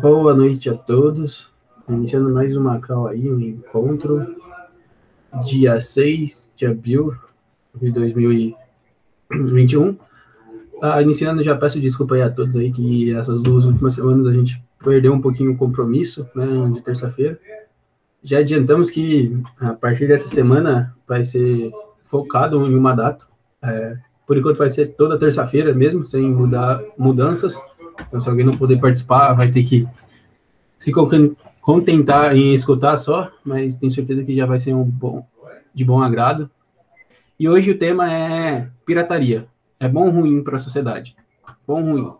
Boa noite a todos. Iniciando mais uma call aí, um encontro. Dia 6 de abril de 2021. Ah, iniciando, já peço desculpa aí a todos aí que essas duas últimas semanas a gente perdeu um pouquinho o compromisso, né, de terça-feira. Já adiantamos que a partir dessa semana vai ser focado em uma data. É, por enquanto vai ser toda terça-feira mesmo, sem mudar mudanças. Então, se alguém não puder participar, vai ter que se contentar em escutar só, mas tenho certeza que já vai ser um bom, de bom agrado. E hoje o tema é pirataria. É bom ou ruim para a sociedade? Bom ou ruim?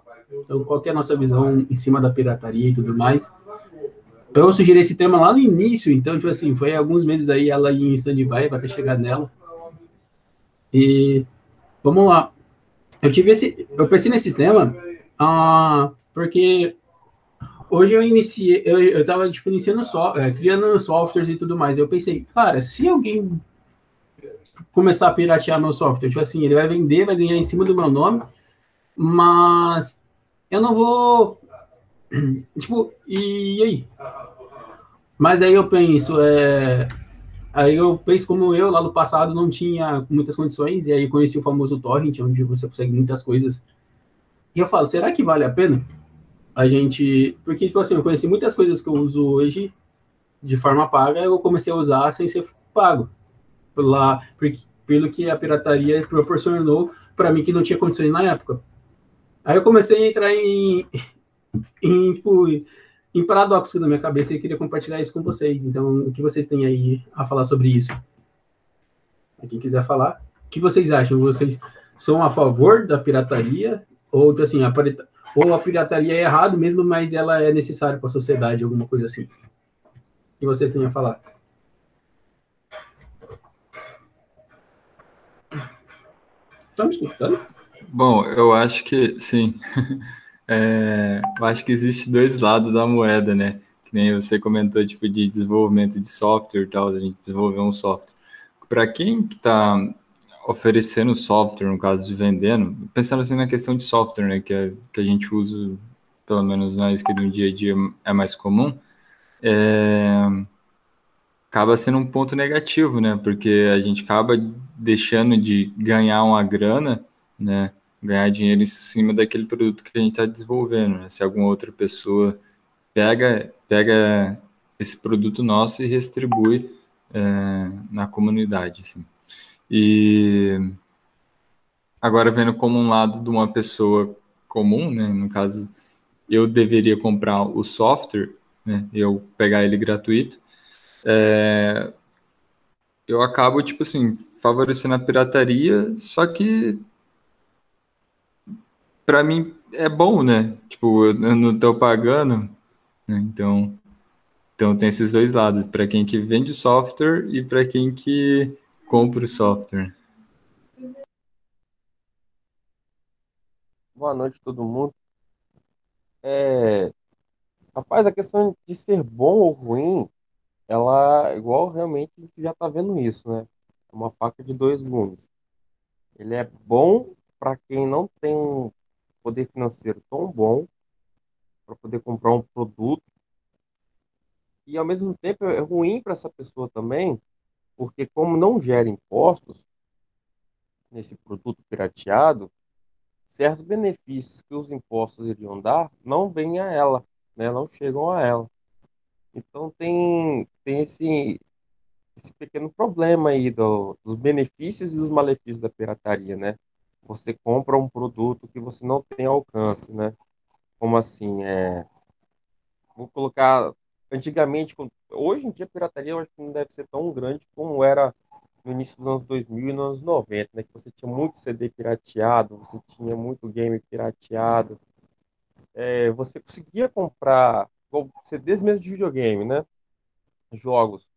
Então, qual é a nossa visão em cima da pirataria e tudo mais? Eu sugeri esse tema lá no início, então, tipo assim, foi alguns meses aí ela em stand-by, vai ter chegado nela. E vamos lá. Eu tive esse, eu pensei nesse tema, ah, porque hoje eu iniciei, eu, eu tava, tipo, iniciando só, é, criando softwares e tudo mais. Eu pensei, cara, se alguém começar a piratear meu software, tipo assim, ele vai vender, vai ganhar em cima do meu nome, mas eu não vou, tipo, e aí? Mas aí eu penso, é, aí eu penso como eu lá no passado não tinha muitas condições, e aí conheci o famoso torrent, onde você consegue muitas coisas. E eu falo, será que vale a pena? A gente, porque tipo assim, eu conheci muitas coisas que eu uso hoje de forma paga, eu comecei a usar sem ser pago. Pela, pelo que a pirataria proporcionou para mim que não tinha condições na época. Aí eu comecei a entrar em, em tipo, em paradoxo na minha cabeça e queria compartilhar isso com vocês. Então, o que vocês têm aí a falar sobre isso? Quem quiser falar, o que vocês acham? Vocês são a favor da pirataria ou assim, a, ou a pirataria é errado mesmo, mas ela é necessária para a sociedade, alguma coisa assim? O que vocês têm a falar? Estão me escutando? Bom, eu acho que sim. É, eu acho que existe dois lados da moeda, né? Que nem você comentou, tipo, de desenvolvimento de software e tal, a gente desenvolver um software. Para quem está oferecendo software, no caso de vendendo, pensando assim na questão de software, né, que, é, que a gente usa, pelo menos nós que no dia a dia é mais comum, é, acaba sendo um ponto negativo, né, porque a gente acaba deixando de ganhar uma grana, né, ganhar dinheiro em cima daquele produto que a gente está desenvolvendo. Né? Se alguma outra pessoa pega, pega esse produto nosso e distribui é, na comunidade. Assim. E agora vendo como um lado de uma pessoa comum, né? no caso, eu deveria comprar o software, né? eu pegar ele gratuito, é, eu acabo, tipo assim, favorecendo a pirataria, só que para mim é bom, né? Tipo, eu não tô pagando, né? Então, então tem esses dois lados, para quem que vende software e para quem que compra o software. Boa noite todo mundo. É, rapaz, a questão de ser bom ou ruim, ela igual realmente a gente já tá vendo isso, né? É uma faca de dois gumes. Ele é bom para quem não tem um poder financeiro tão bom para poder comprar um produto e ao mesmo tempo é ruim para essa pessoa também, porque como não gera impostos nesse produto pirateado, certos benefícios que os impostos iriam dar não vêm a ela, né? não chegam a ela. Então tem, tem esse, esse pequeno problema aí do, dos benefícios e dos malefícios da pirataria, né? Você compra um produto que você não tem alcance, né? Como assim? É... Vou colocar. Antigamente, hoje em dia a pirataria eu acho que não deve ser tão grande como era no início dos anos 2000 e nos anos 90, né? Que você tinha muito CD pirateado, você tinha muito game pirateado. É, você conseguia comprar CDs mesmo de videogame, né? Jogos.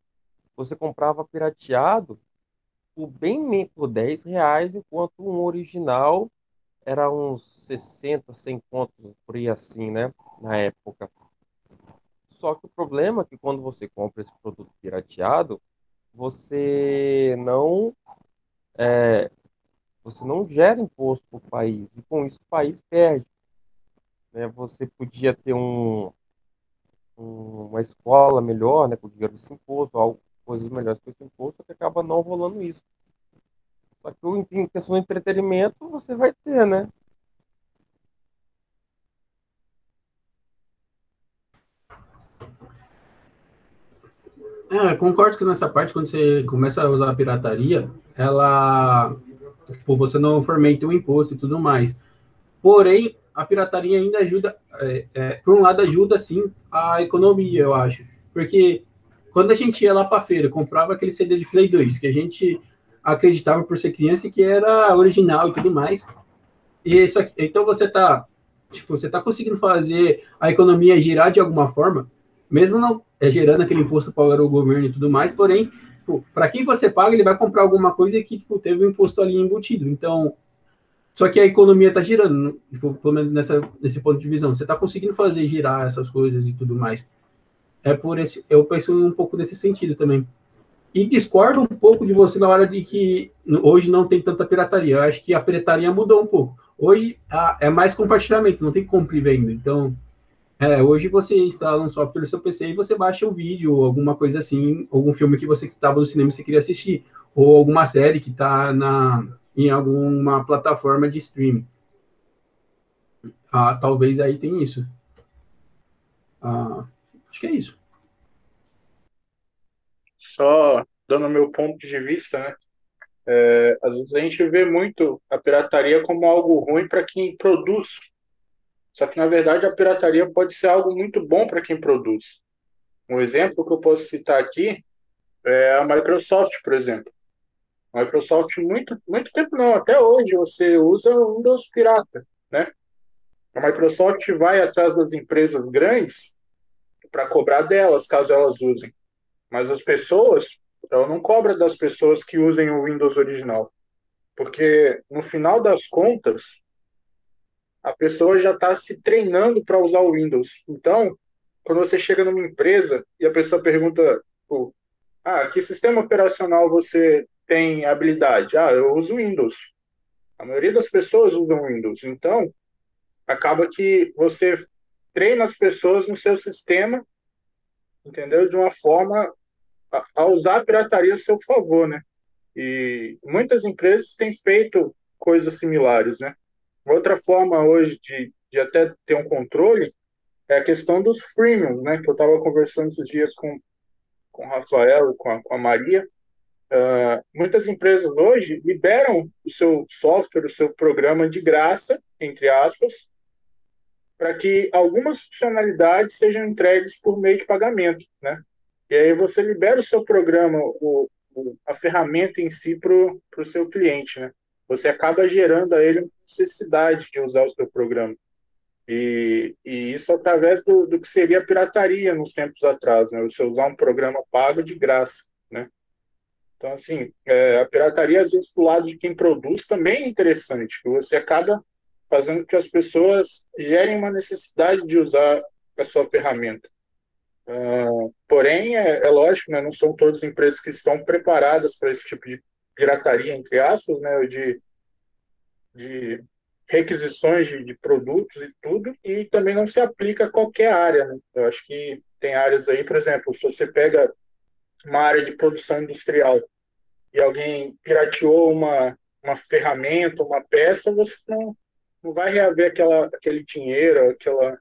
Você comprava pirateado por bem por 10 reais, enquanto um original era uns 60, 100 contos por aí assim, né? Na época. Só que o problema é que quando você compra esse produto pirateado, você não é, você não gera imposto para o país, e com isso o país perde. Né? Você podia ter um, um, uma escola melhor, né, com o dinheiro desse imposto, algo, coisas melhores com esse imposto, que acaba não rolando isso. Só que em questão de entretenimento, você vai ter, né? É, concordo que nessa parte, quando você começa a usar a pirataria, ela. Tipo, você não fomenta o imposto e tudo mais. Porém, a pirataria ainda ajuda, é, é, por um lado, ajuda sim a economia, eu acho. Porque quando a gente ia lá para feira, comprava aquele CD de Play 2, que a gente acreditava por ser criança que era original e tudo mais. E isso aqui, então você tá, tipo, você tá conseguindo fazer a economia girar de alguma forma, mesmo não é, gerando aquele imposto para o governo e tudo mais, porém, para quem você paga, ele vai comprar alguma coisa que tipo, teve um imposto ali embutido. Então, só que a economia está girando, tipo, pelo menos nessa, nesse ponto de visão. Você está conseguindo fazer girar essas coisas e tudo mais. É por esse, eu penso um pouco nesse sentido também. E discordo um pouco de você na hora de que hoje não tem tanta pirataria. Eu acho que a pirataria mudou um pouco. Hoje a, é mais compartilhamento, não tem compra e venda. Então, é, hoje você instala um software no seu PC e você baixa um vídeo ou alguma coisa assim, algum filme que você estava no cinema e você queria assistir, ou alguma série que está em alguma plataforma de streaming. Ah, talvez aí tem isso. Ah, acho que é isso. Só dando meu ponto de vista, né? É, às vezes a gente vê muito a pirataria como algo ruim para quem produz. Só que, na verdade, a pirataria pode ser algo muito bom para quem produz. Um exemplo que eu posso citar aqui é a Microsoft, por exemplo. A Microsoft, muito, muito tempo não, até hoje você usa Windows pirata, né? A Microsoft vai atrás das empresas grandes para cobrar delas, caso elas usem. Mas as pessoas, ela não cobra das pessoas que usem o Windows original. Porque, no final das contas, a pessoa já está se treinando para usar o Windows. Então, quando você chega numa empresa e a pessoa pergunta, ah, que sistema operacional você tem habilidade? Ah, eu uso Windows. A maioria das pessoas usam Windows. Então, acaba que você treina as pessoas no seu sistema, entendeu? De uma forma a, a usar a pirataria a seu favor, né? E muitas empresas têm feito coisas similares, né? Outra forma hoje de, de até ter um controle é a questão dos freemiums, né? Que eu estava conversando esses dias com, com o Rafael, com a, com a Maria, Uh, muitas empresas hoje liberam o seu software, o seu programa de graça, entre aspas, para que algumas funcionalidades sejam entregues por meio de pagamento, né? E aí você libera o seu programa, o, o a ferramenta em si para o seu cliente, né? Você acaba gerando a ele necessidade de usar o seu programa. E, e isso através do, do que seria a pirataria nos tempos atrás, né? Você usar um programa pago de graça, né? Então, assim, é, a pirataria, às vezes, do lado de quem produz, também é interessante. Você acaba fazendo que as pessoas gerem uma necessidade de usar a sua ferramenta. Uh, porém, é, é, lógico, né, não são todas as empresas que estão preparadas para esse tipo de pirataria, entre aspas, né, de, de requisições de, de, produtos e tudo, e também não se aplica a qualquer área. Né? Eu acho que tem áreas aí, por exemplo, se você pega uma área de produção industrial e alguém pirateou uma, uma ferramenta, uma peça, você não, não vai reaver aquela, aquele dinheiro, aquela,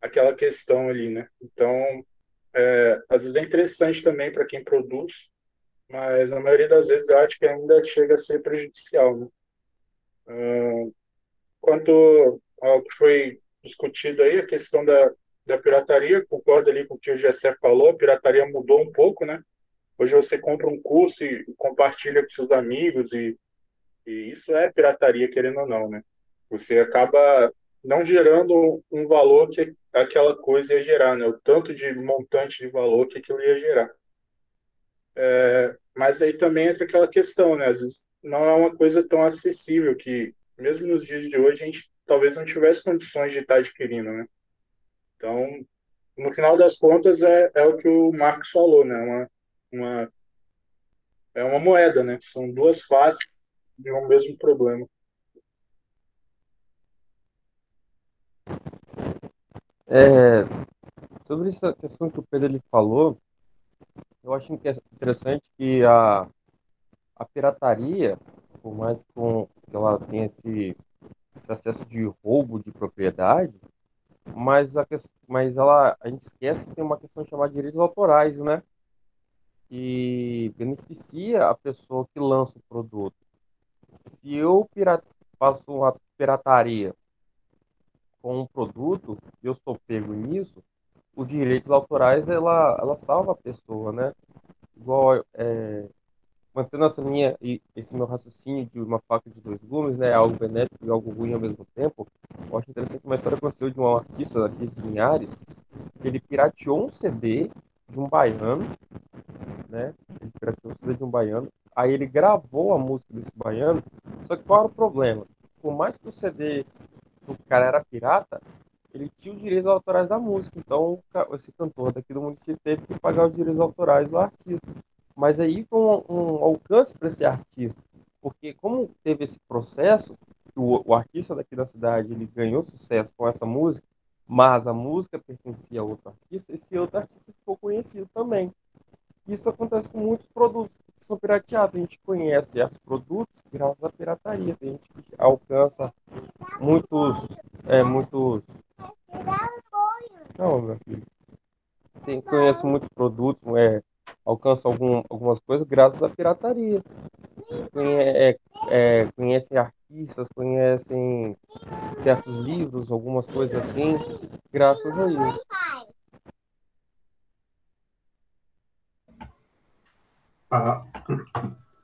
aquela questão ali, né? Então, é, às vezes é interessante também para quem produz, mas na maioria das vezes eu acho que ainda chega a ser prejudicial, né? Uh, quanto ao que foi discutido aí, a questão da, da pirataria, concordo ali com o que o Gessé falou, a pirataria mudou um pouco, né? Hoje você compra um curso e compartilha com seus amigos e, e isso é pirataria, querendo ou não, né? Você acaba não gerando um valor que aquela coisa ia gerar, né? O tanto de montante de valor que aquilo ia gerar. É, mas aí também entra aquela questão, né? Às vezes não é uma coisa tão acessível que, mesmo nos dias de hoje, a gente talvez não tivesse condições de estar adquirindo, né? Então, no final das contas, é, é o que o Marcos falou, né? Uma, uma, é uma moeda, né? São duas faces de um mesmo problema. É, sobre essa questão que o Pedro ele falou, eu acho interessante que a, a pirataria, por mais que, ela tenha esse, acesso de roubo de propriedade, mas a, mas ela, a gente esquece que tem uma questão chamada de direitos autorais, né? Que beneficia a pessoa que lança o produto. Se eu pirata, faço uma pirataria com um produto e eu estou pego nisso, os direitos autorais ela, ela salva a pessoa, né? Igual é, mantendo essa minha esse meu raciocínio de uma faca de dois gumes, né, algo benéfico e algo ruim ao mesmo tempo. Eu acho interessante uma história que aconteceu de um artista aqui de Linhares, que ele pirateou um CD de um baiano, né? Ele pirateou um CD de um baiano. Aí ele gravou a música desse baiano. Só que qual era o problema? Por mais que o CD do cara era pirata, ele tinha os direitos autorais da música. Então, esse cantor daqui do município teve que pagar os direitos autorais do artista. Mas aí foi um, um alcance para esse artista, porque como teve esse processo, o, o, artista daqui da cidade ele ganhou sucesso com essa música, mas a música pertencia a outro artista, esse outro artista ficou conhecido também. Isso acontece com muitos produtos são pirateados. A gente conhece esses produtos graças à pirataria. A gente alcança muitos, é, muitos não, meu filho. Tem, conheço muitos produtos, é, alcança algum, algumas coisas graças à pirataria. Conhe, é, é, conhecem artistas, conhecem certos livros, algumas coisas assim, graças a isso. Ah,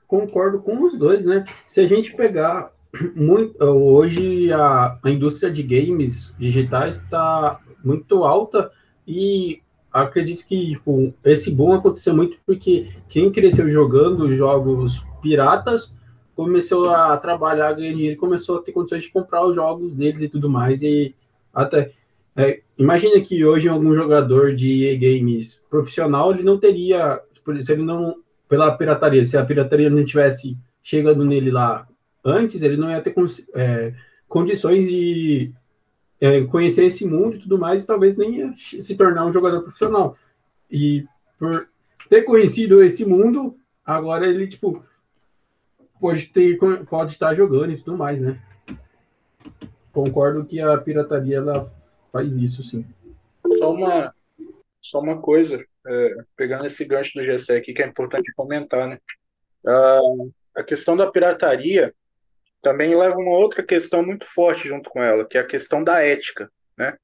concordo com os dois, né? Se a gente pegar muito, hoje a, a indústria de games digitais está muito alta e acredito que tipo, esse boom aconteceu muito porque quem cresceu jogando jogos piratas começou a trabalhar, ganhar dinheiro, começou a ter condições de comprar os jogos deles e tudo mais. E até é, imagina que hoje algum jogador de Games profissional ele não teria, ele não pela pirataria, se a pirataria não tivesse chegando nele lá antes, ele não ia ter é, condições de é, conhecer esse mundo e tudo mais, e talvez nem ia se tornar um jogador profissional. E por ter conhecido esse mundo, agora ele, tipo, pode, ter, pode estar jogando e tudo mais, né? Concordo que a pirataria, ela faz isso, sim. Só uma, só uma coisa, é, pegando esse gancho do GSE aqui, que é importante comentar, né? Uh, a questão da pirataria, também leva uma outra questão muito forte junto com ela, que é a questão da ética, né?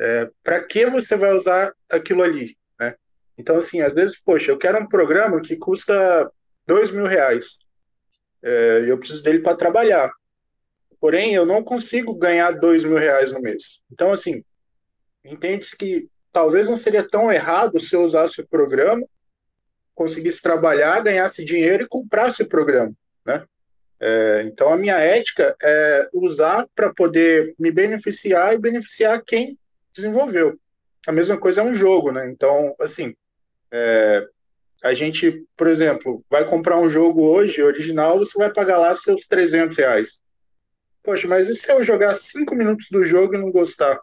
É, para que você vai usar aquilo ali, né? Então, assim, às vezes, poxa, eu quero um programa que custa dois mil reais é, eu preciso dele para trabalhar. Porém, eu não consigo ganhar dois mil reais no mês. Então, assim, entende-se que talvez não seria tão errado se eu usasse o programa, conseguisse trabalhar, ganhasse dinheiro e comprasse o programa, né? É, então, a minha ética é usar para poder me beneficiar e beneficiar quem desenvolveu. A mesma coisa é um jogo, né? Então, assim, é, a gente, por exemplo, vai comprar um jogo hoje, original, você vai pagar lá seus 300 reais. Poxa, mas e se eu jogar cinco minutos do jogo e não gostar?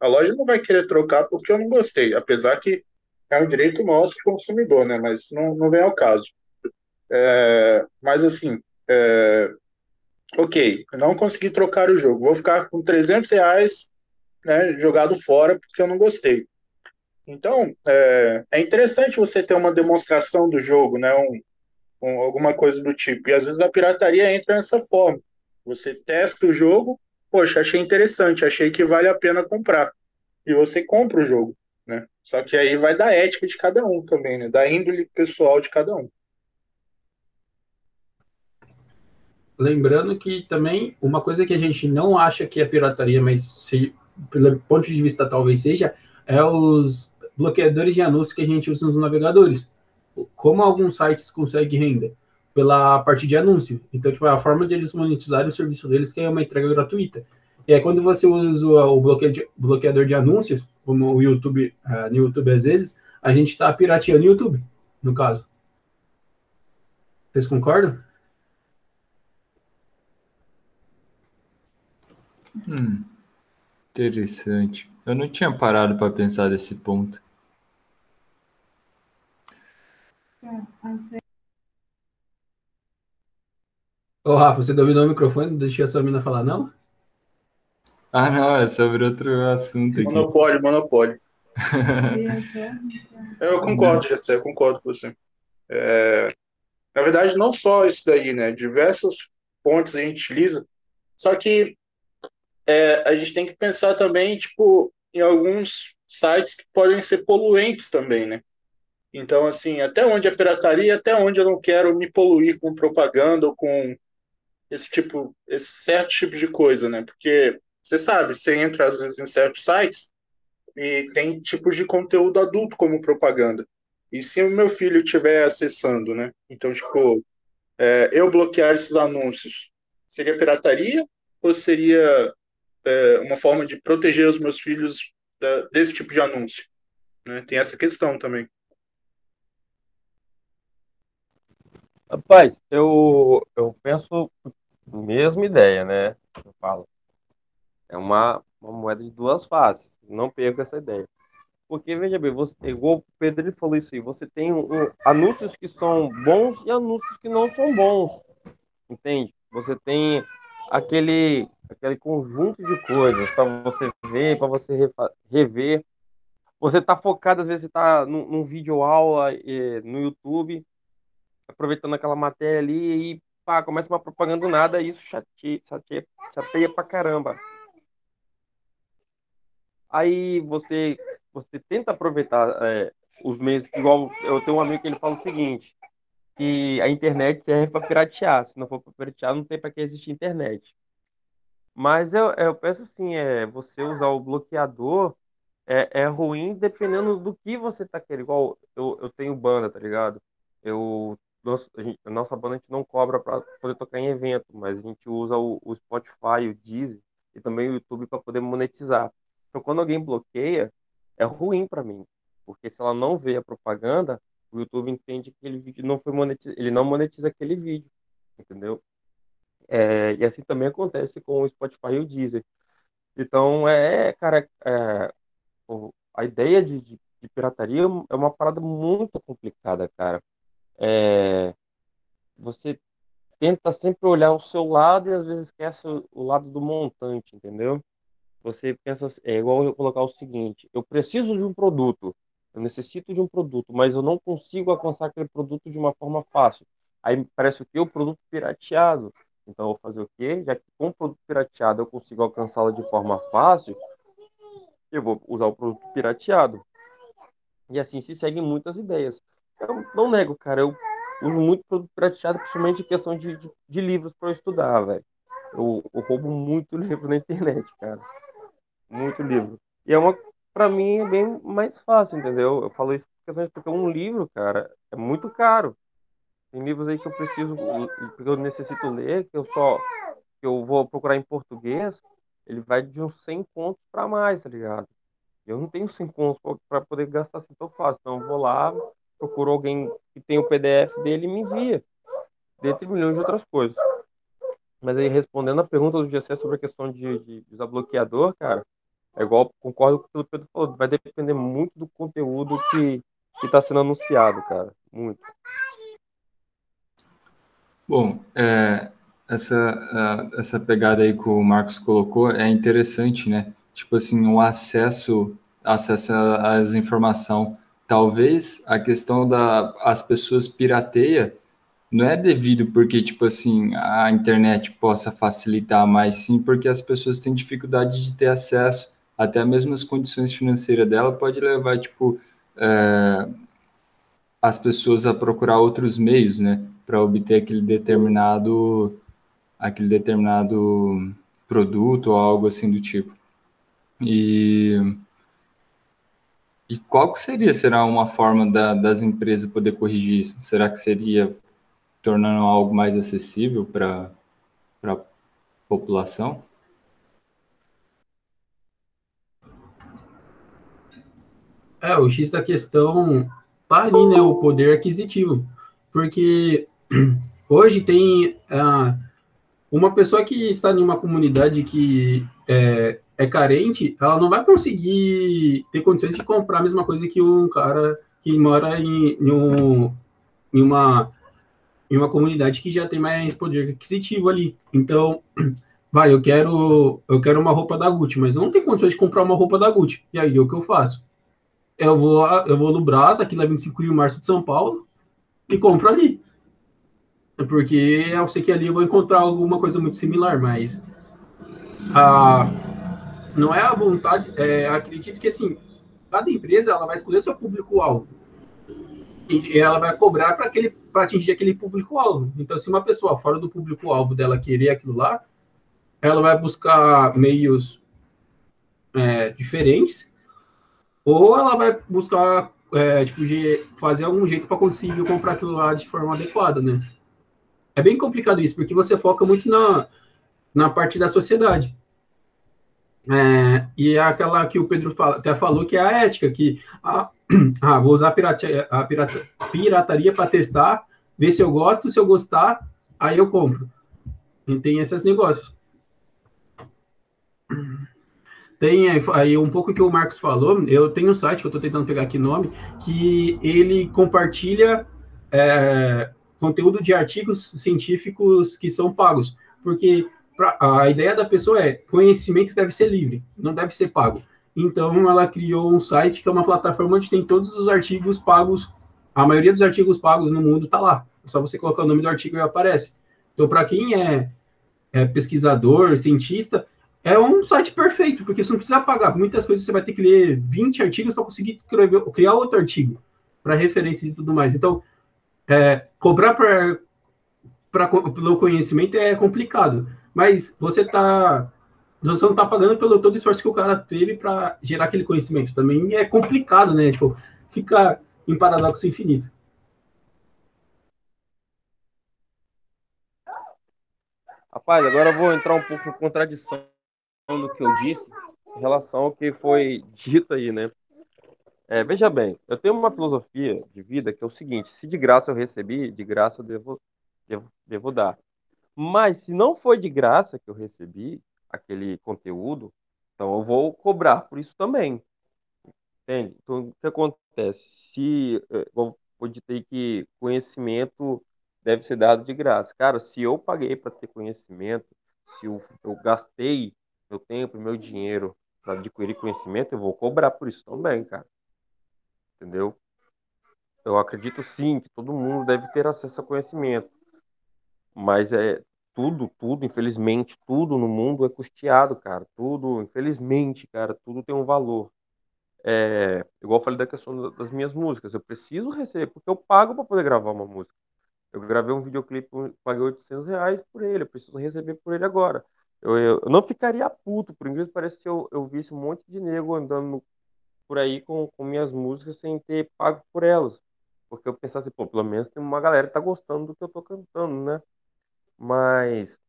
A loja não vai querer trocar porque eu não gostei, apesar que é um direito nosso consumidor, né? Mas não, não vem ao caso. É, mas assim, é, ok, não consegui trocar o jogo, vou ficar com 300 reais né, jogado fora porque eu não gostei. Então, é, é interessante você ter uma demonstração do jogo, né, um, um, alguma coisa do tipo. E às vezes a pirataria entra nessa forma. Você testa o jogo, poxa, achei interessante, achei que vale a pena comprar. E você compra o jogo, né? Só que aí vai da ética de cada um também, né? Da índole pessoal de cada um. lembrando que também uma coisa que a gente não acha que é pirataria, mas se, pelo ponto de vista talvez seja, é os bloqueadores de anúncios que a gente usa nos navegadores. Como alguns sites conseguem renda? pela parte de anúncio. Então, tipo, é a forma de eles monetizarem o serviço deles que é uma entrega gratuita. E aí, quando você usa o bloqueador de anúncios, como o YouTube, uh, no YouTube às vezes, a gente está pirateando o YouTube, no caso. Vocês concordam? Hum, interessante. Eu não tinha parado para pensar nesse ponto. É, Ô, Rafa, você dominou o microfone? Não deixei a sua mina falar, não? Ah, não, é sobre outro assunto aqui. Monopólio, monopólio. eu concordo, Jessé, eu concordo com você. É, na verdade, não só isso daí, né? Diversas fontes a gente utiliza, só que é, a gente tem que pensar também, tipo, em alguns sites que podem ser poluentes também, né? Então, assim, até onde é pirataria, até onde eu não quero me poluir com propaganda ou com esse tipo, esse certo tipo de coisa, né? Porque você sabe, você entra às vezes em certos sites e tem tipos de conteúdo adulto como propaganda. E se o meu filho estiver acessando, né? Então, tipo, é, eu bloquear esses anúncios, seria pirataria ou seria é, uma forma de proteger os meus filhos da, desse tipo de anúncio? Né? Tem essa questão também. Rapaz, eu, eu penso mesma ideia, né? Eu falo. É uma, uma moeda de duas faces. Não perca essa ideia. Porque, veja bem, você, igual o Pedro falou isso aí, você tem um, anúncios que são bons e anúncios que não são bons. Entende? Você tem aquele, aquele conjunto de coisas para você ver, para você rever. Você está focado, às vezes, está num, num vídeo aula eh, no YouTube, aproveitando aquela matéria ali e pá, começa uma propaganda do nada e isso chateia, chateia, chateia pra caramba. Aí você, você tenta aproveitar é, os meios, igual eu tenho um amigo que ele fala o seguinte, que a internet serve para piratear, se não for para piratear, não tem para que existir internet. Mas eu, eu penso assim, é, você usar o bloqueador é, é ruim dependendo do que você tá querendo. Igual eu, eu tenho banda, tá ligado? Eu nossa, a, gente, a nossa banda a gente não cobra para poder tocar em evento, mas a gente usa o, o Spotify, o Deezer e também o YouTube para poder monetizar. Então, quando alguém bloqueia, é ruim para mim, porque se ela não vê a propaganda, o YouTube entende que aquele vídeo não foi monetizado, ele não monetiza aquele vídeo, entendeu? É, e assim também acontece com o Spotify e o Deezer. Então, é, cara, é, a ideia de, de, de pirataria é uma parada muito complicada, cara é, você tenta sempre olhar o seu lado e às vezes esquece o, lado do montante, entendeu? Você pensa, é igual eu colocar o seguinte: eu preciso de um produto, eu necessito de um produto, mas eu não consigo alcançar aquele produto de uma forma fácil. Aí parece o que? O produto pirateado. Então eu vou fazer o quê? Já que com o produto pirateado eu consigo alcançá-lo de forma fácil, eu vou usar o produto pirateado. E assim se seguem muitas ideias. Eu não nego, cara. Eu uso muito produto prateado, principalmente em questão de, de, de livros para estudar, velho. Eu, eu, roubo muito livro na internet, cara. Muito livro. E é uma, para mim, é bem mais fácil, entendeu? Eu falo isso porque um livro, cara, é muito caro. Tem livros aí que eu preciso, que eu necessito ler, que eu só, que eu vou procurar em português, ele vai de uns 100 pontos para mais, tá ligado? Eu não tenho 100 pontos para poder gastar assim tão fácil. Então eu vou lá, procuro alguém que tem o PDF dele e me envia, dentre milhões de outras coisas. Mas aí, respondendo a pergunta do GC sobre a questão de, de usar bloqueador, cara, é igual, concordo com o que o Pedro falou, vai depender muito do conteúdo que está sendo anunciado, cara, muito. Bom, é, essa, essa pegada aí que o Marcos colocou é interessante, né? Tipo assim, o acesso, acesso às informações talvez a questão da as pessoas pirateia não é devido porque tipo assim a internet possa facilitar, mas sim porque as pessoas têm dificuldade de ter acesso até mesmo as condições financeiras dela pode levar tipo é, as pessoas a procurar outros meios, né, para obter aquele determinado aquele determinado produto ou algo assim do tipo. E e qual que seria, será uma forma da, das empresas poder corrigir isso? Será que seria tornando algo mais acessível para a população? É, o X da questão tá ali, né, o poder aquisitivo. Porque hoje tem, ah, uma pessoa que está em uma comunidade que é, é carente, ela não vai conseguir ter condições de comprar a mesma coisa que um cara que mora em, em, um, em uma em uma comunidade que já tem mais poder aquisitivo ali. Então, vai, eu quero eu quero uma roupa da Gucci, mas eu não tenho condições de comprar uma roupa da Gucci. E aí, o que eu faço? Eu vou eu vou no Brás, aqui na 25 de março de São Paulo, e compro ali. Porque eu sei que ali eu vou encontrar alguma coisa muito similar, mas a, não é a vontade, é, acredito que assim, cada empresa ela vai escolher seu público-alvo e ela vai cobrar para aquele para atingir aquele público-alvo. Então, se uma pessoa fora do público-alvo dela querer aquilo lá, ela vai buscar meios é, diferentes, ou ela vai buscar é, tipo, fazer algum jeito para conseguir comprar aquilo lá de forma adequada, né? É bem complicado isso, porque você foca muito na, na parte da sociedade. É, e é aquela que o Pedro fala, até falou que é a ética, que ah, ah vou usar a, pirata, a pirata, pirataria para testar, ver se eu gosto, se eu gostar, aí eu compro. E tem esses negócios. Tem aí um pouco que o Marcos falou, eu tenho um site que eu estou tentando pegar aqui nome, que ele compartilha é, conteúdo de artigos científicos que são pagos, porque pra, a ideia da pessoa é conhecimento deve ser livre, não deve ser pago. Então ela criou um site que é uma plataforma onde tem todos os artigos pagos, a maioria dos artigos pagos no mundo está lá. É só você colocar o nome do artigo e aparece. Então para quem é, é pesquisador, cientista, é um site perfeito, porque você não precisa pagar. Muitas coisas você vai ter que ler 20 artigos para conseguir escrever, criar outro artigo para referência e tudo mais. Então, é, cobrar pra, pelo conhecimento é complicado, mas você tá você não está pagando pelo todo o esforço que o cara teve para gerar aquele conhecimento. Também é complicado, né? Tipo, fica em paradoxo infinito. Rapaz, agora eu vou entrar um pouco em contradição do que eu disse em relação ao que foi dito aí, né? É, veja bem, eu tenho uma filosofia de vida que é o seguinte: se de graça eu recebi, de graça eu devo, devo, devo dar. Mas se não foi de graça que eu recebi aquele conteúdo, então eu vou cobrar por isso também. Entende? Então, o que acontece? Se eh, eu vou dizer que conhecimento deve ser dado de graça. Cara, se eu paguei para ter conhecimento, se eu, eu gastei meu tempo, meu dinheiro para adquirir conhecimento, eu vou cobrar por isso também, cara entendeu? Eu acredito sim que todo mundo deve ter acesso a conhecimento, mas é tudo, tudo, infelizmente, tudo no mundo é custeado, cara. Tudo, infelizmente, cara, tudo tem um valor. É, igual eu falei da questão das minhas músicas, eu preciso receber, porque eu pago para poder gravar uma música. Eu gravei um videoclipe, paguei 800 reais por ele, eu preciso receber por ele agora. Eu, eu, eu não ficaria puto, por incrível que pareça, se eu, eu visse um monte de nego andando por aí com, com minhas músicas sem ter pago por elas. Porque eu pensava assim, pô, pelo menos tem uma galera que tá gostando do que eu tô cantando, né? Mas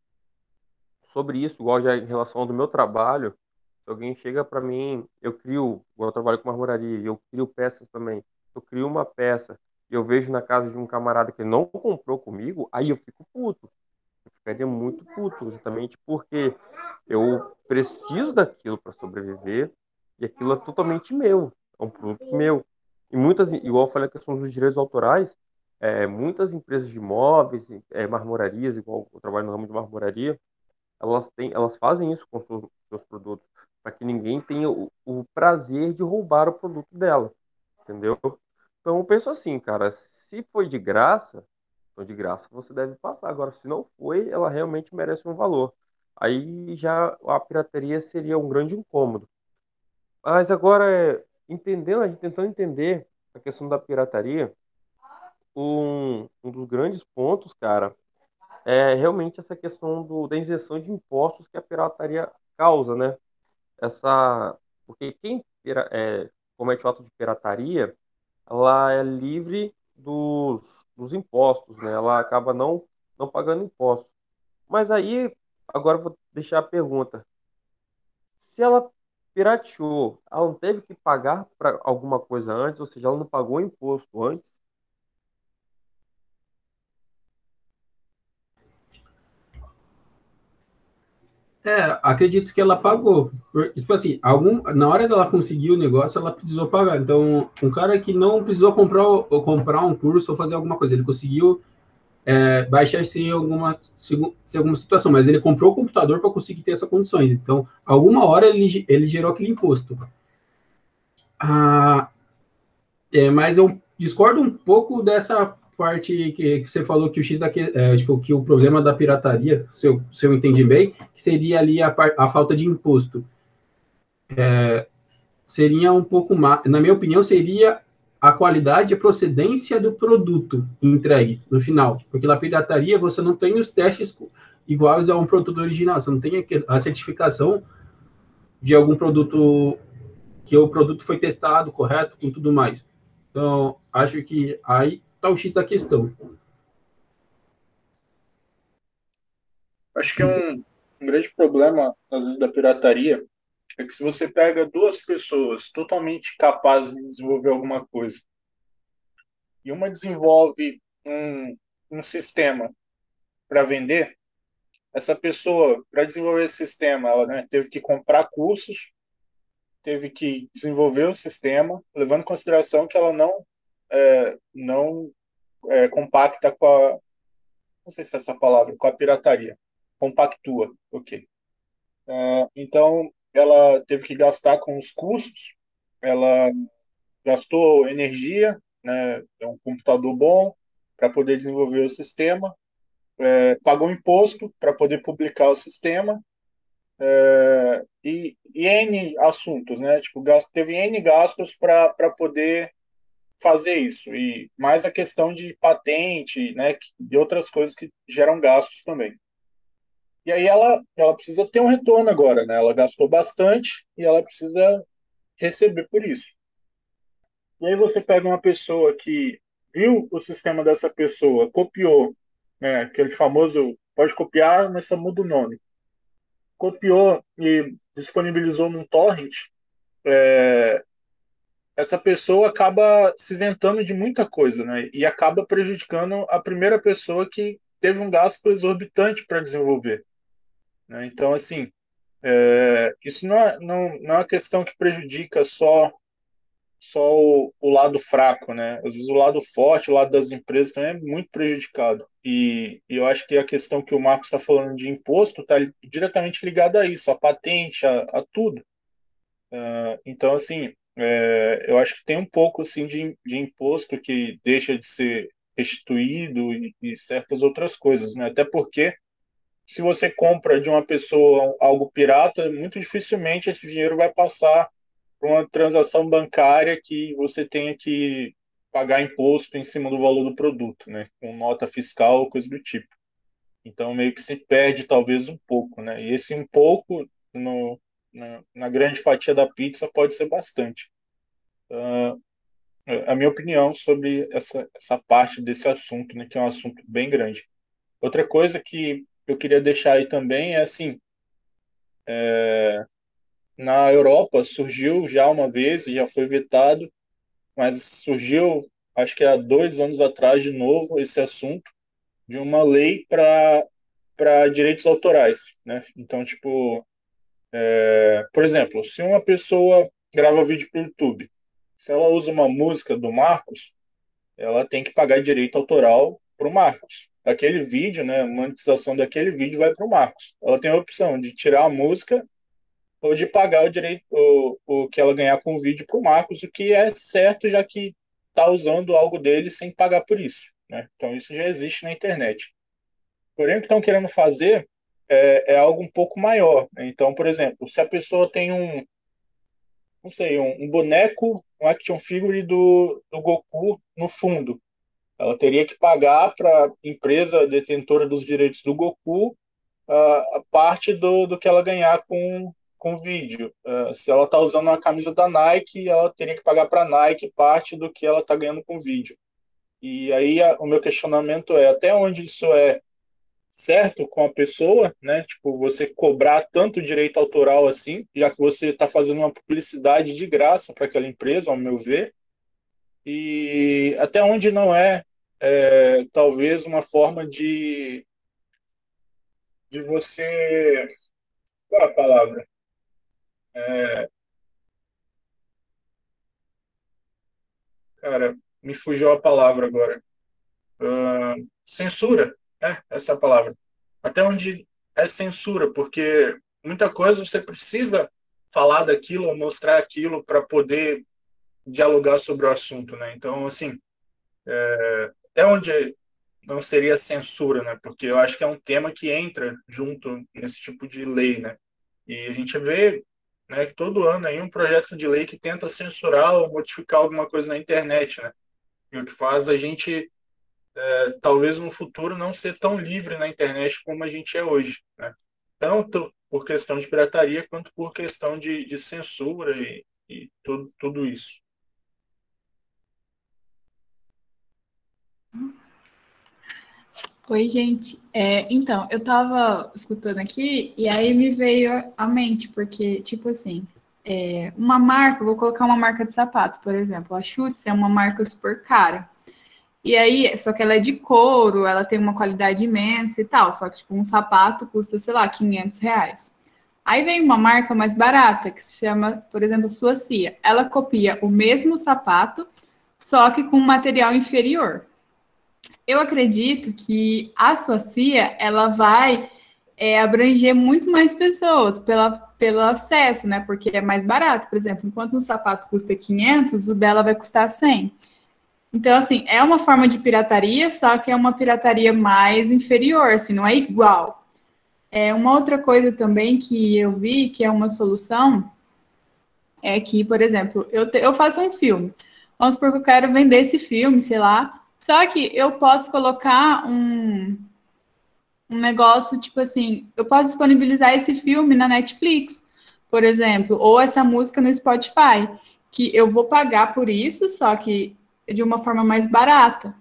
sobre isso, igual já em relação ao do meu trabalho, se alguém chega para mim, eu crio, eu trabalho com marmoraria, eu crio peças também. Eu crio uma peça e eu vejo na casa de um camarada que não comprou comigo, aí eu fico puto. Eu ficaria muito puto, justamente porque eu preciso daquilo para sobreviver, e aquilo é totalmente meu, é um produto meu. E muitas, igual eu falei a questão dos direitos autorais, é, muitas empresas de imóveis, é, marmorarias, igual eu trabalho no ramo de marmoraria, elas, têm, elas fazem isso com seus, seus produtos, para que ninguém tenha o, o, prazer de roubar o produto dela, entendeu? Então eu penso assim, cara, se foi de graça, então de graça você deve passar. Agora, se não foi, ela realmente merece um valor. Aí já a pirataria seria um grande incômodo. Mas agora, é, entendendo, a gente tentando entender a questão da pirataria, um, um dos grandes pontos, cara, é realmente essa questão do, da isenção de impostos que a pirataria causa, né? Essa, porque quem é, comete o ato de pirataria, ela é livre dos, dos impostos, né? Ela acaba não, não pagando impostos. Mas aí, agora vou deixar a pergunta. Se ela pirateou, ela não teve que pagar para alguma coisa antes, ou seja, ela não pagou imposto antes. É, acredito que ela pagou. Tipo assim, algum, na hora dela conseguir o negócio, ela precisou pagar. Então, um cara que não precisou comprar, ou comprar um curso ou fazer alguma coisa, ele conseguiu é, baixar-se em alguma, em alguma situação, mas ele comprou o computador para conseguir ter essas condições. Então, alguma hora ele, ele gerou aquele imposto. Ah, é, mas eu discordo um pouco dessa parte que, você falou que o X daqui, é, tipo, que o problema da pirataria, se eu, se eu entendi bem, seria ali a, a falta de imposto. É, seria um pouco mais, na minha opinião, seria a qualidade e a procedência do produto entregue no final. Porque na pirataria você não tem os testes iguais a um produto original, você não tem a certificação de algum produto que o produto foi testado correto com tudo mais. Então, acho que aí está o X da questão. Acho que um, um grande problema, às vezes, da pirataria é que se você pega duas pessoas totalmente capazes de desenvolver alguma coisa e uma desenvolve um, um sistema para vender, essa pessoa, para desenvolver esse sistema, ela né, teve que comprar cursos, teve que desenvolver o sistema, levando em consideração que ela não é, não é, compacta com a. Não sei se é essa palavra, com a pirataria. Compactua, ok. É, então, ela teve que gastar com os custos, ela gastou energia, né, é um computador bom para poder desenvolver o sistema, é, pagou imposto para poder publicar o sistema é, e, e N assuntos, né? Tipo, gasto, teve N gastos para poder fazer isso e mais a questão de patente, né, e outras coisas que geram gastos também. E aí ela, ela precisa ter um retorno agora, né? Ela gastou bastante e ela precisa receber por isso. E aí você pega uma pessoa que viu o sistema dessa pessoa, copiou, né? Aquele famoso pode copiar, mas só muda o nome. Copiou e disponibilizou num torrent, é, essa pessoa acaba se isentando de muita coisa, né? E acaba prejudicando a primeira pessoa que teve um gasto exorbitante para desenvolver. Né? Então, assim, é, isso não é, não, não é uma questão que prejudica só só o, o, lado fraco, né? Às vezes o lado forte, o lado das empresas também é muito prejudicado. E, e eu acho que a questão que o Marcos está falando de imposto está diretamente ligada a isso, a patente, a, a tudo. Uh, então, assim, é, eu acho que tem um pouco assim de, de imposto que deixa de ser restituído e, e certas outras coisas, né? Até porque se você compra de uma pessoa algo pirata, muito dificilmente esse dinheiro vai passar por uma transação bancária que você tenha que pagar imposto em cima do valor do produto, né? Com nota fiscal ou coisa do tipo. Então meio que se perde talvez um pouco, né? E esse um pouco no, na, na grande fatia da pizza pode ser bastante. Uh, a minha opinião sobre essa, essa parte desse assunto, né, que é um assunto bem grande. Outra coisa que eu queria deixar aí também é assim, é, na Europa surgiu já uma vez, já foi vetado, mas surgiu, acho que há dois anos atrás de novo, esse assunto de uma lei para direitos autorais, né? Então, tipo, é, por exemplo, se uma pessoa grava vídeo para o YouTube, se ela usa uma música do Marcos, ela tem que pagar direito autoral para o Marcos. Aquele vídeo, né, a monetização daquele vídeo vai para o Marcos. Ela tem a opção de tirar a música ou de pagar o direito o, o que ela ganhar com o vídeo para o Marcos, o que é certo, já que está usando algo dele sem pagar por isso. Né? Então isso já existe na internet. Porém, o que estão querendo fazer é, é algo um pouco maior. Então, por exemplo, se a pessoa tem um, não sei, um, um boneco, um action figure do, do Goku no fundo. Ela teria que pagar para a empresa detentora dos direitos do Goku uh, a parte do, do que ela ganhar com, com o vídeo. Uh, se ela está usando uma camisa da Nike, ela teria que pagar para a Nike parte do que ela está ganhando com o vídeo. E aí a, o meu questionamento é até onde isso é certo com a pessoa, né? Tipo, você cobrar tanto direito autoral assim, já que você está fazendo uma publicidade de graça para aquela empresa, ao meu ver, e até onde não é, é talvez uma forma de de você qual a palavra? É, cara, me fugiu a palavra agora. Uh, censura, é, essa é a palavra. Até onde é censura, porque muita coisa você precisa falar daquilo, mostrar aquilo para poder dialogar sobre o assunto, né? Então, assim, é, até onde não seria censura, né? Porque eu acho que é um tema que entra junto nesse tipo de lei, né? E a gente vê, né, que todo ano aí um projeto de lei que tenta censurar ou modificar alguma coisa na internet, né? E o que faz a gente é, talvez no futuro não ser tão livre na internet como a gente é hoje, né? Tanto por questão de pirataria quanto por questão de, de censura e, e tudo, tudo isso. Oi, gente. É, então, eu tava escutando aqui e aí me veio à mente, porque, tipo assim, é, uma marca, vou colocar uma marca de sapato, por exemplo, a Schutz é uma marca super cara. E aí, só que ela é de couro, ela tem uma qualidade imensa e tal, só que, tipo, um sapato custa, sei lá, 500 reais. Aí vem uma marca mais barata, que se chama, por exemplo, Suacia. Ela copia o mesmo sapato, só que com material inferior. Eu acredito que a Suacia, ela vai é, abranger muito mais pessoas pela, pelo acesso, né? Porque é mais barato, por exemplo. Enquanto um sapato custa 500, o dela vai custar 100. Então, assim, é uma forma de pirataria, só que é uma pirataria mais inferior, assim, não é igual. É uma outra coisa também que eu vi que é uma solução é que, por exemplo, eu, te, eu faço um filme. Vamos supor que eu quero vender esse filme, sei lá, só que eu posso colocar um, um negócio, tipo assim, eu posso disponibilizar esse filme na Netflix, por exemplo, ou essa música no Spotify, que eu vou pagar por isso, só que de uma forma mais barata.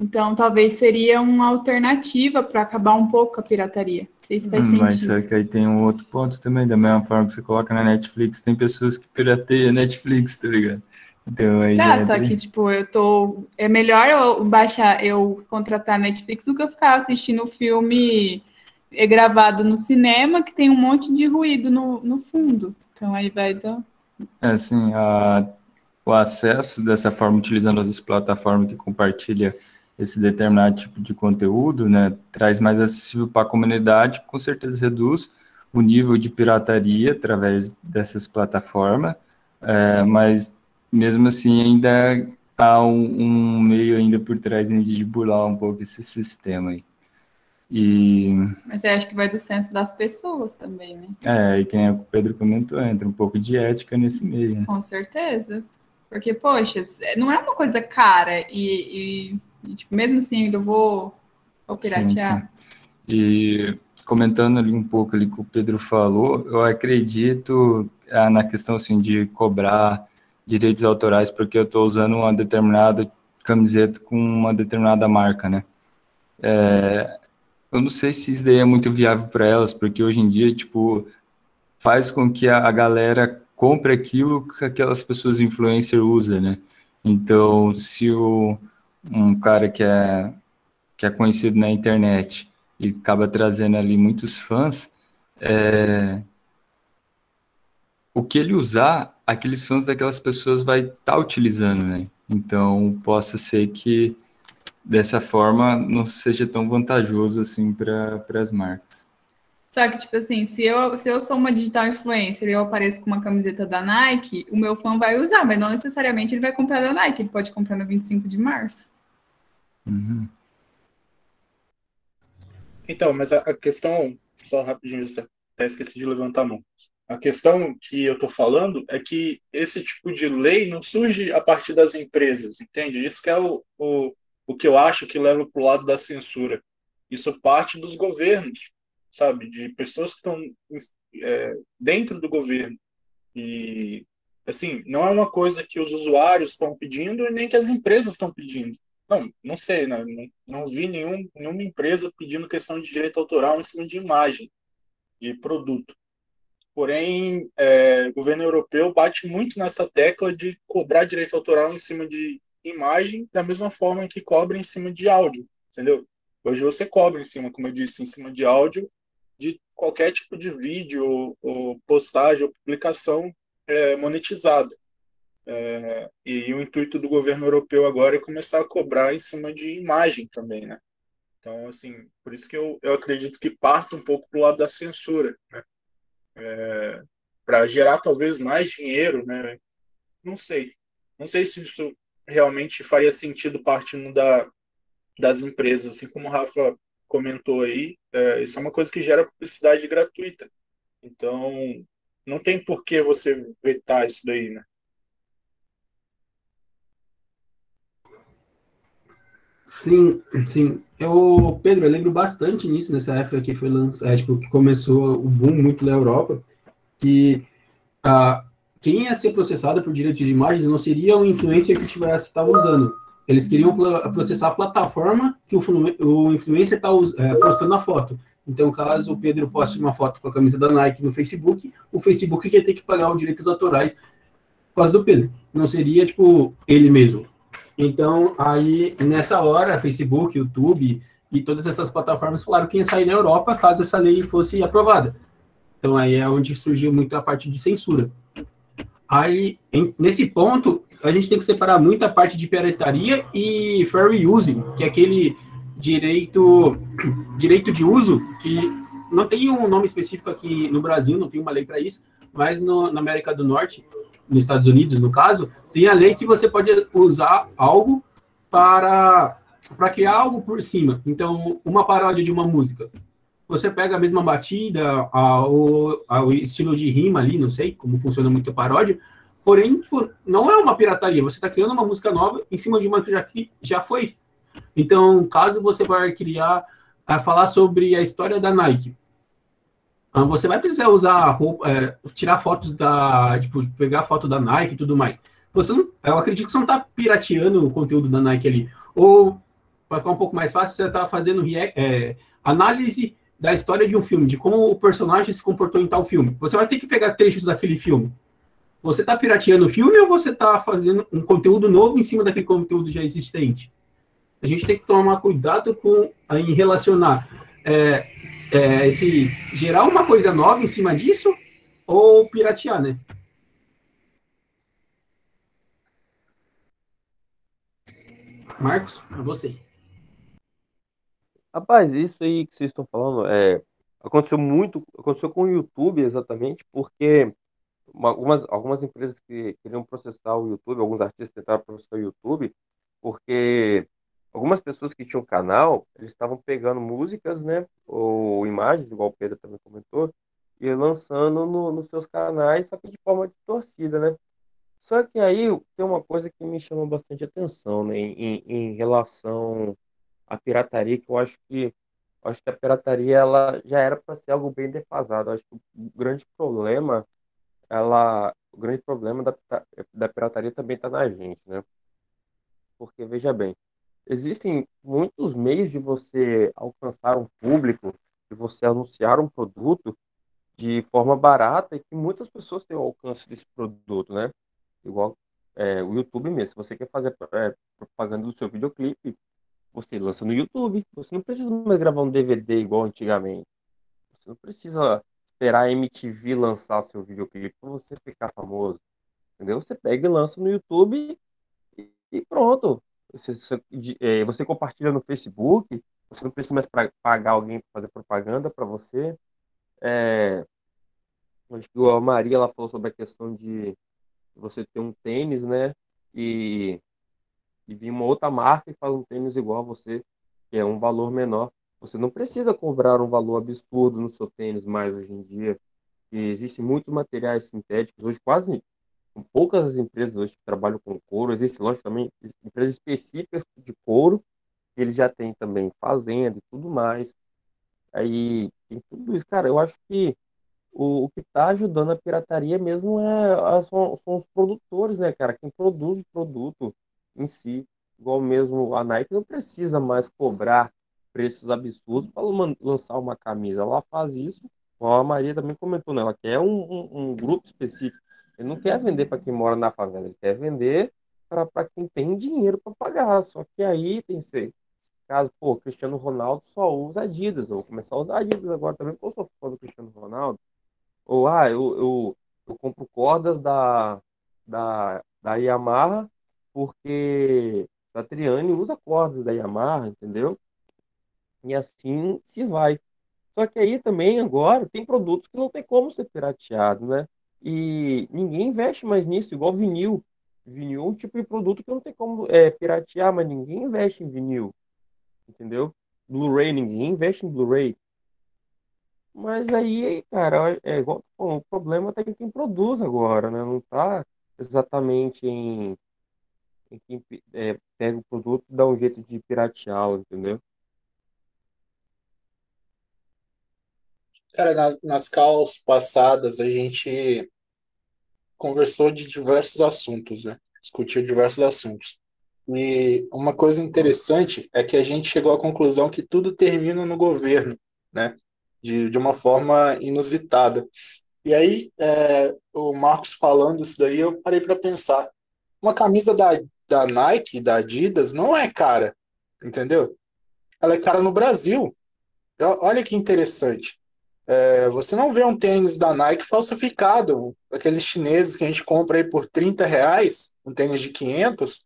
Então, talvez seria uma alternativa para acabar um pouco a pirataria. Não sei se faz hum, Mas só que aí tem um outro ponto também, da mesma forma que você coloca na Netflix, tem pessoas que pirateiam a Netflix, tá ligado? Então, aí tá, só que, tipo, eu tô. É melhor eu baixar, eu contratar a Netflix do que eu ficar assistindo o filme é gravado no cinema, que tem um monte de ruído no, no fundo. Então aí vai do. É assim, a, o acesso dessa forma, utilizando as plataformas que compartilha esse determinado tipo de conteúdo, né, traz mais acessível para a comunidade, com certeza reduz o nível de pirataria através dessas plataformas, é, mas mesmo assim ainda há um, um, meio ainda por trás de burlar um pouco esse sistema aí. E... Mas eu acho que vai do senso das pessoas também, né? É, e quem o Pedro comentou, entra um pouco de ética nesse meio. Né? Com certeza. Porque, poxa, não é uma coisa cara e, e, e tipo, mesmo assim eu vou, vou piratear. Sim, sim. E comentando ali um pouco ali que o Pedro falou, eu acredito ah, na questão assim de cobrar direitos autorais porque eu estou usando uma determinada camiseta com uma determinada marca, né? É, eu não sei se isso daí é muito viável para elas, porque hoje em dia, tipo, faz com que a, a galera compre aquilo que aquelas pessoas influencer usam, né? Então, se o, um cara que é, que é conhecido na internet e acaba trazendo ali muitos fãs, é, o que ele usar, aqueles fãs daquelas pessoas vai estar tá utilizando, né? Então, possa ser que dessa forma não seja tão vantajoso assim para as marcas. Só que, tipo assim, se eu, se eu sou uma digital influencer e eu apareço com uma camiseta da Nike, o meu fã vai usar, mas não necessariamente ele vai comprar da Nike, ele pode comprar no 25 de março. Uhum. Então, mas a, a, questão, só rapidinho, você até esqueci de levantar a mão. A questão que eu estou falando é que esse tipo de lei não surge a partir das empresas, entende? Isso que é o, o, o que eu acho que leva para o lado da censura. Isso parte dos governos, sabe? De pessoas que estão é, dentro do governo. E, assim, não é uma coisa que os usuários estão pedindo e nem que as empresas estão pedindo. Não, não sei, né? não, não vi nenhum, nenhuma empresa pedindo questão de direito autoral em cima de imagem, de produto. Porém, é, o governo europeu bate muito nessa tecla de cobrar direito autoral em cima de imagem, da mesma forma que cobra em cima de áudio, entendeu? Hoje você cobra em cima, como eu disse, em cima de áudio, de qualquer tipo de vídeo, ou postagem, ou publicação é, monetizada. É, e o intuito do governo europeu agora é começar a cobrar em cima de imagem também, né? Então, assim, por isso que eu, eu acredito que parte um pouco do lado da censura, né? É, para gerar talvez mais dinheiro, né? Não sei. Não sei se isso realmente faria sentido partindo da, das empresas, assim como o Rafa comentou aí, é, isso é uma coisa que gera publicidade gratuita. Então, não tem por que você vetar isso daí, né? Sim, sim. Eu, Pedro, eu lembro bastante nisso, nessa época que foi lançado, é, tipo, que começou o boom muito na Europa, que ah, quem ia ser processado por direitos de imagens não seria o influencer que tivesse estava usando. Eles queriam processar a plataforma que o, o influencer está é, postando a foto. Então, caso o Pedro poste uma foto com a camisa da Nike no Facebook, o Facebook ia ter que pagar os direitos autorais por causa do Pedro. Não seria, tipo, ele mesmo. Então, aí, nessa hora, Facebook, YouTube e todas essas plataformas falaram que ia sair da Europa caso essa lei fosse aprovada. Então, aí é onde surgiu muito a parte de censura. Aí, em, nesse ponto, a gente tem que separar muito a parte de pirataria e fair use, que é aquele direito, direito de uso que não tem um nome específico aqui no Brasil, não tem uma lei para isso, mas no, na América do Norte nos Estados Unidos, no caso, tem a lei que você pode usar algo para, para criar algo por cima. Então, uma paródia de uma música. Você pega a mesma batida, a, o, a, o estilo de rima ali, não sei como funciona muito a paródia, porém, não é uma pirataria. Você está criando uma música nova em cima de uma que já, já foi. Então, caso você vai criar, a falar sobre a história da Nike, ah, você vai precisar usar roupa, é, tirar fotos da, tipo, pegar foto da Nike e tudo mais. Você não, eu acredito que você não está pirateando o conteúdo da Nike ali. Ou, para ficar um pouco mais fácil, você está fazendo é, análise da história de um filme, de como o personagem se comportou em tal filme. Você vai ter que pegar trechos daquele filme. Você está pirateando o filme ou você está fazendo um conteúdo novo em cima daquele conteúdo já existente? A gente tem que tomar cuidado com em relacionar é, é, esse gerar uma coisa nova em cima disso ou piratear, né? Marcos, a você. Rapaz, isso aí que vocês estão falando é, aconteceu muito, aconteceu com o YouTube exatamente, porque uma, algumas, algumas empresas que queriam processar o YouTube, alguns artistas tentaram processar o YouTube, porque algumas pessoas que tinham canal, eles estavam pegando músicas, né, ou imagens, igual o Pedro também comentou, e lançando no, nos seus canais, só que de forma distorcida, né? Só que aí tem uma coisa que me chama bastante atenção, né, em, em relação à pirataria, que eu acho que acho que a pirataria ela já era para ser algo bem defasado. Acho que o grande problema, ela, o grande problema da, da pirataria também está na gente, né? Porque veja bem, existem muitos meios de você alcançar um público, de você anunciar um produto de forma barata e que muitas pessoas têm o alcance desse produto, né? Igual é, o YouTube mesmo. Se você quer fazer é, propaganda do seu videoclipe, você lança no YouTube. Você não precisa mais gravar um DVD igual antigamente. Você não precisa esperar a MTV lançar seu videoclipe para você ficar famoso. Entendeu? Você pega e lança no YouTube e pronto. Você, é, você compartilha no Facebook, você não precisa mais pra, pagar alguém para fazer propaganda para você. É, acho que a Maria ela falou sobre a questão de você ter um tênis, né? E, e vir uma outra marca e faz um tênis igual a você, que é um valor menor. Você não precisa cobrar um valor absurdo no seu tênis mais hoje em dia. E existem muitos materiais sintéticos. Hoje quase poucas as empresas hoje que trabalham com couro. Existem, também empresas específicas de couro, que eles já têm também fazenda e tudo mais. Aí tem tudo isso. Cara, eu acho que o, o que está ajudando a pirataria mesmo é, são, são, os produtores, né, cara? Quem produz o produto em si. Igual mesmo a Nike não precisa mais cobrar preços absurdos para lançar uma camisa. Ela faz isso, como a Maria também comentou, né? ela quer um, um, um grupo específico ele não quer vender para quem mora na favela, ele quer vender para quem tem dinheiro para pagar. Só que aí tem que caso, pô, Cristiano Ronaldo só usa Adidas, eu vou começar a usar Adidas agora também, porque eu sou fã do Cristiano Ronaldo. Ou, ah, eu, eu, eu compro cordas da, da, da Yamaha, porque a Triane usa cordas da Yamaha, entendeu? E assim se vai. Só que aí também agora tem produtos que não tem como ser pirateado, né? E ninguém investe mais nisso, igual vinil. Vinil é um tipo de produto que não tem como é, piratear, mas ninguém investe em vinil. Entendeu? Blu-ray, ninguém investe em Blu-ray. Mas aí, cara, é igual bom, o problema tá em quem produz agora, né? Não tá exatamente em, em quem é, pega o produto e dá um jeito de pirateá-lo, entendeu? Cara, na, nas calls passadas a gente conversou de diversos assuntos, né? Discutiu diversos assuntos. E uma coisa interessante é que a gente chegou à conclusão que tudo termina no governo, né? De, de uma forma inusitada. E aí, é, o Marcos falando isso daí, eu parei para pensar. Uma camisa da, da Nike, da Adidas, não é cara, entendeu? Ela é cara no Brasil. Olha que interessante. É, você não vê um tênis da Nike falsificado, aqueles chineses que a gente compra aí por 30 reais, um tênis de 500,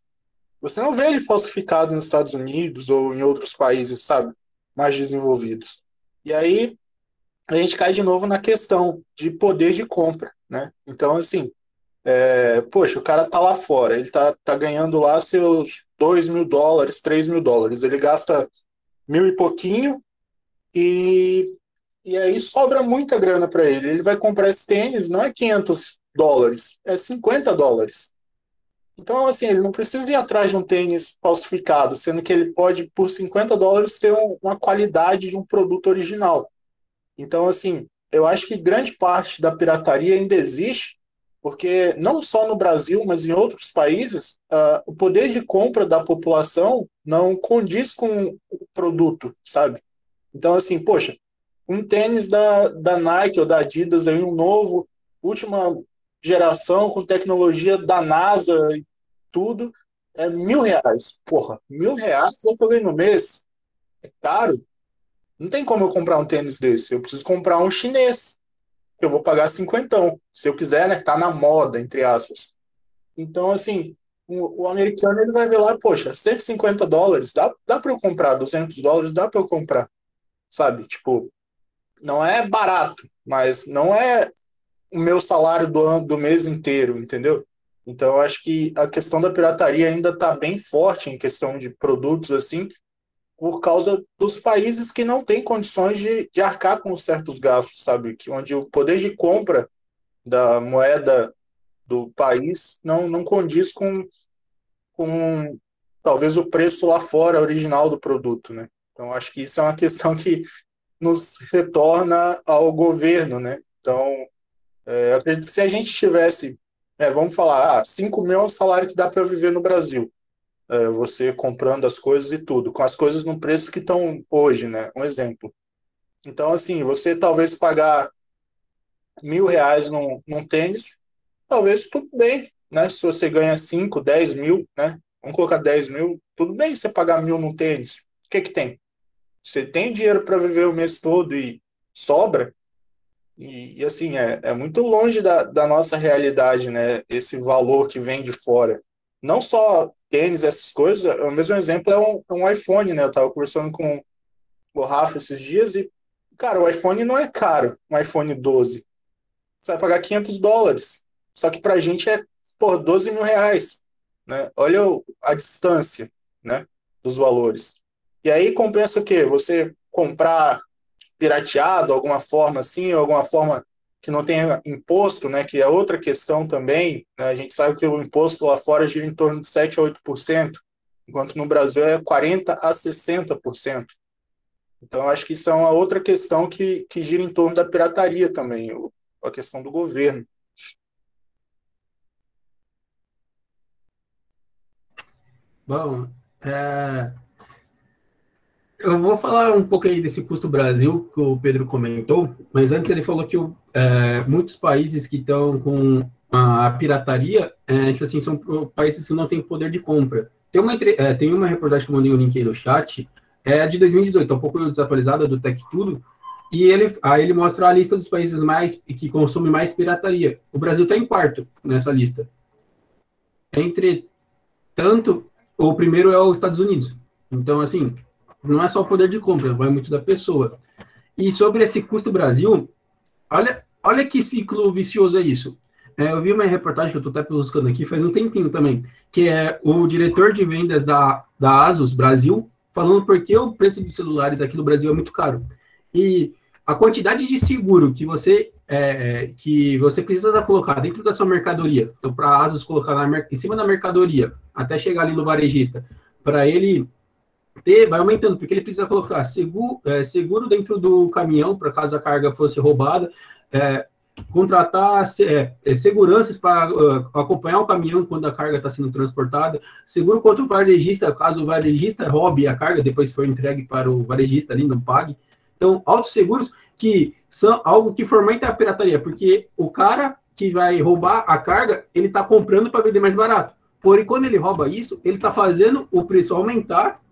você não vê ele falsificado nos Estados Unidos ou em outros países, sabe, mais desenvolvidos. E aí a gente cai de novo na questão de poder de compra, né? Então, assim, é, poxa, o cara tá lá fora, ele tá, tá ganhando lá seus 2 mil dólares, 3 mil dólares, ele gasta mil e pouquinho e e aí sobra muita grana para ele. Ele vai comprar esse tênis, não é 500 dólares, é 50 dólares. Então, assim, ele não precisa ir atrás de um tênis falsificado, sendo que ele pode, por 50 dólares, ter uma qualidade de um produto original. Então, assim, eu acho que grande parte da pirataria ainda existe, porque não só no Brasil, mas em outros países, uh, o poder de compra da população não condiz com o produto, sabe? Então, assim, poxa, um tênis da, da Nike ou da Adidas, aí, um novo, última geração, com tecnologia da NASA e tudo, é mil reais. Porra, mil reais eu falei no mês. É caro. Não tem como eu comprar um tênis desse. Eu preciso comprar um chinês. Eu vou pagar cinquentão. Se eu quiser, né? Tá na moda, entre aspas. Então, assim, o, o americano ele vai ver lá, poxa, 150 dólares, dá, dá para eu comprar, 200 dólares, dá para eu comprar. Sabe? Tipo, não é barato, mas não é o meu salário do ano, do mês inteiro, entendeu? Então, eu acho que a questão da pirataria ainda está bem forte em questão de produtos assim, por causa dos países que não têm condições de, de arcar com certos gastos, sabe? Que, onde o poder de compra da moeda do país não, não condiz com, com talvez o preço lá fora original do produto, né? Então, acho que isso é uma questão que nos retorna ao governo, né? Então, é, acredito que se a gente tivesse, é, vamos falar, ah, 5 mil é o salário que dá para viver no Brasil, é, você comprando as coisas e tudo, com as coisas no preço que estão hoje, né? Um exemplo. Então, assim, você talvez pagar mil reais num, num tênis, talvez tudo bem, né? Se você ganha 5, 10 mil, né? Vamos colocar 10 mil, tudo bem você pagar mil num tênis. O que que tem? Você tem dinheiro para viver o mês todo e sobra, e, e, assim, é, é muito longe da, da nossa realidade, né? Esse valor que vem de fora. Não só tênis, essas coisas, o mesmo exemplo é um, é um iPhone, né? Eu estava conversando com o Rafa esses dias e, cara, o iPhone não é caro, um iPhone 12. Você vai pagar 500 dólares. Só que pra gente é, por 12 mil reais, né? Olha a distância, né? Dos valores. E aí compensa o quê? Você comprar pirateado, alguma forma assim, alguma forma que não tenha imposto, né, que é outra questão também. Né? A gente sabe que o imposto lá fora gira em torno de 7 a 8%, enquanto no Brasil é 40 a 60%. Então, acho que isso é uma outra questão que, que gira em torno da pirataria também, a questão do governo. Bom, é, eu vou falar um pouco aí desse custo Brasil que o Pedro comentou, mas antes ele falou que é, muitos países que estão com a, pirataria, é, tipo assim, são países que não têm poder de compra. Tem uma, é, tem uma reportagem que eu mandei o um link aí no chat, é de 2018, é um pouco desatualizada do Tech Tudo, e ele, aí ele mostra a lista dos países mais que consomem mais pirataria. O Brasil está em quarto nessa lista. Entretanto, o primeiro é os Estados Unidos. Então, assim, não é só o poder de compra, vai muito da pessoa. E sobre esse custo Brasil, olha, olha que ciclo vicioso é isso. É, eu vi uma reportagem que eu estou até buscando aqui faz um tempinho também, que é o diretor de vendas da, da Asus Brasil falando porque o preço dos celulares aqui no Brasil é muito caro. E a quantidade de seguro que você é, que você precisa colocar dentro da sua mercadoria, então para a Asus colocar na, em cima da mercadoria, até chegar ali no varejista, para ele ter, vai aumentando, porque ele precisa colocar seguro, é, seguro dentro do caminhão, para caso a carga fosse roubada, é, contratar é, é, seguranças para uh, acompanhar o caminhão quando a carga está sendo transportada, seguro contra o varejista, caso o varejista roube a carga, depois for entregue para o varejista ali, não pague. Então, autosseguros que são algo que fomenta a pirataria, porque o cara que vai roubar a carga, ele está comprando para vender mais barato. Porém, quando ele rouba isso, ele está fazendo o preço aumentar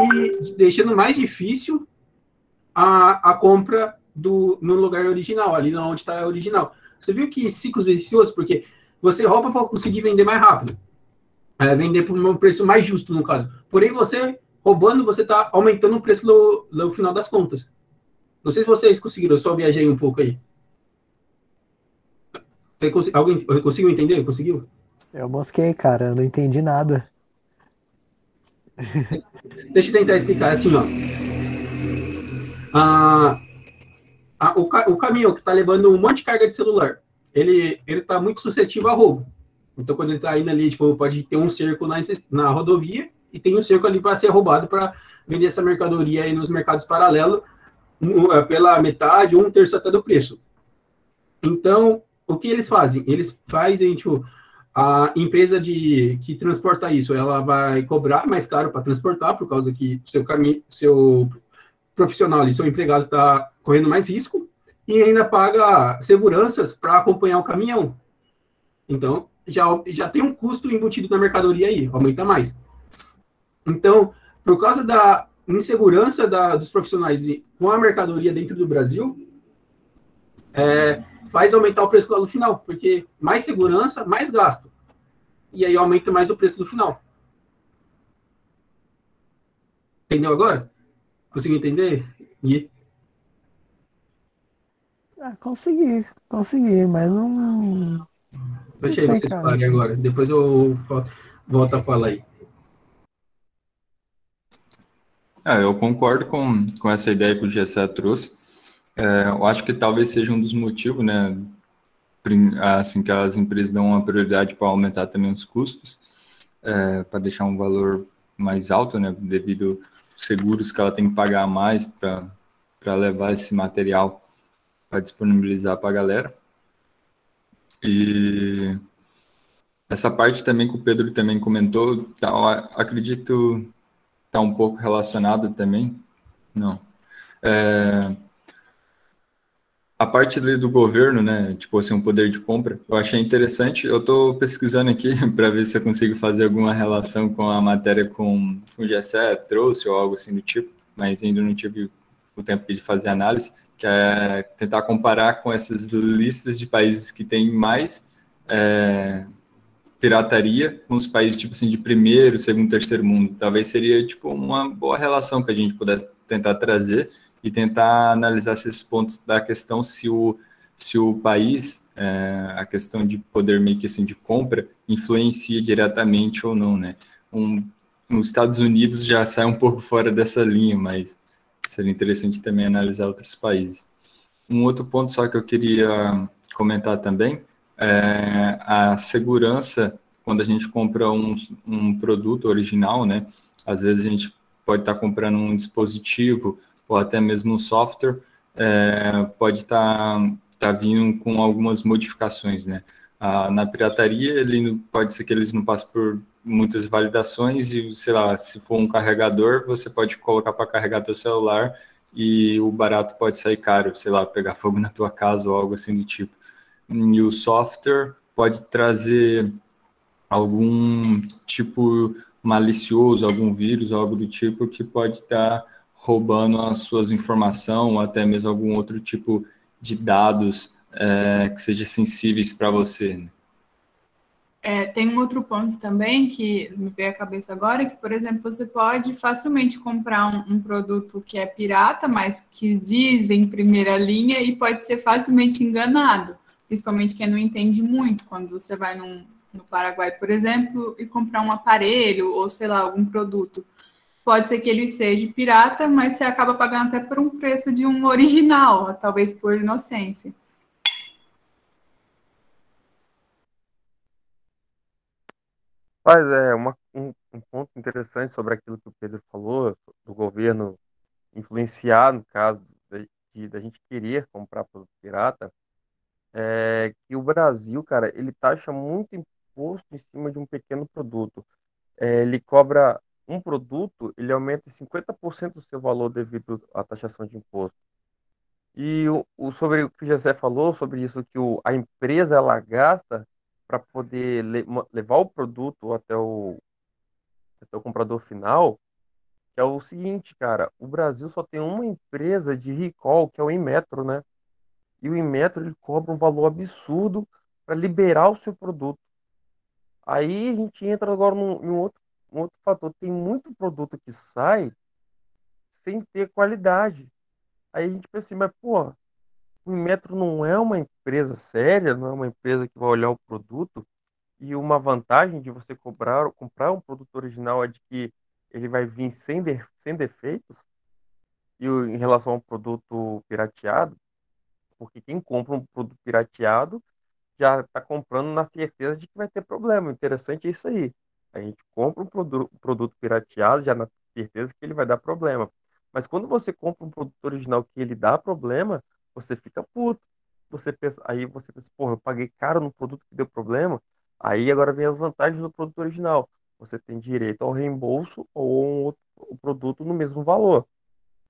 e deixando mais difícil a, a compra do, no lugar original, ali onde está a original. Você viu que ciclos viciosos, porque você rouba para conseguir vender mais rápido. É, vender por um preço mais justo, no caso. Porém, você roubando, você está aumentando o preço no, no, final das contas. Não sei se vocês conseguiram, eu só viajei um pouco aí. Você alguém conseguiu entender? Conseguiu? Eu mosquei, cara, eu não entendi nada. Deixa eu tentar explicar assim, ó. Ah, a, o, o caminhão que está levando um monte de carga de celular, ele ele está muito suscetível a roubo. Então, quando ele está indo ali, tipo, pode ter um cerco na, na rodovia e tem um cerco ali para ser roubado para vender essa mercadoria aí nos mercados paralelos é, pela metade, um terço até do preço. Então, o que eles fazem? Eles fazem, tipo, a empresa de que transporta isso, ela vai cobrar mais caro para transportar, por causa que seu caminho, seu profissional ali, seu empregado está correndo mais risco e ainda paga seguranças para acompanhar o caminhão. Então, já, já tem um custo embutido na mercadoria aí, aumenta mais. Então, por causa da insegurança da, dos profissionais com a mercadoria dentro do Brasil, é, faz aumentar o preço lá no final, porque mais segurança, mais gasto. E aí aumenta mais o preço do final. Entendeu agora? Conseguiu entender? E... Ah, consegui, consegui, mas não. Deixa aí vocês falarem agora. Depois eu volto a falar aí. É, eu concordo com, com essa ideia que o Gessé trouxe. É, eu acho que talvez seja um dos motivos, né? Assim, que as empresas dão uma prioridade para aumentar também os custos, é, para deixar um valor mais alto, né? Devido seguros que ela tem que pagar mais para levar esse material para disponibilizar para a galera. E essa parte também que o Pedro também comentou, tá, acredito está um pouco relacionada também. Não. É, a parte do governo, né, tipo assim, um poder de compra, eu achei interessante. Eu estou pesquisando aqui para ver se eu consigo fazer alguma relação com a matéria com o GSE trouxe ou algo assim do tipo, mas ainda não tive o tempo de fazer análise, que é tentar comparar com essas listas de países que têm mais é, pirataria com os países tipo assim de primeiro, segundo, terceiro mundo. Talvez seria tipo uma boa relação que a gente pudesse tentar trazer e tentar analisar esses pontos da questão se o, se o país, é, a questão de poder meio que assim de compra, influencia diretamente ou não, né? Um, os Estados Unidos já sai um pouco fora dessa linha, mas seria interessante também analisar outros países. Um outro ponto só que eu queria comentar também é a segurança quando a gente compra um, um produto original, né? Às vezes a gente pode estar comprando um dispositivo ou até mesmo um software, é, pode estar tá, tá vindo com algumas modificações, né? Ah, na pirataria, ele pode ser que eles não passem por muitas validações e, sei lá, se for um carregador, você pode colocar para carregar teu celular e o barato pode sair caro, sei lá, pegar fogo na tua casa ou algo assim do tipo. E o software pode trazer algum tipo malicioso, algum vírus, algo do tipo, que pode estar roubando as suas informações, ou até mesmo algum outro tipo de dados é, que seja sensíveis para você. Né? É, tem um outro ponto também que me veio à cabeça agora, que, por exemplo, você pode facilmente comprar um, um, produto que é pirata, mas que diz em primeira linha e pode ser facilmente enganado, principalmente quem não entende muito, quando você vai num, no Paraguai, por exemplo, e comprar um aparelho ou, sei lá, algum produto. Pode ser que ele seja pirata, mas você acaba pagando até por um preço de um original, talvez por inocência. Mas é uma, um, um, ponto interessante sobre aquilo que o Pedro falou, do governo influenciar, no caso da gente querer comprar produto pirata, é que o Brasil, cara, ele taxa muito imposto em cima de um pequeno produto. É, ele cobra um produto, ele aumenta 50% do seu valor devido à taxação de imposto. E o, o sobre o que o José falou, sobre isso que o, a empresa ela gasta para poder le levar o produto até o, até o comprador final, que é o seguinte, cara, o Brasil só tem uma empresa de recall, que é o Inmetro, né? E o Inmetro ele cobra um valor absurdo para liberar o seu produto. Aí a gente entra agora num, num outro, um outro fator. Tem muito produto que sai sem ter qualidade. Aí a gente pensa assim, mas, pô, o Inmetro não é uma empresa séria, não é uma empresa que vai olhar o produto. E uma vantagem de você comprar, comprar um produto original é de que ele vai vir sem, de, sem defeitos. E em relação ao produto pirateado, porque quem compra um produto pirateado já está comprando na certeza de que vai ter problema. Interessante é isso aí. A gente compra um produto, um produto pirateado já na certeza que ele vai dar problema. Mas quando você compra um produto original que ele dá problema, você fica puto. Você pensa, aí você pensa, porra, eu paguei caro no produto que deu problema. Aí agora vem as vantagens do produto original. Você tem direito ao reembolso ou um outro um produto no mesmo valor.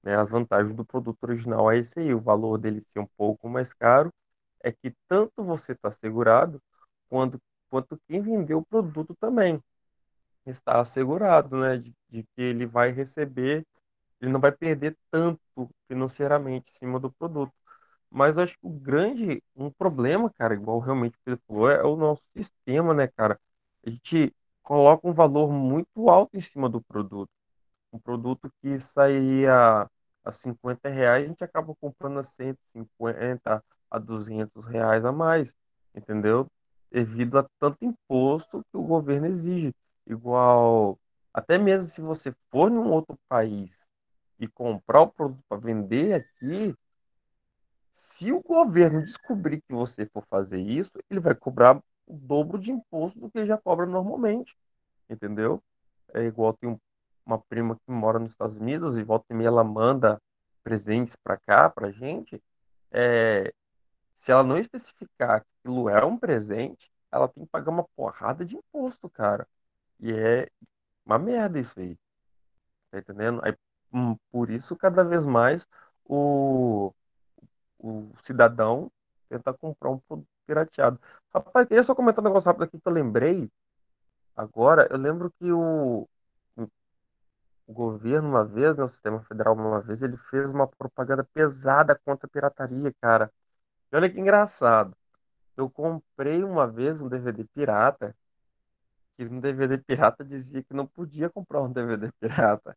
Né? As vantagens do produto original é esse aí, o valor dele ser um pouco mais caro é que tanto você está assegurado quanto, quanto quem vendeu o produto também está assegurado, né? De, de, que ele vai receber, ele não vai perder tanto financeiramente em cima do produto. Mas eu acho que o grande, um problema, cara, igual realmente o falou, é o nosso sistema, né, cara? A gente coloca um valor muito alto em cima do produto. Um produto que sairia a 50 reais, a gente acaba comprando a 150, a 200 reais a mais, entendeu? Devido a tanto imposto que o governo exige. Igual, até mesmo se você for em um outro país e comprar o produto para vender aqui, se o governo descobrir que você for fazer isso, ele vai cobrar o dobro de imposto do que já cobra normalmente, entendeu? É igual tem uma prima que mora nos Estados Unidos e volta e meia ela manda presentes para cá, para gente. É, se ela não especificar que aquilo é um presente, ela tem que pagar uma porrada de imposto, cara. E é uma merda isso aí. Tá entendendo? Aí, hum, por isso, cada vez mais, o, o cidadão tenta comprar um produto pirateado. Rapaz, queria só comentar um negócio rápido aqui que eu lembrei. Agora, eu lembro que o, o governo, uma vez, né, o sistema federal, uma vez, ele fez uma propaganda pesada contra a pirataria, cara. E olha que engraçado. Eu comprei uma vez um DVD pirata, que um DVD pirata dizia que não podia comprar um DVD pirata,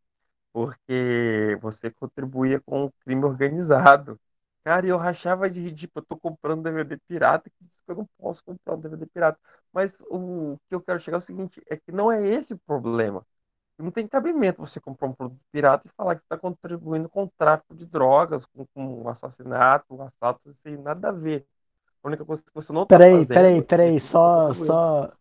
porque você contribuía com o crime organizado. Cara, eu rachava de rir, tipo, eu tô comprando DVD pirata, que diz que eu não posso comprar um DVD pirata. Mas o que eu quero chegar é o seguinte, é que não é esse o problema. Não tem cabimento você comprar um produto pirata e falar que está contribuindo com o tráfico de drogas, com, com assassinato, assalto, isso nada a ver. A única coisa que você não tá peraí, fazendo... Peraí, peraí, é só, só...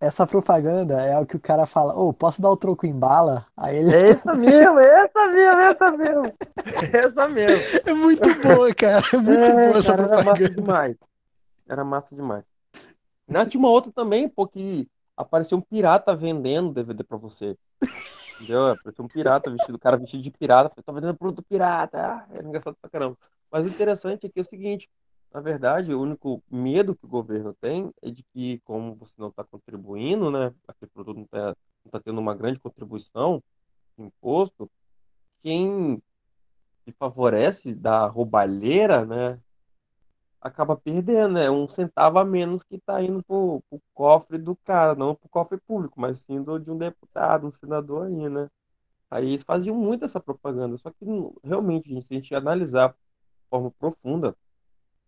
Essa propaganda é o que o cara fala, ô, oh, posso dar o troco em bala? Aí ele... É essa mesmo, é essa mesmo, é essa mesmo. É essa mesmo. É muito boa, cara, é muito é, boa essa cara, propaganda. Era massa demais. Era massa demais. Na tinha uma outra também, pô, que apareceu um pirata vendendo DVD pra você. Entendeu? Apareceu um pirata vestido, cara vestido de pirata. Falei, tá vendendo produto pirata. Ah, é engraçado pra caramba. Mas o interessante aqui é o seguinte: na verdade, o único medo que o governo tem é de que, como você não está contribuindo, né? Aquele produto não está está tendo uma grande contribuição de imposto, quem se favorece da roubalheira, né, acaba perdendo, é um centavo a menos que está indo para o cofre do cara, não para o cofre público, mas sim do, de um deputado, um senador aí, né? Aí eles faziam muito essa propaganda, só que realmente, gente, se a gente analisar de forma profunda,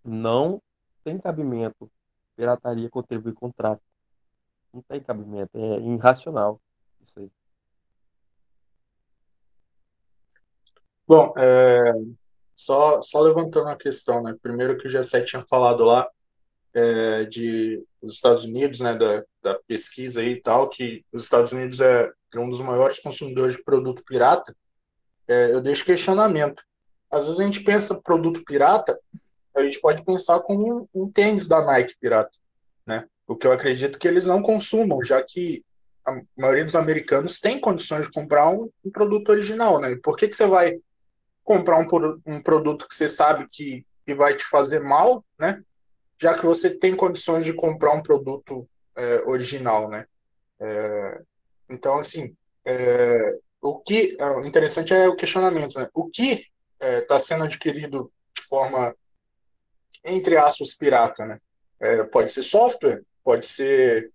não tem cabimento pirataria contribuir com tráfico. Não tem cabimento, é irracional isso aí. Bom, é, só, só levantando a questão, né? Primeiro que o G7 tinha falado lá é, de os Estados Unidos, né, da, da pesquisa aí e tal, que os Estados Unidos é, é um dos maiores consumidores de produto pirata. É, eu deixo questionamento. Às vezes a gente pensa produto pirata, a gente pode pensar como um, um tênis da Nike pirata, né? O que eu acredito que eles não consumam, já que a maioria dos americanos tem condições de comprar um, um produto original, né? Por que, que você vai comprar um, um produto que você sabe que, que vai te fazer mal, né? Já que você tem condições de comprar um produto é, original, né? É, então, assim, é, o que é, interessante é o questionamento, né? O que está é, sendo adquirido de forma, entre aspas, pirata, né? É, pode ser software, pode ser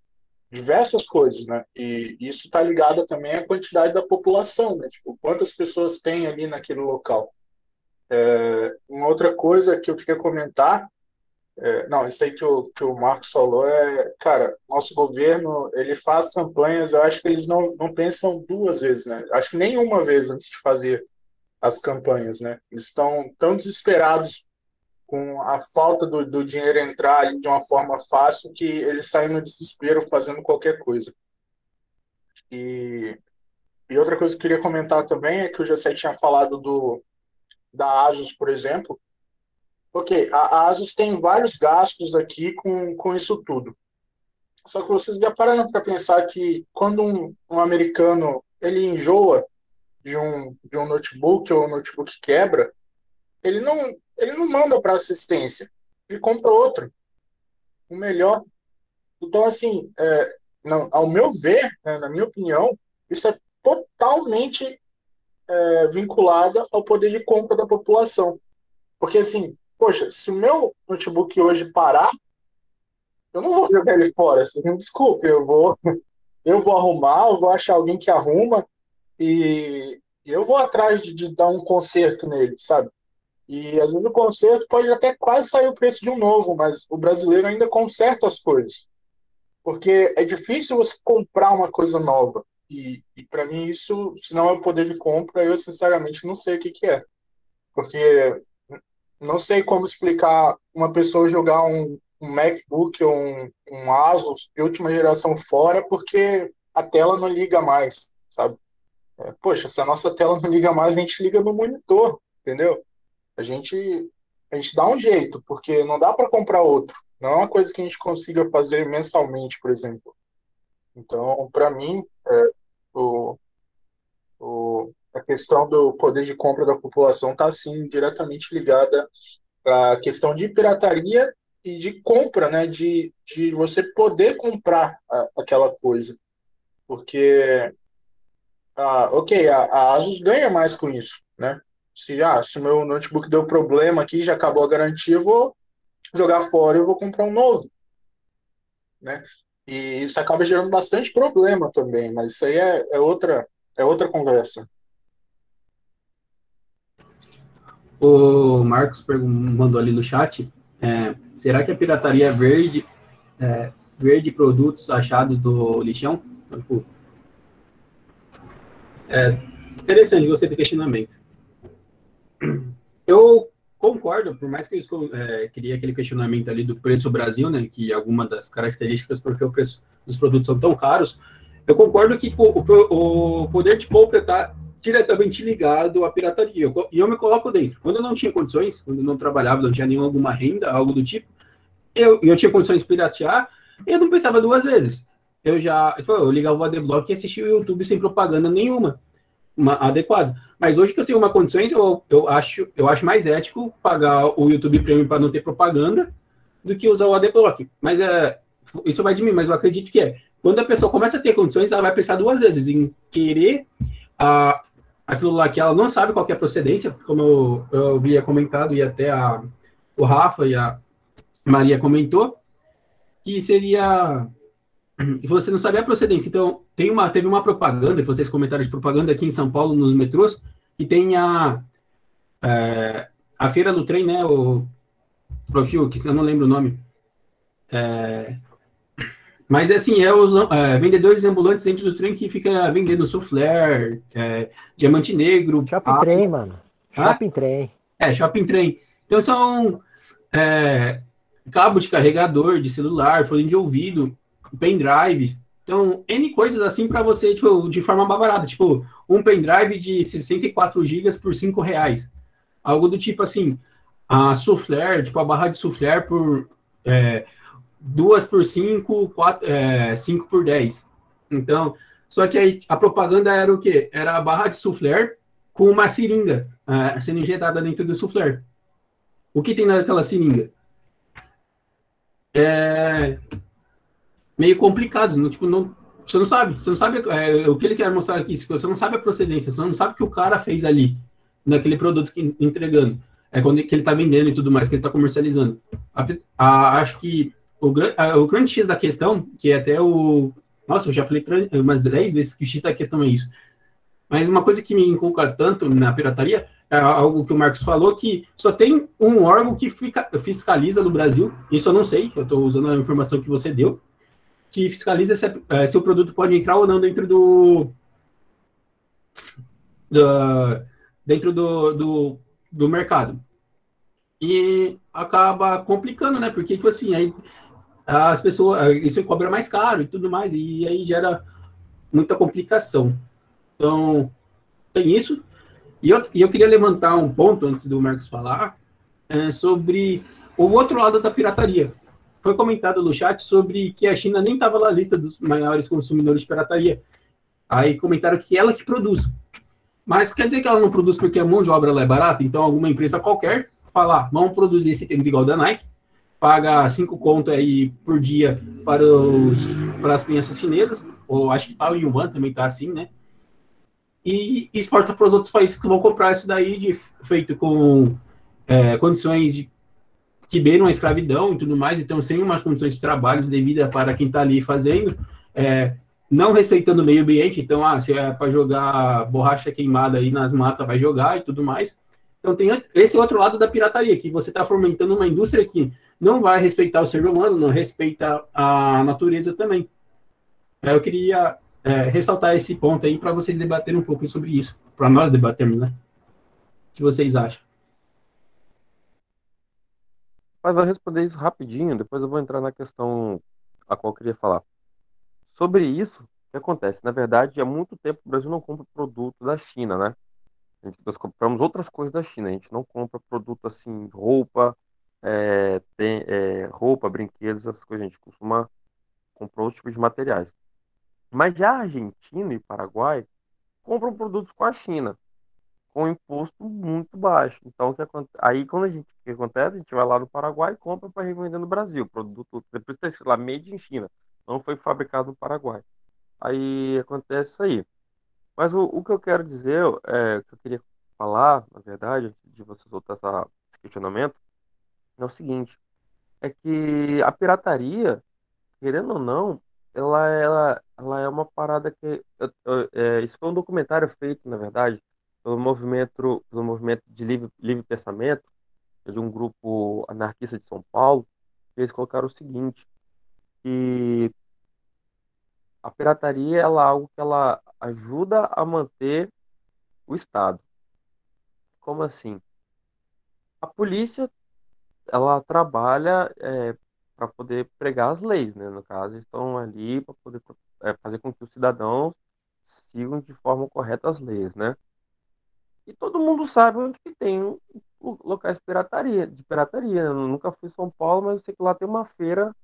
diversas coisas, né? E isso está ligado também à quantidade da população, né? Tipo, quantas pessoas tem ali naquele local. É, uma outra coisa que eu queria comentar, é, não, isso aí que o, que o Marcos falou é, cara, nosso governo, ele faz campanhas, eu acho que eles não, não pensam duas vezes, né? Acho que nenhuma vez antes de fazer as campanhas, né? Eles estão tão desesperados com a falta do, do dinheiro entrar ali de uma forma fácil que eles saem no desespero fazendo qualquer coisa. E, e outra coisa que eu queria comentar também é que o José tinha falado do, da Asus, por exemplo. Ok, a Asus tem vários gastos aqui com, com isso tudo. Só que vocês já pararam para pensar que quando um, um americano ele enjoa de um, de um notebook ou o notebook quebra, ele não, ele não manda para assistência, ele compra outro, o melhor. Então, assim, é, não, ao meu ver, né, na minha opinião, isso é totalmente é, ao poder de compra da população. Porque, assim, poxa, se o meu notebook hoje parar, eu não vou jogar ele fora. Me desculpe, eu vou, eu vou arrumar, eu vou achar alguém que arruma e eu vou atrás de, de dar um conserto nele, sabe? E às vezes o conserto pode até quase sair o preço de um novo, mas o brasileiro ainda conserta as coisas. Porque é difícil você comprar uma coisa nova. E, e para mim isso, se não é o poder de compra, eu sinceramente não sei o que, que é. Porque não sei como explicar uma pessoa jogar um, um MacBook ou um, um Asus de última geração fora porque a tela não liga mais, sabe? É, poxa, se a nossa tela não liga mais, a gente liga no monitor, entendeu? A gente, a gente dá um jeito, porque não dá para comprar outro. Não é uma coisa que a gente consiga fazer mensalmente, por exemplo. Então, para mim, é, o, o, a questão do poder de compra da população está, assim, diretamente ligada à questão de pirataria e de compra, né? De, de você poder comprar a, aquela coisa. Porque, ah, ok, a, a Asus ganha mais com isso, né? Se, ah, se o meu notebook deu problema aqui, já acabou a garantia, eu vou jogar fora e vou comprar um novo. Né? E isso acaba gerando bastante problema também, mas isso aí é, é outra, é outra conversa. O Marcos mandou ali no chat, é, será que a pirataria verde, é, verde produtos achados do lixão? Tipo, é interessante você ter questionamento. Eu concordo, por mais que eu é, queria aquele questionamento ali do preço Brasil, né, que é alguma das características porque o preço dos produtos são tão caros, eu concordo que o, o, o poder de compra está diretamente ligado à pirataria. E eu, me coloco dentro. Quando eu não tinha condições, quando eu não trabalhava, não tinha nenhuma renda, algo do tipo, eu, eu tinha condições de piratear, eu não pensava duas vezes. Eu já, tipo, eu ligava o Adblock e assistia o YouTube sem propaganda nenhuma uma, adequada. Mas hoje que eu tenho uma condições, eu, eu, acho, eu acho mais ético pagar o YouTube Premium para não ter propaganda do que usar o AdBlock. Mas é, isso vai de mim, mas eu acredito que é. quando a pessoa começa a ter condições, ela vai pensar duas vezes em querer a, aquilo lá que ela não sabe qual é a procedência, como eu, eu havia comentado e até a, o Rafa e a Maria comentou, que seria você não sabe a procedência. Então, tem uma, teve uma propaganda, vocês comentaram de propaganda aqui em São Paulo, nos metrôs, que tem a, é, a feira do trem, né? O, o que eu não lembro o nome. É, mas assim, é os é, vendedores ambulantes dentro do trem que fica vendendo soufflé, é, diamante negro. Shopping água. trem, mano. Shopping ah? trem. É, shopping trem. Então são é, cabo de carregador de celular, fone de ouvido, pendrive. Então, N coisas assim para você, tipo, de forma barata. Tipo, um pendrive de 64 GB por 5 reais. Algo do tipo assim, a soufflé, tipo, a barra de soufflé por é, duas por cinco, quatro, é, cinco por dez. Então, só que aí a propaganda era o quê? Era a barra de soufflé com uma seringa é, sendo injetada dentro do soufflé. O que tem naquela seringa? É meio complicado, não, tipo, não, você não sabe, você não sabe é, o que ele quer mostrar aqui, você não sabe a procedência, você não sabe o que o cara fez ali, naquele produto que entregando, é quando que ele está vendendo e tudo mais, que ele está comercializando. A, a, acho que o, a, o grande X da questão, que é até o. Nossa, eu já falei umas 10 vezes que o X da questão é isso. Mas uma coisa que me inculca tanto na pirataria é algo que o Marcos falou, que só tem um órgão que fica, fiscaliza no Brasil, isso eu não sei, eu estou usando a informação que você deu, que fiscaliza se, é, se, o produto pode entrar ou não dentro do, do dentro do, do, do mercado. E acaba complicando, né? Porque, tipo assim, aí as pessoas, isso cobra mais caro e tudo mais, e aí gera muita complicação. Então, tem isso. E eu, e eu queria levantar um ponto antes do Marcos falar é, sobre o outro lado da pirataria. Foi comentado no chat sobre que a China nem estava na lista dos maiores consumidores de pirataria. Aí comentaram que ela que produz. Mas quer dizer que ela não produz porque a mão de obra é barata? Então alguma empresa qualquer fala, ah, vamos produzir esse tênis igual da Nike, paga cinco conto aí por dia para, os, para as crianças chinesas, ou acho que tal em Yuan também tá assim, né? E exporta para os outros países que vão comprar isso daí de, feito com é, condições de, que beiram a escravidão e tudo mais, então sem umas condições de trabalho devidas para quem está ali fazendo, é, não respeitando o meio ambiente, então, ah, se é para jogar borracha queimada aí nas matas, vai jogar e tudo mais. Então tem esse outro lado da pirataria, que você está fomentando uma indústria que não vai respeitar o ser humano, não respeita a natureza também. Eu queria é, ressaltar esse ponto aí para vocês debaterem um pouco sobre isso, para nós debatermos, né? O que vocês acham? Mas vou responder isso rapidinho, depois eu vou entrar na questão a qual eu queria falar. Sobre isso, o que acontece? Na verdade, há muito tempo o Brasil não compra produto da China, né? Gente, nós compramos outras coisas da China. A gente não compra produto assim, roupa, é, tem, é, roupa, brinquedos, essas coisas. A gente costuma comprar outros tipos de materiais. Mas já a Argentina e Paraguai compram produtos com a China, com imposto muito baixo. Então, que aí quando a gente, que acontece? A gente vai lá no Paraguai e compra para revender no Brasil. Produto, depois escrito lá, made in China. Não foi fabricado no Paraguai. Aí acontece isso aí. Mas o, o que eu quero dizer, é, que eu queria falar, na verdade, de você soltar essa, esse questionamento, é o seguinte: é que a pirataria, querendo ou não, ela, ela, ela é uma parada que. É, isso foi um documentário feito, na verdade, pelo movimento, pelo movimento de livre, livre pensamento, de um grupo anarquista de São Paulo, eles colocaram o seguinte: que a pirataria ela é algo que ela ajuda a manter o Estado. Como assim? A polícia ela trabalha é, para poder pregar as leis, né? No caso, estão ali para poder é, fazer com que os cidadãos sigam de forma correta as leis, né? E todo mundo sabe onde que tem locais de pirataria, de pirataria. Eu nunca fui em São Paulo, mas eu sei que lá tem uma feira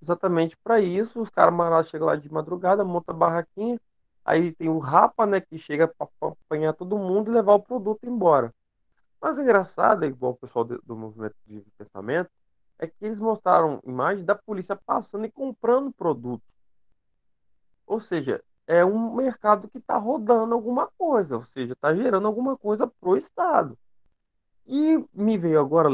exatamente para isso. Os caras chegam lá de madrugada, monta a barraquinha, aí tem o Rapa, né, que chega para apanhar todo mundo e levar o produto embora. Mas engraçado, é igual o pessoal do movimento de pensamento, é que eles mostraram imagens da polícia passando e comprando produtos. Ou seja, é um mercado que está rodando alguma coisa, ou seja, está gerando alguma coisa para o Estado. E me veio agora,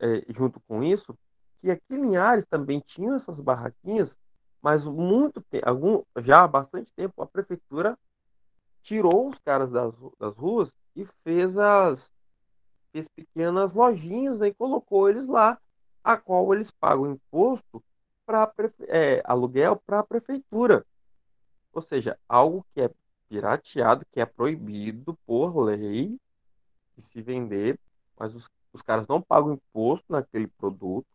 é, junto com isso, que aqui em Linhares também tinham essas barraquinhas, mas muito algum, já há bastante tempo a prefeitura tirou os caras das, das ruas e fez as fez pequenas lojinhas né, e colocou eles lá, a qual eles pagam imposto para é, aluguel para a prefeitura. Ou seja, algo que é pirateado, que é proibido por lei de se vender, mas os, os caras não pagam imposto naquele produto.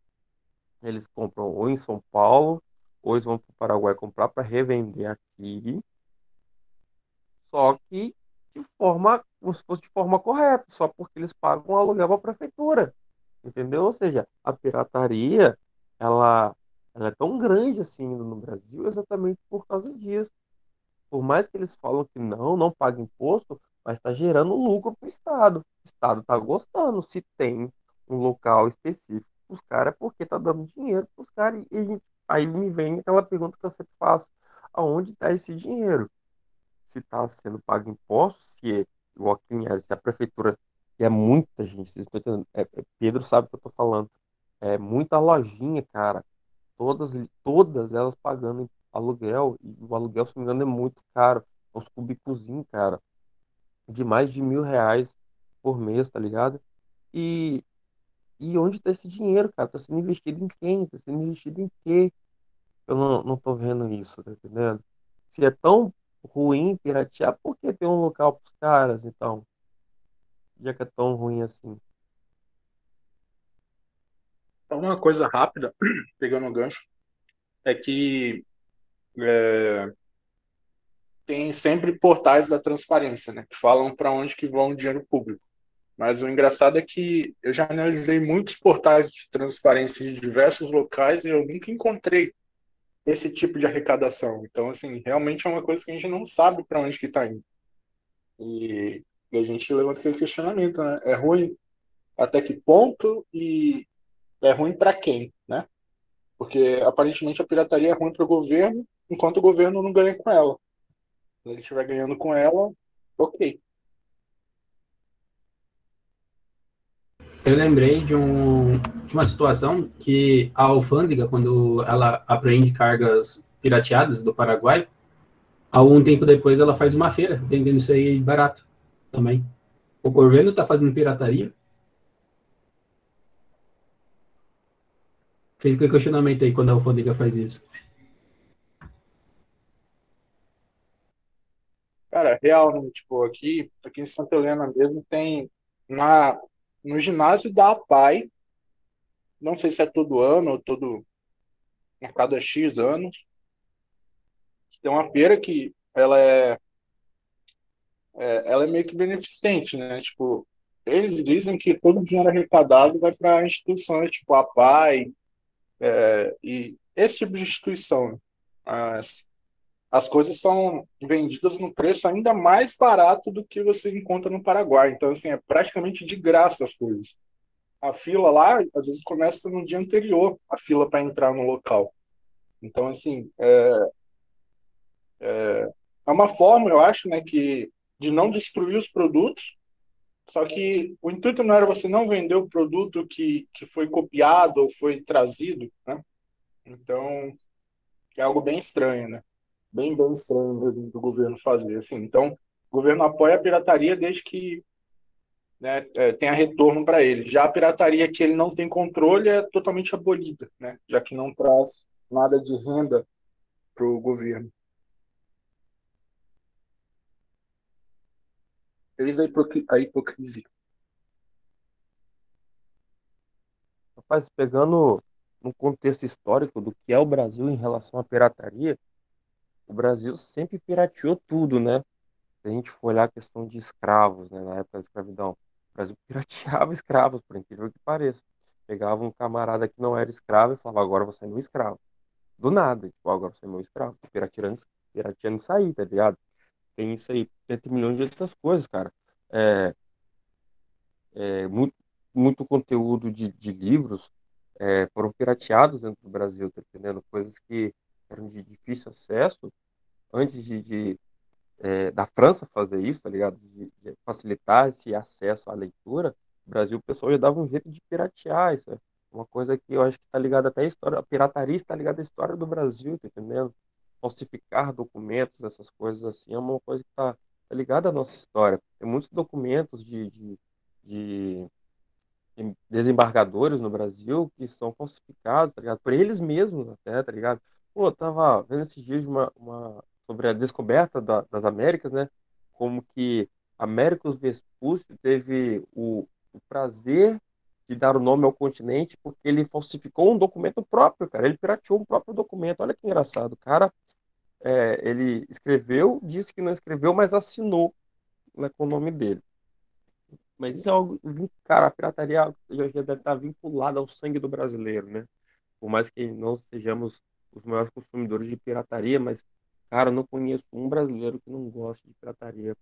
Eles compram ou em São Paulo, ou eles vão para o Paraguai comprar para revender aqui. Só que de forma, como se fosse de forma correta, só porque eles pagam aluguel para a prefeitura. Entendeu? Ou seja, a pirataria, ela, ela é tão grande assim no Brasil exatamente por causa disso por mais que eles falam que não, não paga imposto, mas está gerando lucro para o Estado. O Estado está gostando. Se tem um local específico para os caras, é porque está dando dinheiro para os caras. E aí me vem aquela pergunta que eu sempre faço: aonde está esse dinheiro? Se está sendo pago imposto, se é se a prefeitura, que é muita gente, vocês estão entendendo, é, é, Pedro sabe o que eu estou falando, é muita lojinha, cara, todas, todas elas pagando aluguel, e o aluguel, se não me engano, é muito caro. Uns cubicozinhos, cara, de mais de mil reais por mês, tá ligado? E, e onde tá esse dinheiro, cara? Tá sendo investido em quem? Tá sendo investido em quê? Eu não, não tô vendo isso, tá entendendo? Se é tão ruim piratear, por que tem um local pros caras, então? Já que é tão ruim assim. Então, uma coisa rápida, pegando o gancho, é que é, tem sempre portais da transparência, né, que falam para onde que vão o dinheiro público. Mas o engraçado é que eu já analisei muitos portais de transparência de diversos locais e eu nunca encontrei esse tipo de arrecadação. Então, assim, realmente é uma coisa que a gente não sabe para onde que está indo. E, e a gente levanta aquele questionamento, né? É ruim até que ponto e é ruim para quem, né? Porque aparentemente a pirataria é ruim para o governo enquanto o governo não ganha com ela. Se ele estiver ganhando com ela, ok. Eu lembrei de, um, de uma situação que a alfândega, quando ela apreende cargas pirateadas do Paraguai, algum tempo depois ela faz uma feira vendendo isso aí barato também. O governo está fazendo pirataria. Fez o questionamento aí quando a alfândega faz isso. Cara, real, né? Tipo, aqui, aqui em Santa Helena mesmo tem na, no ginásio da APAI, não sei se é todo ano ou todo a cada X anos, tem uma feira que ela é, é ela é meio que beneficente, né? Tipo, eles dizem que todo o dinheiro arrecadado vai para instituições tipo a APAI é, e esse tipo de instituição. Né? As coisas são vendidas no preço ainda mais barato do que você encontra no Paraguai. Então, assim, é praticamente de graça as coisas. A fila lá, às vezes, começa no dia anterior, a fila para entrar no local. Então, assim, é, é, é uma forma, eu acho, né, que, de não destruir os produtos, só que o intuito não era você não vender o produto que, que foi copiado ou foi trazido, né? Então, é algo bem estranho, né? Bem, bem estranho do, governo fazer. Assim. Então, o governo apoia a pirataria desde que né, é, tenha retorno para ele. Já a pirataria que ele não tem controle é totalmente abolida, né, já que não traz nada de renda para o governo. Eis a, a hipocrisia. Rapaz, pegando no contexto histórico do que é o Brasil em relação à pirataria, o Brasil sempre pirateou tudo, né? Se a gente for olhar a questão de escravos, né, na época da escravidão, o Brasil pirateava escravos, por incrível que pareça. Pegava um camarada que não era escravo e falava, agora você é meu escravo. Do nada, tipo, agora você é meu escravo. Pirateando, pirateando isso aí, tá ligado? Tem isso aí, tem milhões de outras coisas, cara. É, é, muito, muito conteúdo de, de livros é, foram pirateados dentro do Brasil, tá entendendo? Coisas que eram de difícil acesso, antes de, de é, da França fazer isso, tá ligado? De, de, facilitar esse acesso à leitura, o Brasil, o pessoal já dava um jeito de piratear isso. É uma coisa que eu acho que está ligada até à história, a pirataria está ligada à história do Brasil, tá entendendo? Falsificar documentos, essas coisas assim, é uma coisa que está tá ligada à nossa história. Tem muitos documentos de, de, de desembargadores no Brasil que são falsificados, tá ligado? Por eles mesmos até, tá ligado? Pô, tava vendo esses dias uma, uma sobre a descoberta da, das Américas, né? Como que Américos Vespúcio teve o, o, prazer de dar o nome ao continente porque ele falsificou um documento próprio, cara. Ele pirateou um próprio documento. Olha que engraçado. Cara, é, ele escreveu, disse que não escreveu, mas assinou né, com o nome dele. Mas isso é algo, cara, a pirataria já deve estar vinculada ao sangue do brasileiro, né? Por mais que não sejamos os maiores consumidores de pirataria, mas Cara, eu não conheço um brasileiro que não goste de pirataria,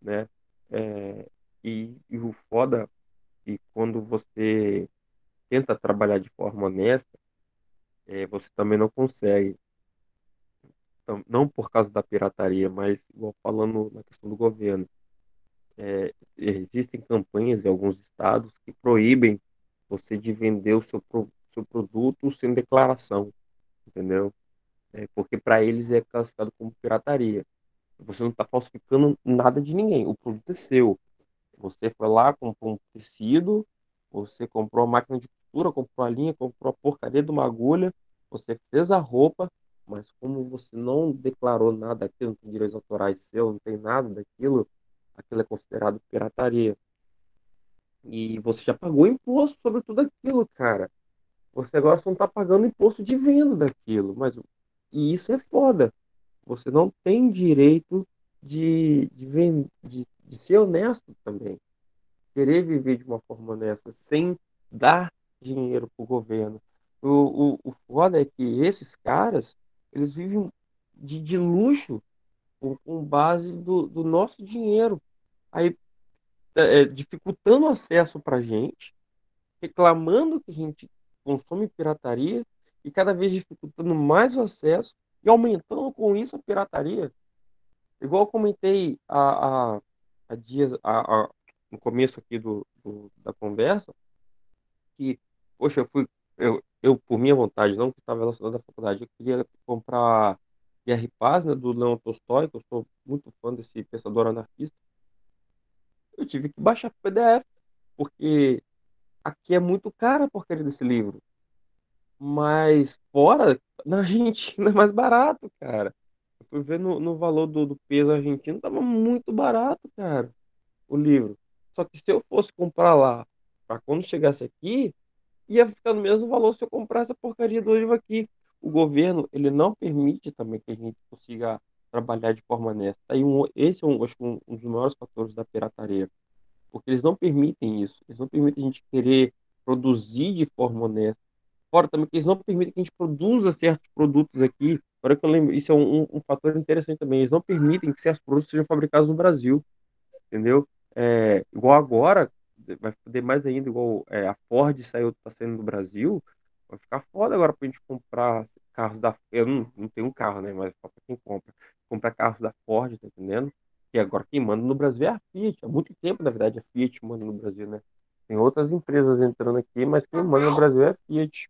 né? É, e, e o foda que quando você tenta trabalhar de forma honesta, é, você também não consegue. Então, não por causa da pirataria, mas igual falando na questão do governo. É, existem campanhas em alguns estados que proíbem você de vender o seu, seu produto sem declaração, entendeu? é, porque para eles é classificado como pirataria. Você não está falsificando nada de ninguém, o produto é seu. Você foi lá, comprou um tecido, você comprou a máquina de costura, comprou a linha, comprou a porcaria de uma agulha, você fez a roupa, mas como você não declarou nada daquilo, não tem direitos autorais seu, não tem nada daquilo, aquilo é considerado pirataria. E você já pagou imposto sobre tudo aquilo, cara. Você agora só não está pagando imposto de venda daquilo, mas e isso é foda. Você não tem direito de, de, de, de ser honesto também. Querer viver de uma forma honesta sem dar dinheiro para o governo. O, o foda é que esses caras, eles vivem de, de luxo com, com base do, do nosso dinheiro. Aí, é dificultando o acesso para gente, reclamando que a gente consome pirataria e cada vez dificultando mais o acesso e aumentando com isso a pirataria. Igual eu comentei há, há dias, há, no começo aqui do, do, da conversa, que, poxa, eu fui, eu, eu por minha vontade, não que estava relacionado à faculdade, eu queria comprar Guerra e Paz, né, do Leon Tolstói, que eu sou muito fã desse pensador anarquista. Eu tive que baixar o PDF, porque aqui é muito caro a porcaria desse livro. Mas fora, na Argentina é mais barato, cara. Eu fui ver no, no valor do, do peso argentino, tava muito barato, cara, o livro. Só que se eu fosse comprar lá, para quando chegasse aqui, ia ficar no mesmo valor se eu comprasse a porcaria do livro aqui. O governo, ele não permite também que a gente consiga trabalhar de forma honesta. Aí um, esse é um, acho, um, um dos maiores fatores da pirataria. Porque eles não permitem isso. Eles não permitem a gente querer produzir de forma honesta fora também, que eles não permitem que a gente produza certos produtos aqui. Agora que eu lembro, isso é um, um fator interessante também. Eles não permitem que certos produtos sejam fabricados no Brasil, entendeu? É, igual agora, vai poder mais ainda, igual é, a Ford saiu, tá saindo do Brasil, vai ficar foda agora pra gente comprar carros da. Eu não, não tenho um carro, né? Mas só pra quem compra. Comprar carros da Ford, tá entendendo? E agora quem manda no Brasil é a Fiat. Há muito tempo, na verdade, a Fiat manda no Brasil, né? Tem outras empresas entrando aqui, mas quem manda no Brasil é a Fiat.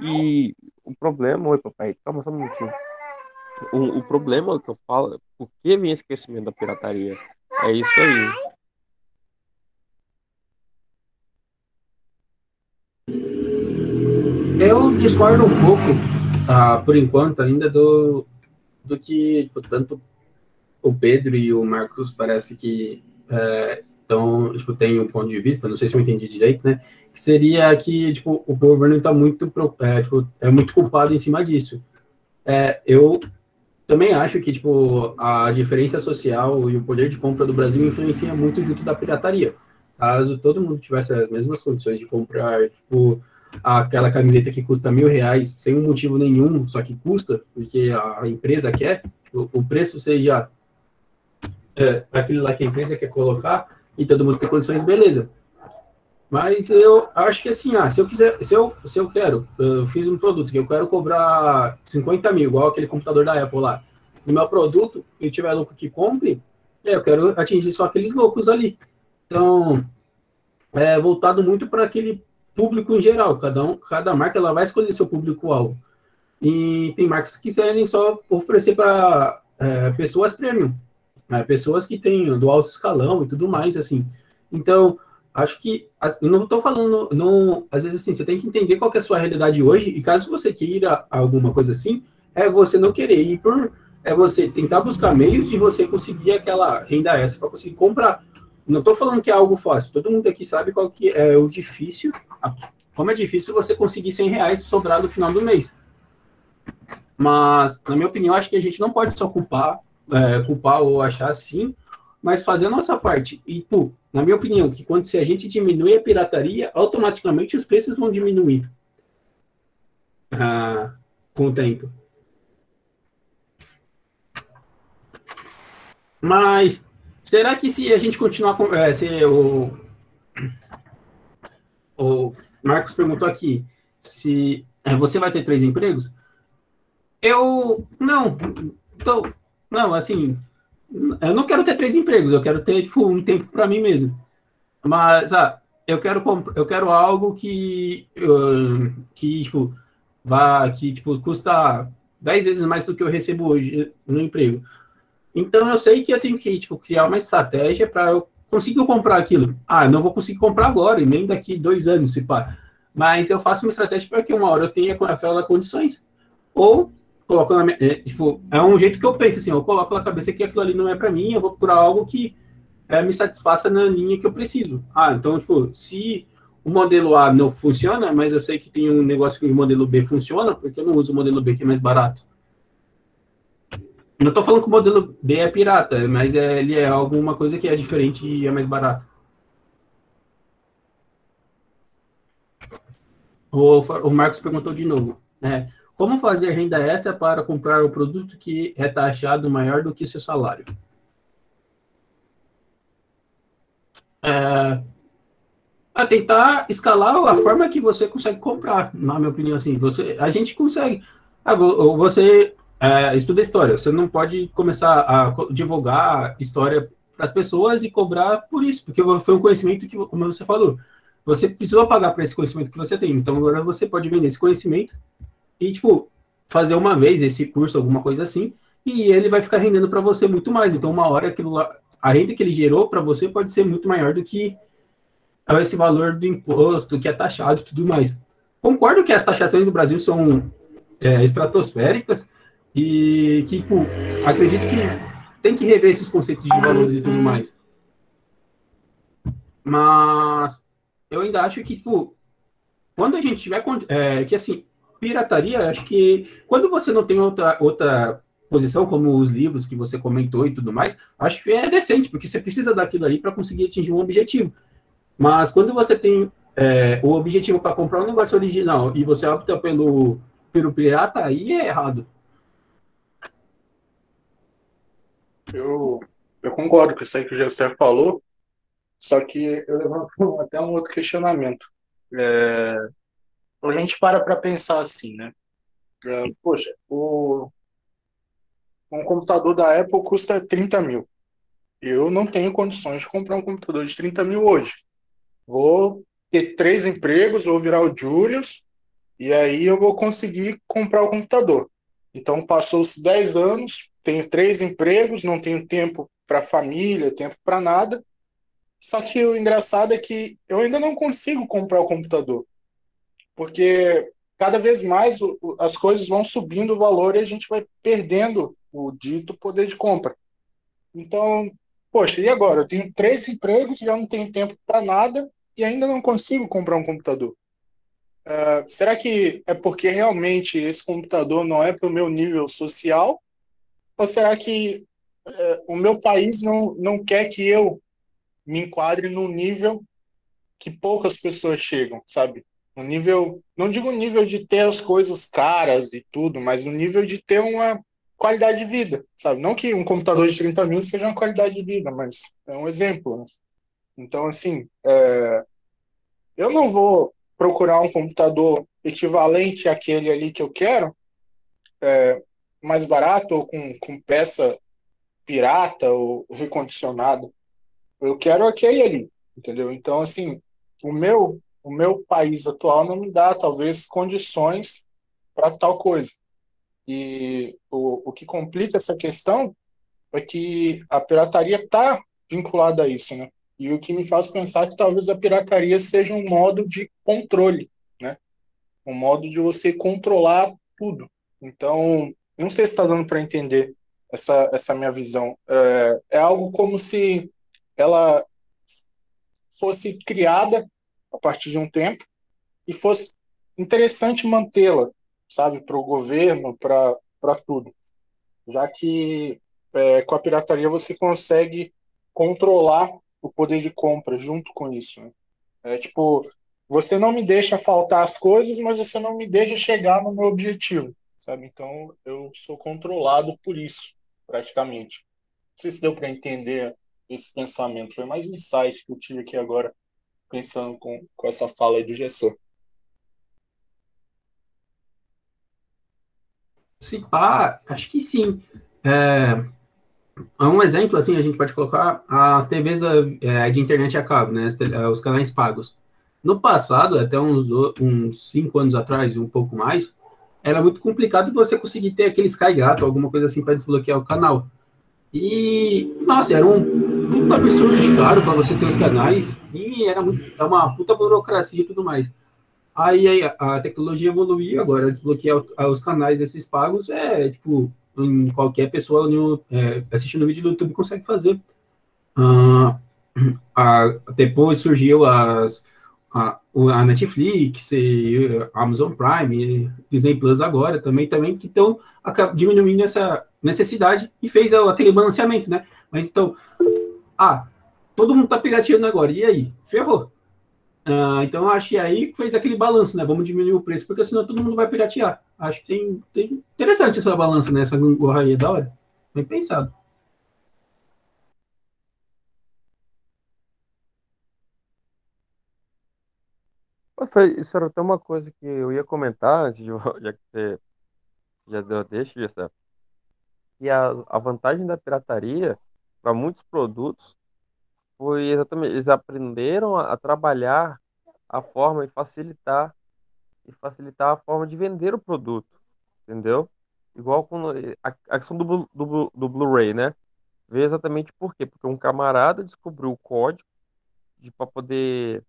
E o problema, oi papai, calma só um minutinho. O, o problema que eu falo, por que vem esse crescimento da pirataria? É isso aí. Eu discordo um pouco, uh, por enquanto, ainda do, do que tipo, tanto o Pedro e o Marcos parece que é, então, tipo, tem um ponto de vista, não sei se eu entendi direito, né? Que seria que, tipo, o governo está muito, é, tipo, é muito culpado em cima disso. É, eu também acho que, tipo, a diferença social e o poder de compra do Brasil influencia muito junto da pirataria. Caso todo mundo tivesse as mesmas condições de comprar, tipo, aquela camiseta que custa mil reais sem um motivo nenhum, só que custa, porque a empresa quer, o, preço seja é, aquilo lá que a empresa quer colocar, e todo mundo tem condições, beleza. Mas eu acho que assim, ah, se eu quiser, se eu, se eu quero, eu fiz um produto que eu quero cobrar 50 mil, igual aquele computador da Apple lá. no meu produto e tiver lucro que compre, é, eu quero atingir só aqueles lucros ali. Então, é voltado muito para aquele público em geral. Cada, um, cada marca ela vai escolher seu público-alvo. E tem marcas que querem só oferecer para é, pessoas premium, né? pessoas que têm do alto escalão e tudo mais, assim. Então, acho que não estou falando, não, às vezes assim, você tem que entender qual que é a sua realidade hoje, e caso você queira alguma coisa assim, é você não querer ir por é você tentar buscar meios de você conseguir aquela renda extra para conseguir comprar. Não estou falando que é algo fácil. Todo mundo aqui sabe qual que é o difícil, como é difícil você conseguir 100 reais sobrar no final do mês. Mas, na minha opinião, acho que a gente não pode só culpar, é, culpar ou achar assim, mas fazer a nossa parte. E, pô, na minha opinião, que quando se a gente diminui a pirataria, automaticamente os preços vão diminuir ah, com o tempo. Mas será que se a gente continuar com. É, se o, o Marcos perguntou aqui se é, você vai ter três empregos? Eu. Não. Tô, não, assim. Eu não quero ter três empregos, eu quero ter tipo, um tempo para mim mesmo. Mas, ah, eu quero eu quero algo que uh, que tipo vá que tipo custa dez vezes mais do que eu recebo hoje no emprego. Então eu sei que eu tenho que tipo, criar uma estratégia para eu conseguir comprar aquilo. Ah, não vou conseguir comprar agora, e nem daqui dois anos, se pá. Mas eu faço uma estratégia para que uma hora eu tenha aquelas condições. Ou minha, é, tipo, é um jeito que eu penso assim, eu coloco na cabeça que aquilo ali não é para mim, eu vou procurar algo que é, me satisfaça na linha que eu preciso. Ah, então, tipo, se o modelo A não funciona, mas eu sei que tem um negócio que o modelo B funciona, porque eu não uso o modelo B que é mais barato. Não estou falando que o modelo B é pirata, mas é, ele é alguma coisa que é diferente e é mais barato. O, o Marcos perguntou de novo, né? Como fazer renda extra para comprar o produto que é taxado maior do que seu salário? É, a tentar escalar a forma que você consegue comprar, na minha opinião, assim, você, a gente consegue. Ah, você é, estuda história. Você não pode começar a divulgar história para as pessoas e cobrar por isso, porque foi um conhecimento que, como você falou, você precisou pagar para esse conhecimento que você tem. Então agora você pode vender esse conhecimento e tipo fazer uma vez esse curso, alguma coisa assim, e ele vai ficar rendendo para você muito mais. Então uma hora aquilo lá, a renda que ele gerou para você pode ser muito maior do que esse valor do imposto que é taxado e tudo mais. Concordo que as taxações do Brasil são é, estratosféricas, e que, tipo, acredito que tem que rever esses conceitos de valores e tudo mais. Mas eu ainda acho que, tipo, quando a gente tiver. É, que assim, pirataria, acho que quando você não tem outra, outra posição, como os livros que você comentou e tudo mais, acho que é decente, porque você precisa daquilo ali para conseguir atingir um objetivo. Mas quando você tem é, o objetivo para comprar um negócio original e você opta pelo, pelo pirata, aí é errado. Eu, eu concordo com isso aí que o Gessé falou, só que eu levanto até um outro questionamento. É, a gente para para pensar assim, né? É, poxa, o, um computador da Apple custa 30 mil. Eu não tenho condições de comprar um computador de 30 mil hoje. Vou ter três empregos, vou virar o Julius, e aí eu vou conseguir comprar o computador. Então, passou-se 10 anos, tenho três empregos, não tenho tempo para família, tempo para nada. Só que o engraçado é que eu ainda não consigo comprar o computador. Porque cada vez mais as coisas vão subindo o valor e a gente vai perdendo o dito poder de compra. Então, poxa, e agora? Eu tenho três empregos, já não tenho tempo para nada e ainda não consigo comprar um computador. Uh, será que é porque realmente esse computador não é para o meu nível social? Ou será que uh, o meu país não, não quer que eu me enquadre no nível que poucas pessoas chegam, sabe? No nível, não digo nível de ter as coisas caras e tudo, mas no nível de ter uma qualidade de vida, sabe? Não que um computador de 30 mil seja uma qualidade de vida, mas é um exemplo. Né? Então, assim, é, eu não vou procurar um computador equivalente àquele ali que eu quero, é, mais barato ou com, com peça pirata ou recondicionada. Eu quero aquele ali, entendeu? Então, assim, o meu, o meu país atual não me dá, talvez, condições para tal coisa. E o, o que complica essa questão é que a pirataria está vinculada a isso, né? E o que me faz pensar que talvez a pirataria seja um modo de controle, né? Um modo de você controlar tudo. Então, não sei se está dando para entender essa, essa minha visão. É, é algo como se ela fosse criada a partir de um tempo e fosse interessante mantê-la, sabe, para o governo, para tudo. Já que é, com a pirataria você consegue controlar o poder de compra junto com isso. Né? É tipo, você não me deixa faltar as coisas, mas você não me deixa chegar no meu objetivo, sabe? Então eu sou controlado por isso, praticamente. Não sei se deu para entender esse pensamento. Foi mais um insight que eu tive aqui agora, pensando com, com essa fala aí do Gessor. Se pá, acho que sim. É, um exemplo, assim, a gente pode colocar as TVs é, de internet a cabo, né, é, os canais pagos. No passado, até uns, uns cinco anos atrás, um pouco mais, era muito complicado você conseguir ter aquele Sky Gato, alguma coisa assim, para desbloquear o canal. E, nossa, era um puta absurdo de caro para você ter os canais, e era, muito, é uma puta burocracia e tudo mais. Aí, aí a tecnologia evoluiu, agora desbloquear os canais desses pagos é, tipo, em qualquer pessoa no, é, assistindo vídeo do YouTube consegue fazer. Ah, a, depois surgiu as, a, a Netflix, a Amazon Prime, Disney Plus agora também, também que estão diminuindo essa necessidade e fez aquele balanceamento, né? Mas então, ah, todo mundo tá pirateando agora, e aí? Ferrou. Uh, então, acho que aí fez aquele balanço, né? Vamos diminuir o preço, porque senão todo mundo vai piratear. Acho que tem, tem interessante essa balança, né? Essa gangorra aí, é da hora. Bem pensado. Isso era até uma coisa que eu ia comentar antes de já que você já deu deixa, Gessé. E a, a vantagem da pirataria para muitos produtos foi exatamente, eles aprenderam a, a, trabalhar a forma e facilitar e facilitar a forma de vender o produto, entendeu? Igual com a, a questão do, do, do Blu-ray, né? Vê exatamente por quê? Porque um camarada descobriu o código de para poder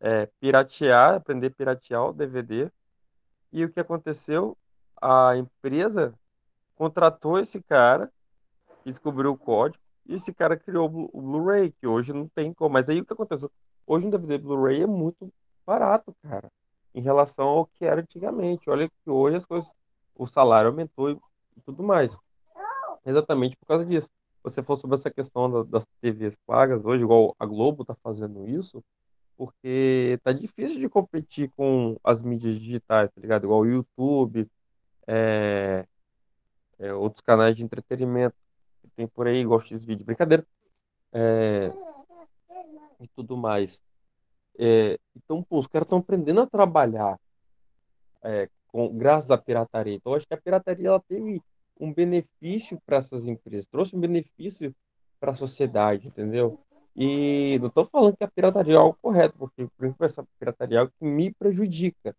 é, piratear, aprender a piratear o DVD. E o que aconteceu? A empresa contratou esse cara, descobriu o código, e esse cara criou o Blu-ray, que hoje não tem como. Mas aí o que aconteceu? Hoje um DVD Blu-ray é muito barato, cara, em relação ao que era antigamente. Olha que hoje as coisas, o salário aumentou e tudo mais. Exatamente por causa disso. Você for sobre essa questão das TVs pagas hoje, igual a Globo está fazendo isso, porque tá difícil de competir com as mídias digitais, tá ligado? Igual o YouTube, é, é, outros canais de entretenimento tem por aí, igual X-Vídeo, brincadeira, é, e tudo mais. É, então, pô, os caras estão aprendendo a trabalhar é, com, graças à pirataria. Então, acho que a pirataria ela teve um benefício para essas empresas, trouxe um benefício para a sociedade, entendeu? E não estou falando que a pirataria é algo correto, porque por exemplo, essa pirataria é algo que me prejudica.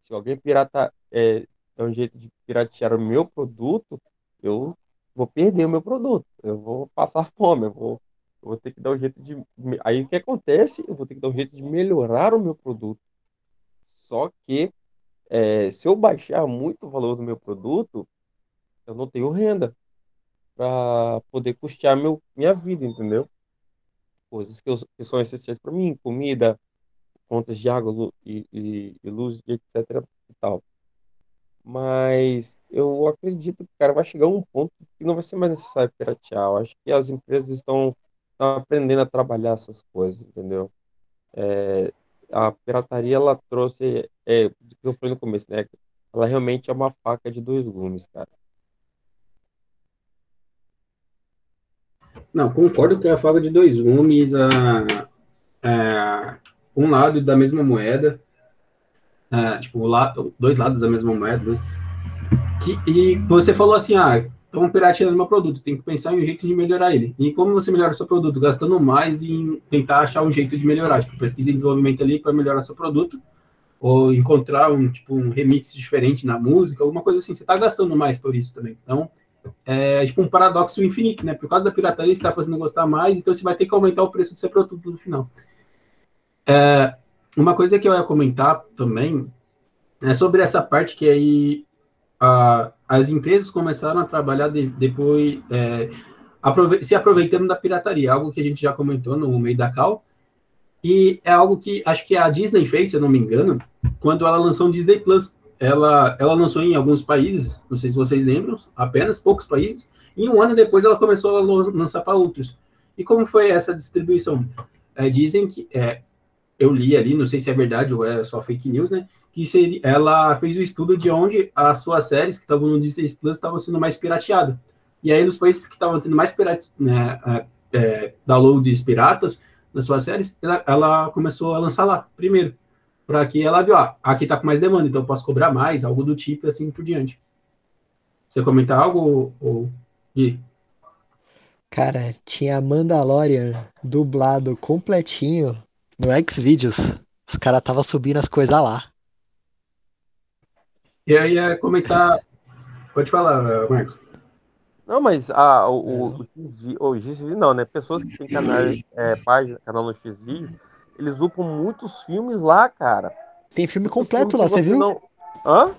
Se alguém pirata é, é um jeito de piratear o meu produto, eu vou perder o meu produto, eu vou passar fome, eu vou, eu vou ter que dar um jeito de. Aí o que acontece? Eu vou ter que dar um jeito de melhorar o meu produto. Só que é, se eu baixar muito o valor do meu produto, eu não tenho renda para poder custear meu, minha vida, entendeu? coisas que, eu, que são essenciais para mim, comida, contas de água e, e, e luz, etc. E tal. Mas eu acredito que, cara, vai chegar um ponto que não vai ser mais necessário piratear. Eu acho que as empresas estão, estão aprendendo a trabalhar essas coisas, entendeu? É, a pirataria, ela trouxe, é, que eu falei no começo, né? Ela realmente é uma faca de dois gumes, cara. Não, concordo que é a faca de dois gumes, a, a, um lado da mesma moeda, a, tipo, la, dois lados da mesma moeda, né? que, e você falou assim, ah, estão pirateando meu produto, tem que pensar em um jeito de melhorar ele. E como você melhora o seu produto? Gastando mais em tentar achar um jeito de melhorar, tipo, pesquisa e desenvolvimento ali para melhorar seu produto, ou encontrar um, tipo, um remix diferente na música, alguma coisa assim. Você está gastando mais por isso também. Então, é tipo um paradoxo infinito, né? Por causa da pirataria, você está fazendo gostar mais, então você vai ter que aumentar o preço do seu produto no final. É, uma coisa que eu ia comentar também é sobre essa parte que aí a, as empresas começaram a trabalhar de, depois, é, aprove se aproveitando da pirataria, algo que a gente já comentou no meio da cal, e é algo que acho que a Disney fez, se eu não me engano, quando ela lançou o Disney Plus. Ela, ela lançou em alguns países, não sei se vocês lembram, apenas poucos países, e um ano depois ela começou a lançar para outros. E como foi essa distribuição? É, dizem que é, eu li ali, não sei se é verdade ou é só fake news, né? que seria, ela fez o um estudo de onde as suas séries que estavam no Disney Plus estavam sendo mais pirateadas. E aí, nos países que estavam tendo mais pirate, né, é, é, downloads piratas nas suas séries, ela, ela, começou a lançar lá, primeiro. Para que ela viu, ó, aqui está com mais demanda, então eu posso cobrar mais, algo do tipo, assim por diante. Você comentar algo, ou... Gui? Cara, tinha Mandalorian dublado completinho no Xvideos. Os caras tava subindo as coisas lá. E aí é comentar. Pode falar, Marcos. Não, mas a, o, o, o, Xvideo não, né? Pessoas que têm canal, é, página, canal no Xvideo, eles upam muitos filmes lá, cara. Tem filme completo filme lá, você viu? Não... Hã?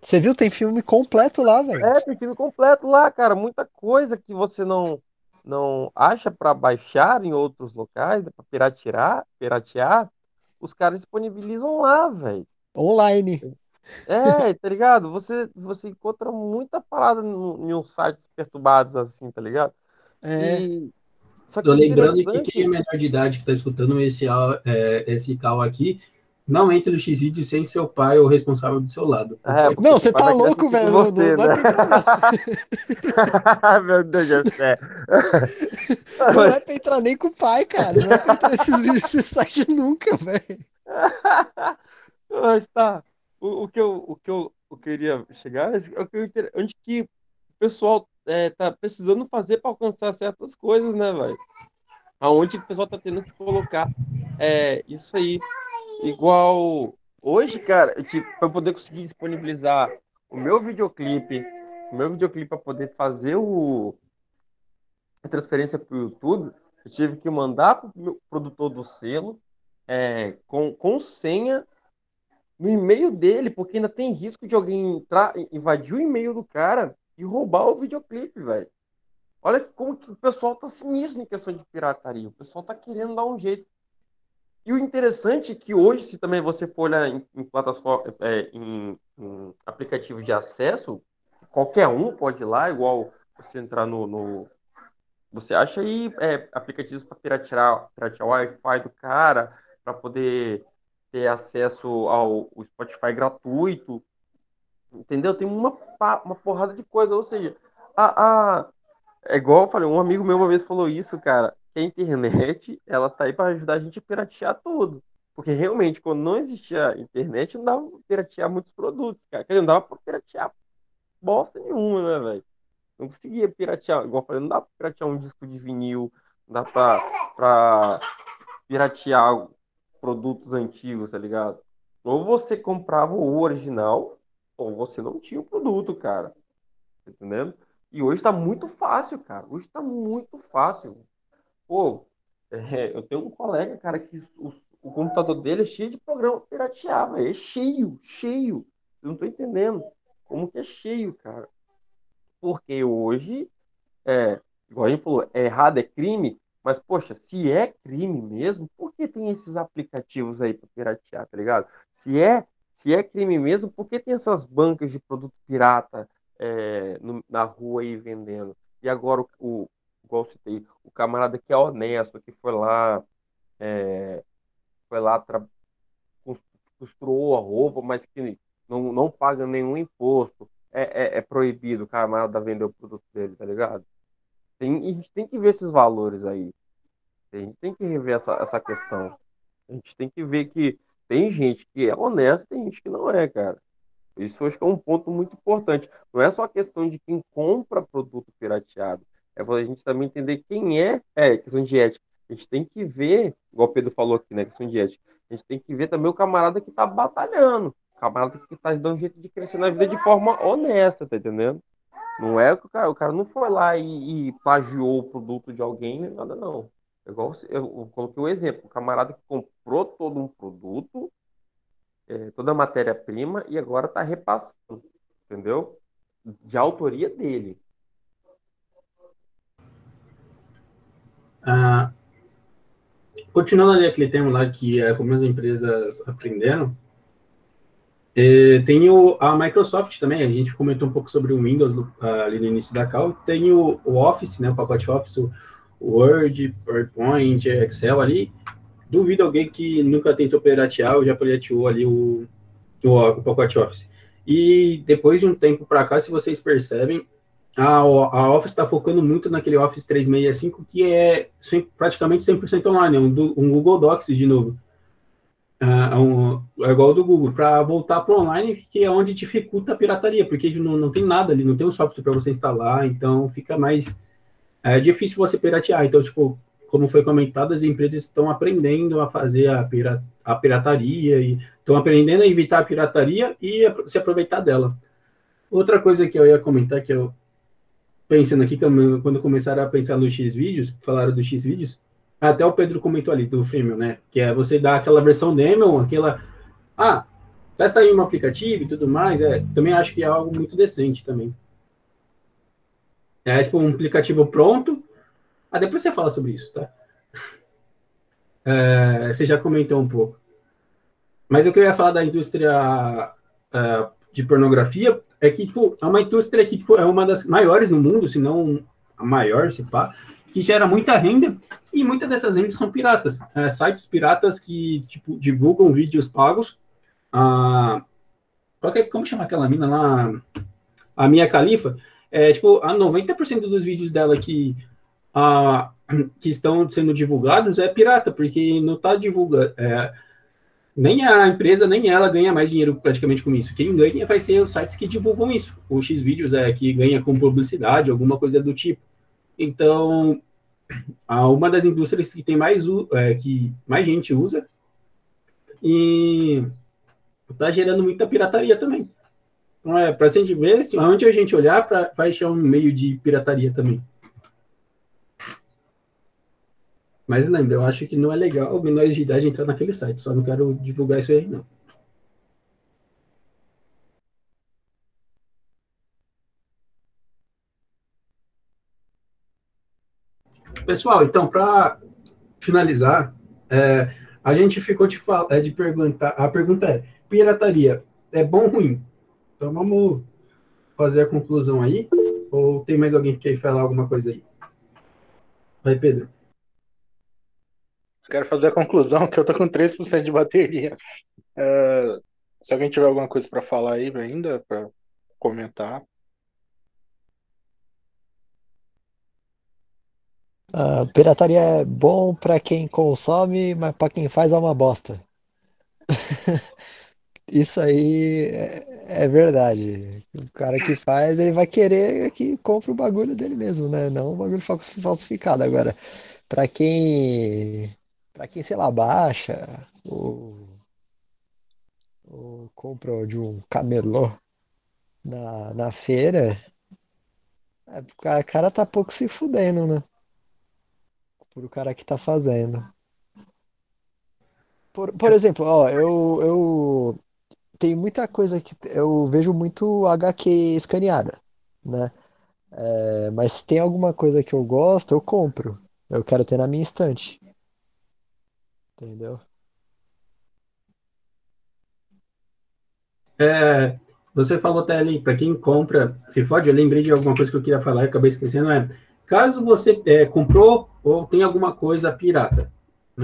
Você viu? Tem filme completo lá, velho. É, tem filme completo lá, cara. Muita coisa que você não não acha para baixar em outros locais, para piratear, piratear, os caras disponibilizam lá, velho. Online. É, tá ligado? Você, você encontra muita parada em uns sites perturbados assim, tá ligado? É. E... Só que Tô lembrando que quem é menor de idade que tá escutando esse, é, esse call aqui, não entre no X-Video sem seu pai ou responsável do seu lado. É, não, você tá louco, velho. Você, não, não, né? Meu Deus do céu. Não é pra entrar nem com o pai, cara. Não é pra entrar nesses, nesses sites nunca, velho. Mas tá o, o, que eu, o que eu, eu queria chegar é o que eu, onde que o pessoal é, tá precisando fazer para alcançar certas coisas, né, velho? Aonde o pessoal tá tendo que colocar é, isso aí. Igual hoje, cara, tipo, para poder conseguir disponibilizar o meu videoclipe, o meu videoclipe para poder fazer o a transferência para o YouTube, eu tive que mandar para o produtor do selo é, com, com senha no e-mail dele, porque ainda tem risco de alguém entrar, invadir o e-mail do cara e roubar o videoclipe, velho. Olha como que o pessoal tá sinistro em questão de pirataria. O pessoal tá querendo dar um jeito. E o interessante é que hoje, se também você for olhar em, em plataforma, é, em, em, aplicativos de acesso, qualquer um pode ir lá, igual você entrar no. no você acha aí é, aplicativos para piratear, piratear o Wi-Fi do cara, para poder ter acesso ao Spotify gratuito, entendeu? Tem uma, uma porrada de coisa, ou seja, a, a, é igual eu falei, um amigo meu uma vez falou isso, cara, a internet, ela tá aí para ajudar a gente a piratear tudo. Porque realmente, quando não existia internet, não dava pra piratear muitos produtos, cara. Quer dizer, não dava pra piratear bosta nenhuma, né, velho? Não conseguia piratear, igual eu falei, não dá pra piratear um disco de vinil, não dá pra, pra piratear produtos antigos, tá ligado? Ou você comprava o original, ou você não tinha o produto, cara. Tá entendendo? E hoje tá muito fácil, cara. Hoje tá muito fácil. Pô, é, eu tenho um colega, cara, que o, o, computador dele é cheio de programa pirateado, é cheio, cheio. Eu não tô entendendo como que é cheio, cara. Porque hoje, é, igual a gente falou, é errado, é crime, mas, poxa, se é crime mesmo, por que tem esses aplicativos aí para piratear, tá ligado? Se é, se é crime mesmo, por que tem essas bancas de produto pirata é, no, na rua aí vendendo? E agora, o, igual eu citei, o camarada que é honesto, que foi lá, é, foi lá, costurou a roupa, mas que não, não paga nenhum imposto, é, é, é proibido o camarada vender o produto dele, tá ligado? Tem, a gente tem que ver esses valores aí. A gente tem que rever essa, essa questão. A gente tem que ver que tem gente que é honesta tem gente que não é, cara. Isso acho que é um ponto muito importante. Não é só questão de quem compra produto pirateado. É a gente também entender quem é. É, questão de ética. A gente tem que ver, igual o Pedro falou aqui, né? Questão de ética. A gente tem que ver também o camarada que está batalhando. O camarada que está dando um jeito de crescer na vida de forma honesta, tá entendendo? Não é que o cara, o cara não foi lá e, e plagiou o produto de alguém, nada, não. É igual eu, coloquei o um exemplo, o camarada que comprou todo um produto, é, toda a matéria-prima, e agora está repassando, entendeu? De autoria dele. Ah, continuando ali aquele tema lá que é como as empresas aprenderam, é, tem o, a Microsoft também, a gente comentou um pouco sobre o Windows ali no início da call, tem o, o Office, né, o pacote Office, o Word, PowerPoint, Excel ali, duvido alguém que nunca tentou piratear ou já pirateou ali o, o, o pacote Office. E depois de um tempo para cá, se vocês percebem, a, a Office está focando muito naquele Office 365, que é 100, praticamente 100% online, é um, um Google Docs de novo. É, um, é igual do Google, para voltar para online, que é onde dificulta a pirataria, porque não, não tem nada ali, não tem um software para você instalar, então fica mais é difícil você piratear. Então, tipo, como foi comentado, as empresas estão aprendendo a fazer a, pira, a pirataria e estão aprendendo a evitar a pirataria e a, se aproveitar dela. Outra coisa que eu ia comentar, que eu pensando aqui, quando começaram a pensar no X vídeos, falaram do X vídeos, até o Pedro comentou ali do Freemium, né? Que é você dar aquela versão demo, aquela. Ah, testa aí um aplicativo e tudo mais. É, também acho que é algo muito decente também. É tipo um aplicativo pronto. Ah, depois você fala sobre isso, tá? É, você já comentou um pouco. Mas eu ia falar da indústria uh, de pornografia é que tipo, é uma indústria que tipo, é uma das maiores no mundo, se não a maior, se pá, que gera muita renda e muitas dessas rendas são piratas. É, sites piratas que tipo, divulgam vídeos pagos. Ah, qualquer, como chama aquela mina lá? A Minha Califa. É, tipo, a 90% dos vídeos dela que, a, que estão sendo divulgados é pirata, porque não está divulgando. É, nem a empresa, nem ela ganha mais dinheiro praticamente com isso. Quem ganha vai ser os sites que divulgam isso. O Xvideos é que ganha com publicidade, alguma coisa do tipo. Então, uma das indústrias que tem mais, é, que mais gente usa e está gerando muita pirataria também. Então, é, para a gente ver, onde a gente olhar, pra, vai achar um meio de pirataria também. Mas lembra, eu acho que não é legal menores de idade entrar naquele site, só não quero divulgar isso aí, não. Pessoal, então, para finalizar, é, a gente ficou de, é, de perguntar. A pergunta é: pirataria é bom ou ruim? Então vamos fazer a conclusão aí. Ou tem mais alguém que quer falar alguma coisa aí? Vai, Pedro. Quero fazer a conclusão que eu tô com 3% de bateria. Uh, se alguém tiver alguma coisa para falar aí ainda, para comentar. Uh, pirataria é bom para quem consome, mas para quem faz é uma bosta. Isso aí é, é verdade. O cara que faz, ele vai querer que compre o bagulho dele mesmo, né? Não o bagulho falsificado. Agora, para quem, para quem, sei lá, baixa ou, ou compra de um camelô na, na feira, é, o cara tá pouco se fudendo, né? por o cara que tá fazendo. Por, por exemplo, ó, eu, eu tem muita coisa que eu vejo muito HQ escaneada, né? É, mas se tem alguma coisa que eu gosto, eu compro. Eu quero ter na minha estante. Entendeu? É, você falou até ali, para quem compra, se fode, eu lembrei de alguma coisa que eu queria falar e acabei esquecendo, é Caso você é, comprou ou tem alguma coisa pirata,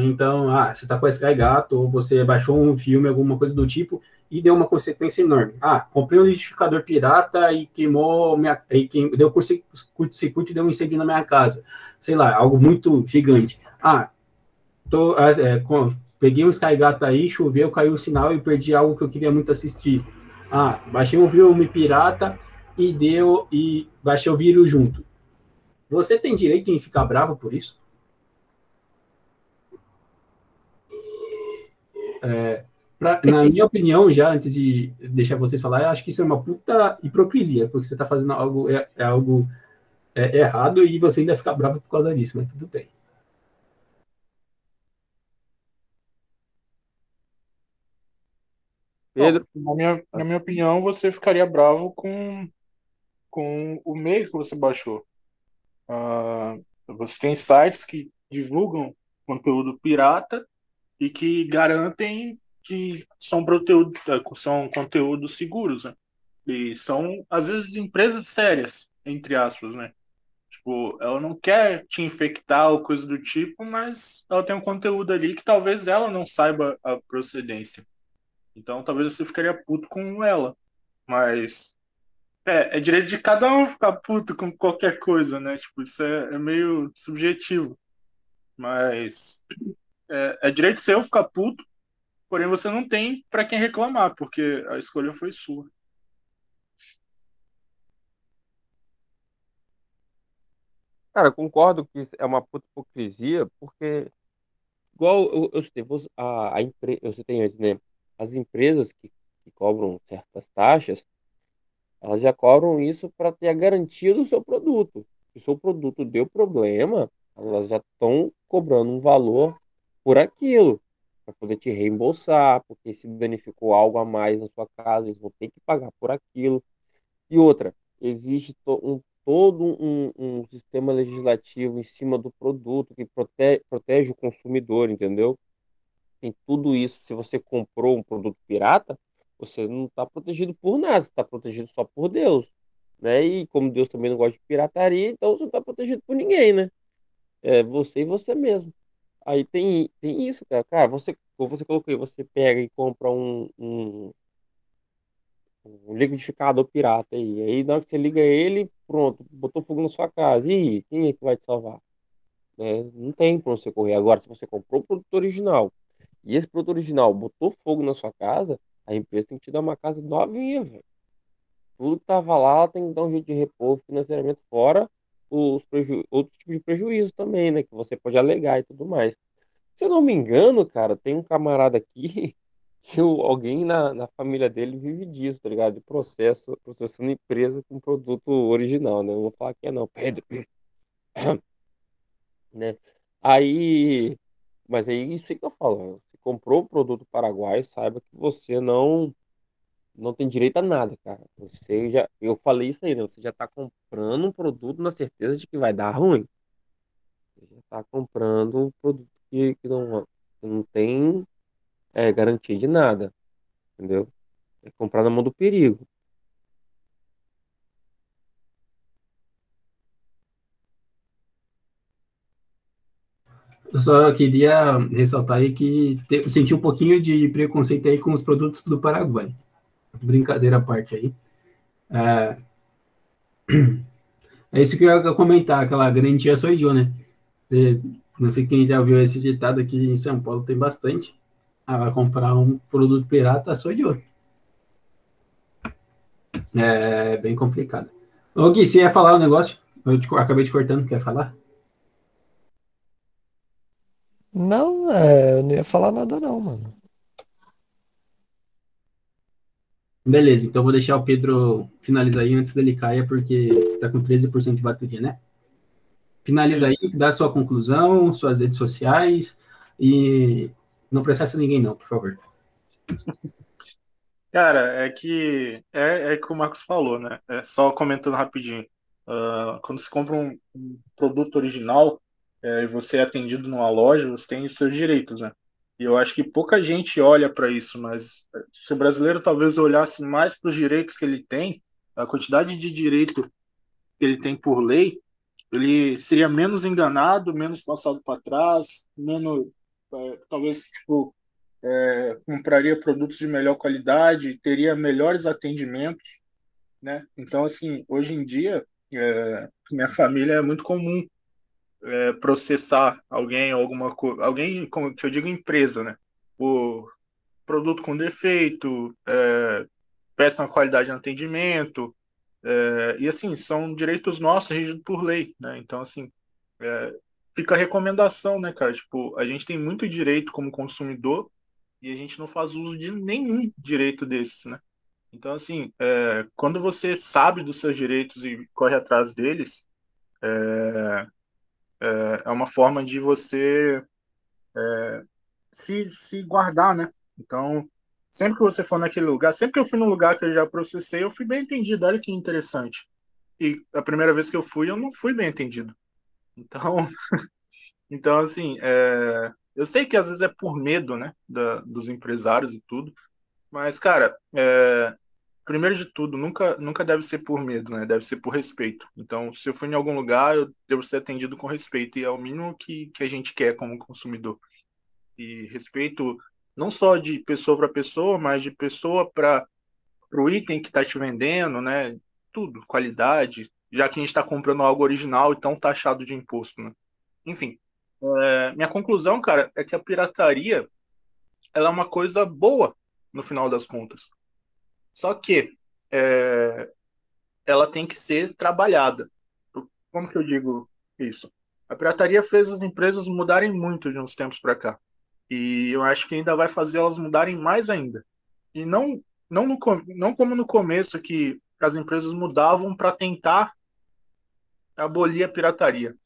então, ah, você está com a Sky Gato, ou você baixou um filme, alguma coisa do tipo, e deu uma consequência enorme. Ah, comprei um liquidificador pirata e queimou minha. E queim, deu curto-circuito e deu um incêndio na minha casa. Sei lá, algo muito gigante. Ah, tô, é, com, peguei um Sky Gato aí, choveu, caiu o sinal e perdi algo que eu queria muito assistir. Ah, baixei um filme pirata e deu e baixei o vírus junto. Você tem direito em ficar bravo por isso? É, pra, na minha opinião, já antes de deixar vocês falar, eu acho que isso é uma puta hipocrisia, porque você está fazendo algo, é, é algo é, errado e você ainda fica bravo por causa disso, mas tudo bem. Pedro? Na minha, na minha opinião, você ficaria bravo com, com o meio que você baixou. Uh, você tem sites que divulgam conteúdo pirata e que garantem que são, conteúdo, é, são conteúdos seguros, né? E são, às vezes, empresas sérias, entre aspas, né? Tipo, ela não quer te infectar ou coisa do tipo, mas ela tem um conteúdo ali que talvez ela não saiba a procedência. Então talvez você ficaria puto com ela. Mas é, é direito de cada um ficar puto com qualquer coisa, né? Tipo, isso é, é meio subjetivo. Mas é, é direito seu ficar puto, porém você não tem para quem reclamar, porque a escolha foi sua. Cara, concordo que é uma puta hipocrisia, porque, igual eu, eu a, a empre, eu citei antes, né? As empresas que, que cobram certas taxas, elas já cobram isso para ter a garantia do seu produto. Se o seu produto deu problema, elas já estão cobrando um valor por aquilo, para poder te reembolsar, porque se danificou algo a mais na sua casa, eles vão ter que pagar por aquilo. E outra, existe um todo um, um sistema legislativo em cima do produto que protege, protege o consumidor, entendeu? Tem tudo isso. Se você comprou um produto pirata, você não está protegido por nada, você está protegido só por Deus. Né? E como Deus também não gosta de pirataria, então você não está protegido por ninguém, né? É você e você mesmo. Aí tem, tem isso, cara. Cara, você, como você colocou você pega e compra um, um, um liquidificador pirata aí. Aí na hora que você liga ele, pronto, botou fogo na sua casa. E quem é que vai te salvar? Né? Não tem pra você correr. Agora, se você comprou o produto original e esse produto original botou fogo na sua casa, a empresa tem que te dar uma casa novinha, velho. Tudo que tava lá tem que dar um jeito de repor financeiramente, fora os preju... outros tipos de prejuízo também, né? Que você pode alegar e tudo mais. Se eu não me engano, cara, tem um camarada aqui que o, alguém na, na família dele vive disso, tá ligado? De processo, processando empresa com produto original, né? Não vou falar que é não, Pedro. né? Aí, mas aí isso aí que eu falo, comprou o produto paraguaio, saiba que você não não tem direito a nada, cara. Você já, eu falei isso aí, né? Você já tá comprando um produto na certeza de que vai dar ruim. Você já tá comprando um produto que, que não, que não tem é garantia de nada, entendeu? É comprar na mão do perigo. Eu só queria ressaltar aí que te, senti um pouquinho de preconceito aí com os produtos do Paraguai. Brincadeira à parte aí. É, é isso que eu ia comentar, aquela garantia sou eu, né? Não sei quem já viu esse ditado aqui em São Paulo, tem bastante. Ah, vai comprar um produto pirata, sou ouro. É bem complicado. Ô Gui, você ia falar um negócio? Eu te, acabei te cortando, quer falar? Não, é, eu não ia falar nada não, mano. Beleza, então vou deixar o Pedro finalizar aí antes dele cair, porque tá com 13% de bateria, né? Finaliza aí, dá sua conclusão, suas redes sociais e não processa ninguém, não, por favor. Cara, é que é, é que o Marcos falou, né? É só comentando rapidinho. Uh, quando você compra um, um produto original é, você é atendido numa loja, você tem os seus direitos, né? E eu acho que pouca gente olha para isso, mas se o brasileiro talvez olhasse mais para os direitos que ele tem, a quantidade de direito que ele tem por lei, ele seria menos enganado, menos passado para trás, menos é, talvez tipo, é, compraria produtos de melhor qualidade, teria melhores atendimentos, né? Então, assim, hoje em dia, é, minha família é muito comum é, processar alguém alguma coisa, alguém, que eu digo, empresa, né? Por produto com defeito, é, péssima qualidade no atendimento, é, e assim, são direitos nossos regidos por lei, né? Então, assim, é, fica a recomendação, né, cara? Tipo, a gente tem muito direito como consumidor e a gente não faz uso de nenhum direito desses, né? Então, assim, é, quando você sabe dos seus direitos e corre atrás deles, é, é, é uma forma de você é, se, se guardar, né? Então, sempre que você for naquele lugar, sempre que eu fui no lugar que eu já processei, eu fui bem entendido. Olha que interessante. E a primeira vez que eu fui, eu não fui bem entendido. Então, então assim, é, eu sei que às vezes é por medo, né, da, dos empresários e tudo, mas, cara, é, primeiro de tudo, nunca, nunca deve ser por medo, né, deve ser por respeito. Então, se eu for em algum lugar, eu devo ser atendido com respeito, e é o mínimo que, que a gente quer como consumidor. E respeito não só de pessoa para pessoa, mas de pessoa para o item que está te vendendo, né? Tudo, qualidade, já que a gente está comprando algo original e tão taxado de imposto, né? Enfim, é, minha conclusão, cara, é que a pirataria ela é uma coisa boa no final das contas. Só que é, ela tem que ser trabalhada. Como que eu digo isso? A pirataria fez as empresas mudarem muito de uns tempos para cá. E eu acho que ainda vai fazer elas mudarem mais ainda. E não, não, no, não como no começo, que as empresas mudavam para tentar abolir a pirataria.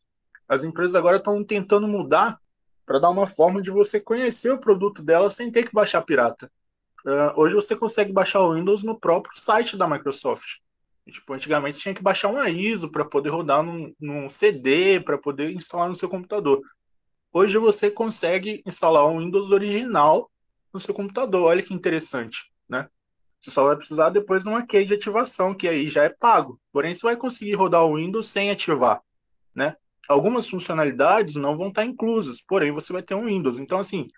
As empresas agora estão tentando mudar para dar uma forma de você conhecer o produto dela sem ter que baixar pirata. Uh, hoje você consegue baixar o Windows no próprio site da Microsoft. Tipo, antigamente você tinha que baixar uma ISO para poder rodar num, num CD, para poder instalar no seu computador. Hoje você consegue instalar um Windows original no seu computador. Olha que interessante, né? Você só vai precisar depois de uma key de ativação, que aí já é pago. Porém, você vai conseguir rodar o Windows sem ativar, né? Algumas funcionalidades não vão estar inclusas, porém você vai ter um Windows. Então, assim,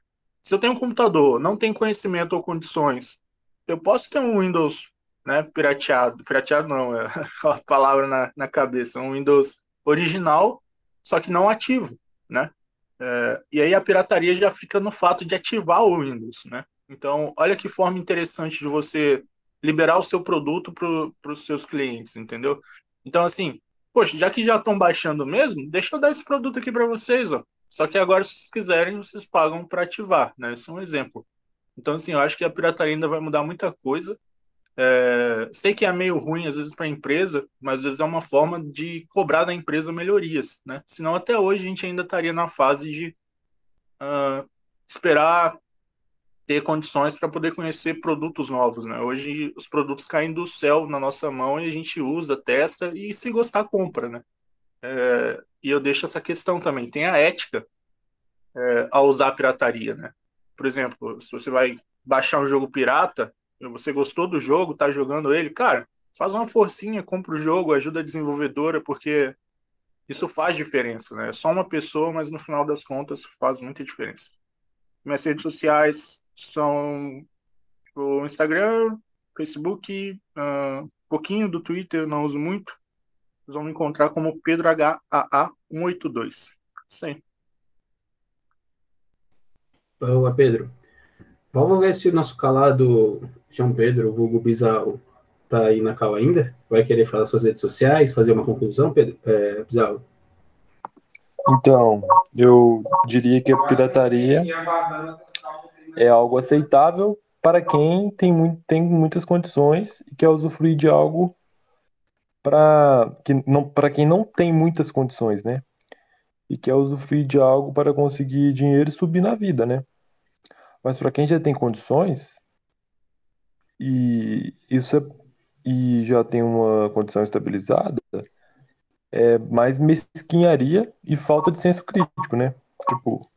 se eu tenho um computador, não tem conhecimento ou condições, eu posso ter um Windows né, pirateado. Pirateado não, é a palavra na, na cabeça. Um Windows original, só que não ativo, né? É, e aí a pirataria já fica no fato de ativar o Windows, né? Então, olha que forma interessante de você liberar o seu produto para os seus clientes, entendeu? Então, assim, poxa, já que já estão baixando mesmo, deixa eu dar esse produto aqui para vocês, ó. Só que agora, se vocês quiserem, vocês pagam para ativar, né? Esse é um exemplo. Então, assim, eu acho que a pirataria ainda vai mudar muita coisa. É, sei que é meio ruim às vezes para a empresa, mas às vezes é uma forma de cobrar da empresa melhorias, né? Senão até hoje a gente ainda estaria na fase de uh, esperar ter condições para poder conhecer produtos novos, né? Hoje os produtos caem do céu na nossa mão e a gente usa, testa e se gostar compra, né? É, e eu deixo essa questão também. Tem a ética é, ao usar a pirataria, né? Por exemplo, se você vai baixar um jogo pirata, você gostou do jogo, tá jogando ele, cara, faz uma forcinha, compra o jogo, ajuda a desenvolvedora, porque isso faz diferença, né? É só uma pessoa, mas no final das contas faz muita diferença. Minhas redes sociais são o Instagram, Facebook, um pouquinho do Twitter, não uso muito. Vocês vão me encontrar como Pedro HAA182. Sim. Boa, Pedro. Vamos ver se o nosso calado João Pedro, o vulgo Bizarro, tá aí na cal ainda? Vai querer falar suas redes sociais, fazer uma conclusão, Pedro? É, Bizarro? Então, eu diria que a pirataria é algo aceitável para quem tem, muito, tem muitas condições e quer usufruir de algo para que não para quem não tem muitas condições, né? E quer usufruir de algo para conseguir dinheiro e subir na vida, né? Mas para quem já tem condições e isso é, e já tem uma condição estabilizada, é mais mesquinharia e falta de senso crítico, né? Tipo,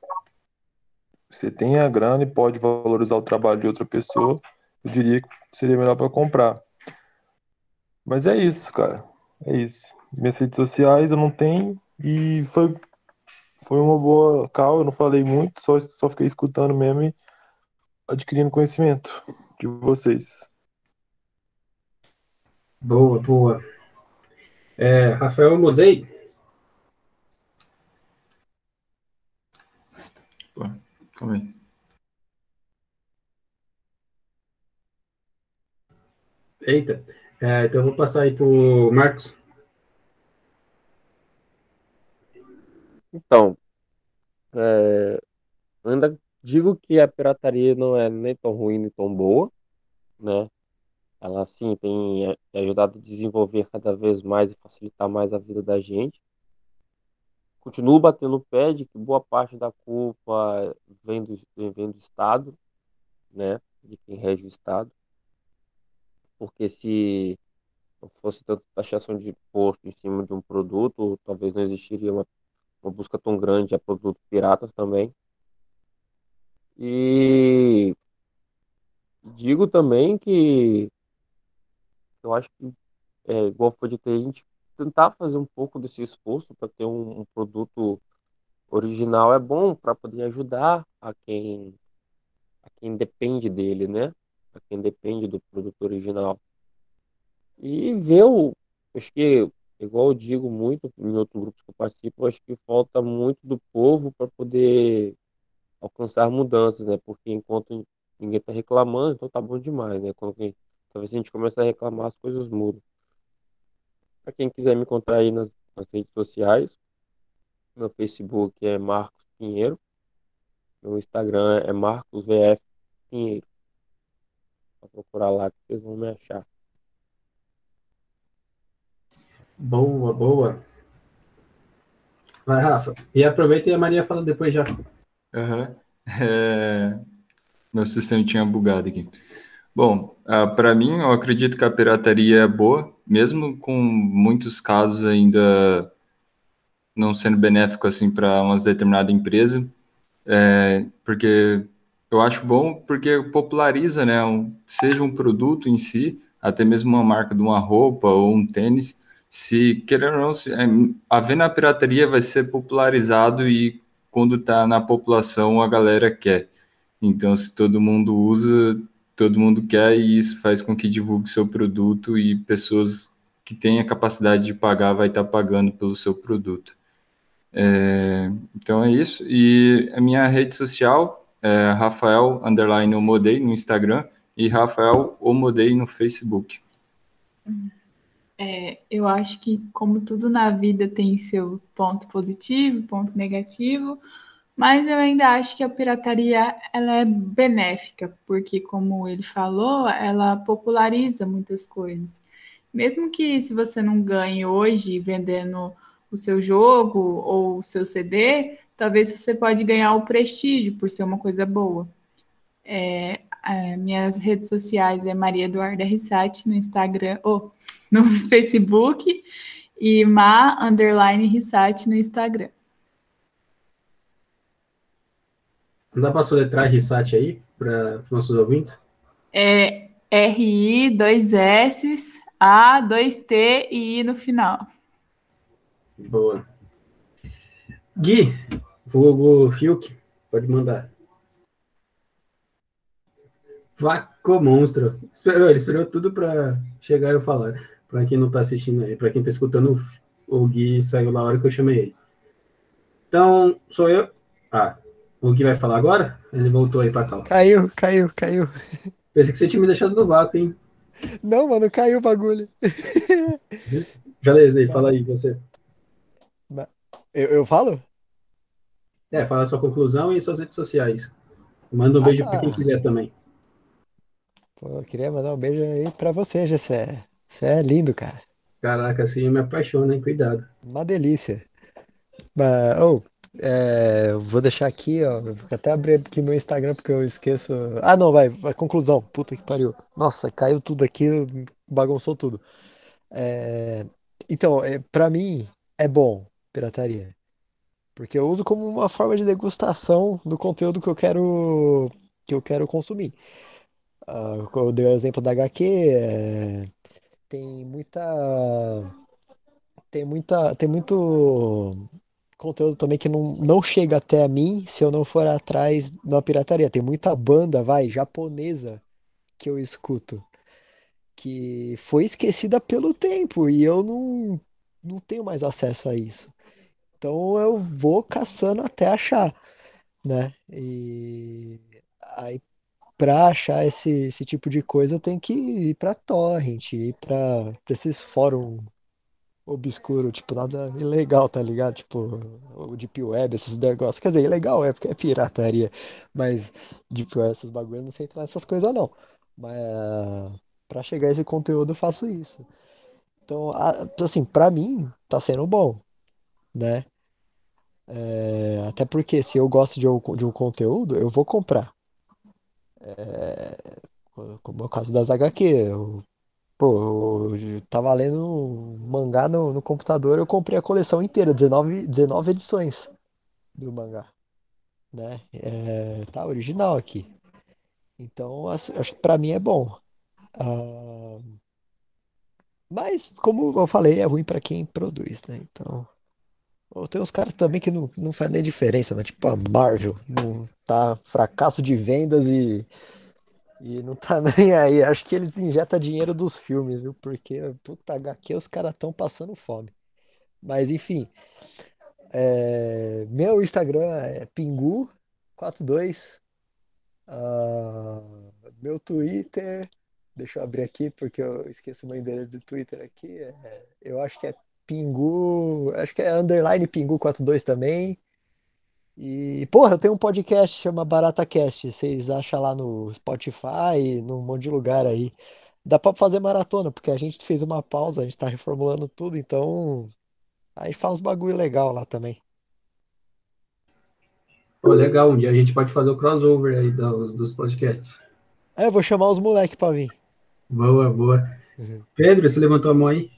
você tem a grana e pode valorizar o trabalho de outra pessoa, eu diria que seria melhor para comprar. Mas é isso, cara. É isso. Minhas redes sociais eu não tenho e foi foi uma boa cal, eu não falei muito, só só fiquei escutando mesmo e adquirindo conhecimento de vocês. Boa, boa. É, Rafael, eu mudei. Pô, calma aí. Eita. É, então eu vou passar aí pro Marcos. Então, é, ainda digo que a pirataria não é nem tão ruim nem tão boa, né? Ela sim tem é, ajudado a desenvolver cada vez mais e facilitar mais a vida da gente. Continuo batendo o pé de que boa parte da culpa vem do, vem do Estado, né? De quem rege o Estado. Porque se não fosse tanta taxação de imposto em cima de um produto, talvez não existiria uma, uma busca tão grande a produtos piratas também. E digo também que eu acho que, é, igual foi de ter, a gente tentar fazer um pouco desse esforço para ter um, um, produto original é bom para poder ajudar a quem, a quem depende dele, né? A quem depende do produto original. E ver o. Acho que, igual eu digo muito em outros grupos que eu participo, acho que falta muito do povo para poder alcançar mudanças, né? Porque enquanto ninguém está reclamando, então tá bom demais, né? Quando talvez a gente comece a reclamar, as coisas mudam. Para quem quiser me encontrar aí nas, nas, redes sociais, meu Facebook é Marcos Pinheiro, meu Instagram é Marcos VF Pinheiro. Só procurar lá que vocês vão me achar. Boa, boa. Vai, Rafa. E aproveita e a Maria fala depois já. Uhum. É... Meu sistema tinha bugado aqui. Bom, ah, para mim, eu acredito que a pirataria é boa, mesmo com muitos casos ainda não sendo benéfico assim para uma determinada empresa, é, porque eu acho bom porque populariza, né, um, seja um produto em si, até mesmo uma marca de uma roupa ou um tênis, se querer ou não, se, é, havendo a pirataria vai ser popularizado e quando está na população a galera quer. Então, se todo mundo usa, todo mundo quer e isso faz com que divulgue seu produto e pessoas que têm a capacidade de pagar vai estar pagando pelo seu produto. É, então é isso. E a minha rede social é Rafael Underline Omodei no Instagram e Rafael Omodei no Facebook. É, eu acho que, como tudo na vida tem seu ponto positivo, ponto negativo, mas eu ainda acho que a pirataria ela é benéfica, porque como ele falou, ela populariza muitas coisas. Mesmo que se você não ganhe hoje vendendo o seu jogo ou o seu CD, talvez você pode ganhar o prestígio por ser uma coisa boa. É, é, minhas redes sociais é Maria Eduarda Rissati no Instagram, ou oh, no Facebook e Ma Underline Rissati no Instagram. Não dá para soletrar Risat aí para os nossos ouvintes? É R-I, dois S, A, dois T e I no final. Boa. Gui, vulgo Fiuk, pode mandar. Vaco monstro. Esperou, ele esperou tudo para chegar e eu falar. Para quem não está assistindo aí, para quem está escutando, o Gui saiu na hora que eu chamei ele. Então, sou eu. Ah, o que vai falar agora? Ele voltou aí pra cá. Caiu, caiu, caiu. Pensei que você tinha me deixado no vácuo, hein? Não, mano, caiu o bagulho. Beleza, aí, fala aí, você. Eu, eu falo? É, fala a sua conclusão e suas redes sociais. Manda um ah, beijo tá. pra quem quiser também. Pô, eu queria mandar um beijo aí pra você, Gessé. Você é lindo, cara. Caraca, assim eu me apaixono, hein? Cuidado. Uma delícia. Mas, oh, é, vou deixar aqui, ó. Vou até abrir aqui meu Instagram porque eu esqueço. Ah, não, vai, vai. Conclusão. Puta que pariu. Nossa, caiu tudo aqui, bagunçou tudo. É, então, é, para mim é bom pirataria, porque eu uso como uma forma de degustação do conteúdo que eu quero que eu quero consumir. Uh, eu dei o exemplo da HQ. É, tem muita tem muita tem muito conteúdo também que não, não chega até a mim se eu não for atrás da pirataria. Tem muita banda, vai, japonesa que eu escuto que foi esquecida pelo tempo e eu não, não tenho mais acesso a isso. Então eu vou caçando até achar, né? E aí para achar esse, esse tipo de coisa, eu tenho que ir pra torrent, ir pra esses fóruns obscuro, tipo, nada ilegal, tá ligado? Tipo, o Deep Web, esses negócios. Quer dizer, ilegal é porque é pirataria, mas Deep Web, esses bagulhos, não sei entrar nessas coisas não. Mas pra chegar a esse conteúdo eu faço isso. Então, assim, pra mim, tá sendo bom, né? É, até porque se eu gosto de um, de um conteúdo, eu vou comprar. Como é o caso das HQ. Eu, pô, eu tava lendo um mangá no, no computador, eu comprei a coleção inteira, 19, 19 edições do mangá, né? É, tá original aqui. Então, assim, acho que pra mim é bom. Ah, mas, como eu falei, é ruim pra quem produz, né? Então, tem uns caras também que não, não faz nem diferença, mas tipo a Marvel, não tá fracasso de vendas e, e não tá nem aí. Acho que eles injetam dinheiro dos filmes, viu? Porque, puta, HQ os caras tão passando fome. Mas, enfim, é, meu Instagram é pingu42. Ah, meu Twitter, deixa eu abrir aqui porque eu esqueço o meu endereço do Twitter aqui. é- eu acho que é Pingu, acho que é underline Pingu42 também. E, porra, eu tenho um podcast que chama BarataCast. Vocês acham lá no Spotify, num monte de lugar aí. Dá pra fazer maratona, porque a gente fez uma pausa, a gente tá reformulando tudo, então aí faz uns bagulho legal lá também. Pô, legal, um dia a gente pode fazer o crossover aí dos, dos podcasts. É, eu vou chamar os moleques pra vir. Boa, boa. Uhum. Pedro, você levantou a mão aí?